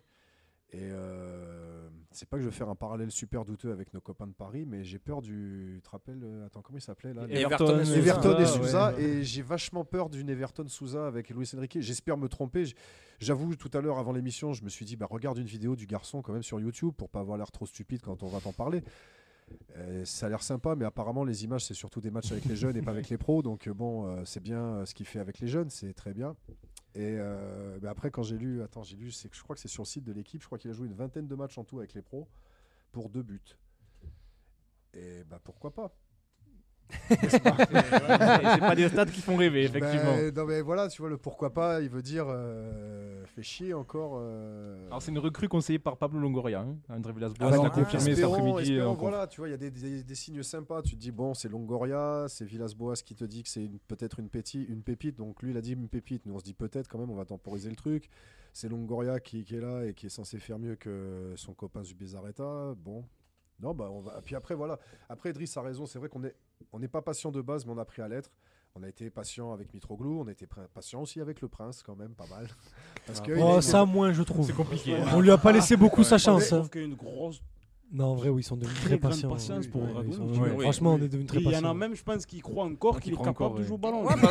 Et euh, c'est pas que je vais faire un parallèle super douteux avec nos copains de Paris, mais j'ai peur du. Tu te rappelles euh, Attends, comment il s'appelait là? Everton, Everton et ouais. Souza, et j'ai vachement peur d'une Everton Souza avec Luis Enrique. J'espère me tromper. J'avoue, tout à l'heure, avant l'émission, je me suis dit, bah, regarde une vidéo du garçon quand même sur YouTube pour pas avoir l'air trop stupide quand on va t'en parler. Euh, ça a l'air sympa, mais apparemment, les images, c'est surtout des matchs avec les jeunes et pas avec les pros. Donc, euh, bon, euh, c'est bien ce qu'il fait avec les jeunes, c'est très bien. Et après, quand j'ai lu, attends, j'ai lu, c'est je crois que c'est sur le site de l'équipe, je crois qu'il a joué une vingtaine de matchs en tout avec les pros pour deux buts. Et bah pourquoi pas? c'est pas des stats qui font rêver, effectivement. Ben, non mais voilà, tu vois le pourquoi pas, il veut dire euh, fait chier encore. euh, Alors, c'est une recrue conseillée par Pablo Longoria. Hein. André Villas-Boas Alors, l'a confirmé cet après-midi. conf. voilà, tu vois, il y a des, des- des signes sympas. Tu te dis, bon, c'est Longoria, c'est Villas-Boas qui te dit que c'est peut-être une, péti- une pépite. Donc lui, il a dit une pépite. Nous, on se dit peut-être quand même, on va temporiser le truc. C'est Longoria qui, qui est là et qui est censé faire mieux que son copain Zubizarreta. Bon. Non, bah on va. Puis après, voilà. Après, Idriss a raison. C'est vrai qu'on est, on n'est pas patient de base, mais on a pris à l'être. On a été patient avec Mitroglou, on a été patient aussi avec le Prince, quand même, pas mal. Parce que il Oh, ça, moins, je trouve. C'est compliqué. On lui a pas laissé beaucoup sa Je chance. hein. trouve qu'il y a une grosse. Non, en vrai, oui, ils sont devenus Très patients. patience Oui, pour oui, Oui. Franchement, on est devenus très Il y en patients. a même, je pense, qui croient encore Qui qu'il est croient capable encore, de jouer au ballon. Ouais, bah,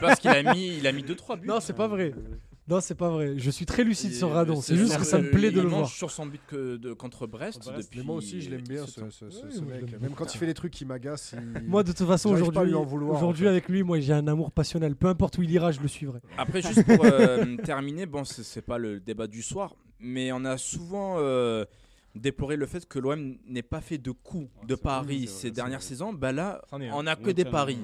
parce qu'il a, a mis, il a mis 2-3 buts. Non, c'est pas vrai. Non, c'est pas vrai. Je suis très lucide Et, sur Radon. C'est juste que ça me plaît de il le mange voir. sur son but que de, contre Brest, Brest. depuis. Mais moi aussi, je l'aime bien, ce mec. Même bien. quand il fait des trucs qui m'agacent. il- Moi, de toute façon, aujourd'hui, lui en vouloir, aujourd'hui en fait. avec lui, moi, j'ai un amour passionnel. Peu importe où il ira, je le suivrai. Après, juste pour euh, terminer, bon, c'est pas le débat du soir, mais on a souvent euh, déploré le fait que l'OM n'ait pas fait de coups Ouais, de c'est paris ces dernières saisons. Bah là, on a que des paris.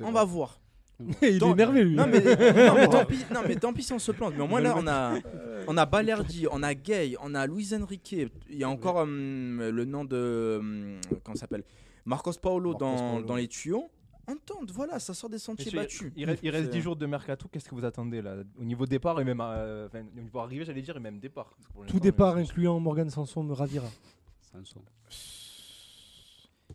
On va voir. il est énervé, lui. Non mais, non, mais tant pis, non mais tant pis si on se plante. Mais au moins là on a, on a Balerdi, on a Gay, on a Luis Enrique. Il y a encore hum, le nom de hum, comment ça s'appelle? Marcos Paulo Marcos dans, dans les tuyaux. On tente, voilà, ça sort des sentiers battus. Il reste, il reste C'est- 10 jours de mercato. Qu'est-ce que vous attendez là? Au niveau départ et même à- enfin, au niveau arrivée, j'allais dire, et même départ. Tout départ, euh, incluant Morgan Sanson, me ravira. Sanson.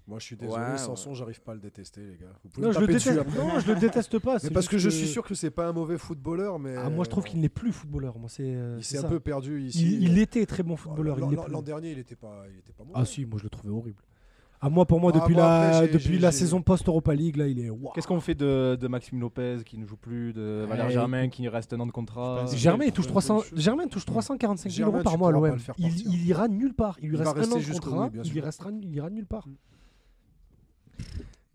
Moi, je suis désolé, Ouais, Sanson, j'arrive pas à le détester, les gars. Vous pouvez Non, je le déteste. après. Non, je le déteste pas. Mais c'est parce que je suis sûr que c'est pas un mauvais footballeur, mais. Ah, moi, je trouve qu'il n'est plus footballeur. Moi, c'est. euh, Il s'est un peu perdu ici. Il, il était très bon footballeur. L'an- dernier, il était pas, il était pas mauvais. Ah si, moi je le trouvais horrible. Ah moi pour moi Ah, depuis moi, la après, depuis la saison post Europa League là il est waouh. Qu'est-ce qu'on fait de, de Maxime Lopez qui ne joue plus, de Valère. Germain qui reste un an de contrat Germain il touche trouve 300 une chose. Germain touche 345 000 Germain, euros par mois à l'OM. Il, il ira nulle part. Il lui Il va reste un an de contrat. il, restera, il ira nulle part. Mm.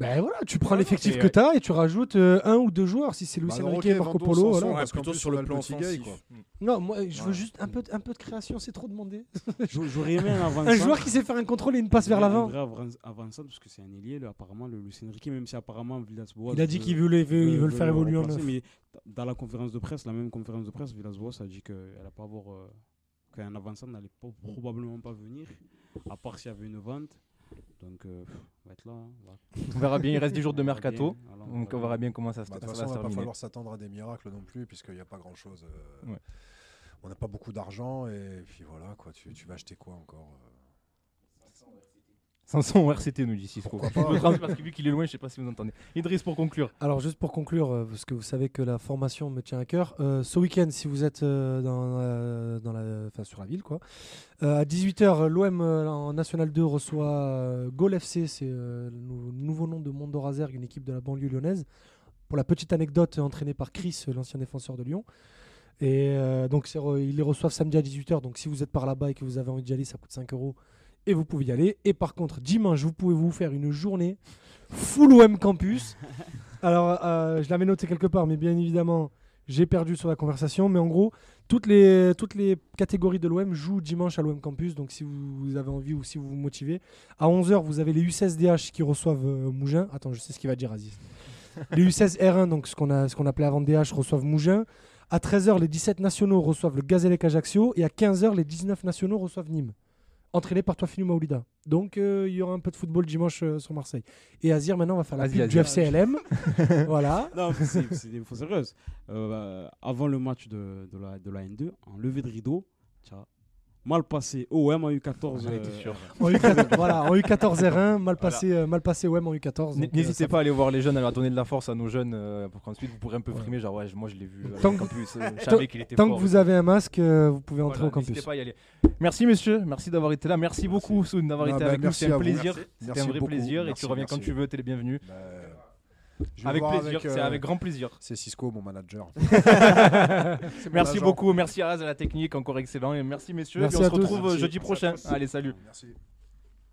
Ben voilà, tu prends l'effectif que tu as et tu rajoutes euh, un ou deux joueurs si c'est Luis Bah, Enrique Marco Polo. Voilà. Parce plutôt plus, sur le a plan offensif. quoi. Non, moi je veux juste un peu, un peu de création, c'est trop demandé. J'aurais aimé un avant Un joueur qui sait faire un contrôle et une passe vers l'avant. vrai avan- avançant parce que c'est un ailier, là, apparemment, le Luis Enrique, même si apparemment Villas-Boas. Il a dit qu'il veut, veut- le faire évoluer en neuf. Mais dans la conférence de presse, la même conférence de presse, Villas-Boas a dit qu'elle n'a pas avoir. euh, qu'un avançant n'allait probablement pas venir, à part s'il y avait une vente. Donc, euh, on va être là. hein, on va- On verra bien, il reste 10 jours de on mercato. alors, Donc on verra bien comment ça, se- Bah, De ça toute va façon, se il va pas falloir s'attendre à des miracles non plus, puisqu'il n'y a pas grand chose. Ouais. On n'a pas beaucoup d'argent, et puis voilà, quoi. Tu, tu vas acheter quoi encore euh 500 au RCT nous dit Cisco. Trans- parce que vu qu'il est loin, je sais pas si vous entendez. Idriss pour conclure. Alors juste pour conclure, euh, parce que vous savez que la formation me tient à cœur, euh, ce week-end, si vous êtes euh, dans, la- dans la, enfin, sur la ville, quoi, euh, à 18h, l'OM en National 2 reçoit Gol FC, c'est euh, le nou- nouveau nom de Mondorazergue, une équipe de la banlieue lyonnaise. Pour la petite anecdote, entraîné par Chris, l'ancien défenseur de Lyon. Et euh, donc ils les reçoivent samedi à 18h, donc si vous êtes par là-bas et que vous avez envie d'y aller, ça coûte 5 euros. Et vous pouvez y aller. Et par contre, dimanche, vous pouvez vous faire une journée full OM campus. Alors, euh, je l'avais noté quelque part, mais bien évidemment, j'ai perdu sur la conversation. Mais en gros, toutes les, toutes les catégories de l'OM jouent dimanche à l'OM Campus. Donc, si vous avez envie ou si vous vous motivez, à 11h, vous avez les U16DH qui reçoivent euh, Mougin. Attends, je sais ce qu'il va dire, Aziz. les U16 R1, donc ce qu'on a- ce qu'on appelait avant DH, reçoivent Mougin. À 13h, les 17 nationaux reçoivent le Gazélec Ajaccio. Et à 15h, les 19 nationaux reçoivent Nîmes. Entraîné par Toifinu Maoulida. Donc, euh, il y aura un peu de football dimanche euh, sur Marseille. Et Azir, maintenant, on va faire la pub du. FCLM. voilà. Non, mais c'est des infos sérieuses. Euh, avant le match de, de, la, de la N2, en levée de rideau, tu as mal passé. OM en U14. J'en étais euh, sûr. En U14, voilà, en U14 R1, mal passé, euh, mal passé OM en U14. N- donc, euh, N'hésitez pas à aller voir les jeunes, à leur donner de la force à nos jeunes euh, pour qu'ensuite vous pourrez un peu Ouais. frimer. Genre, ouais, moi je l'ai vu. euh, Tant campus, euh, je tant- savais qu'il était Tant fort. que vous avez un masque, vous pouvez entrer Voilà, au campus. N'hésitez pas à y aller. Merci messieurs, merci d'avoir été là. Merci, beaucoup Soun d'avoir Ah, été bah, avec nous. C'est un plaisir. C'était un vrai plaisir et tu reviens quand tu veux, t'es le bienvenu. Avec plaisir, c'est euh, avec grand plaisir. C'est Cisco, mon manager. Merci beaucoup, merci à Raz à la technique, encore excellent. Et merci messieurs. Merci Et on se retrouve Merci. jeudi prochain. Allez, salut. Merci.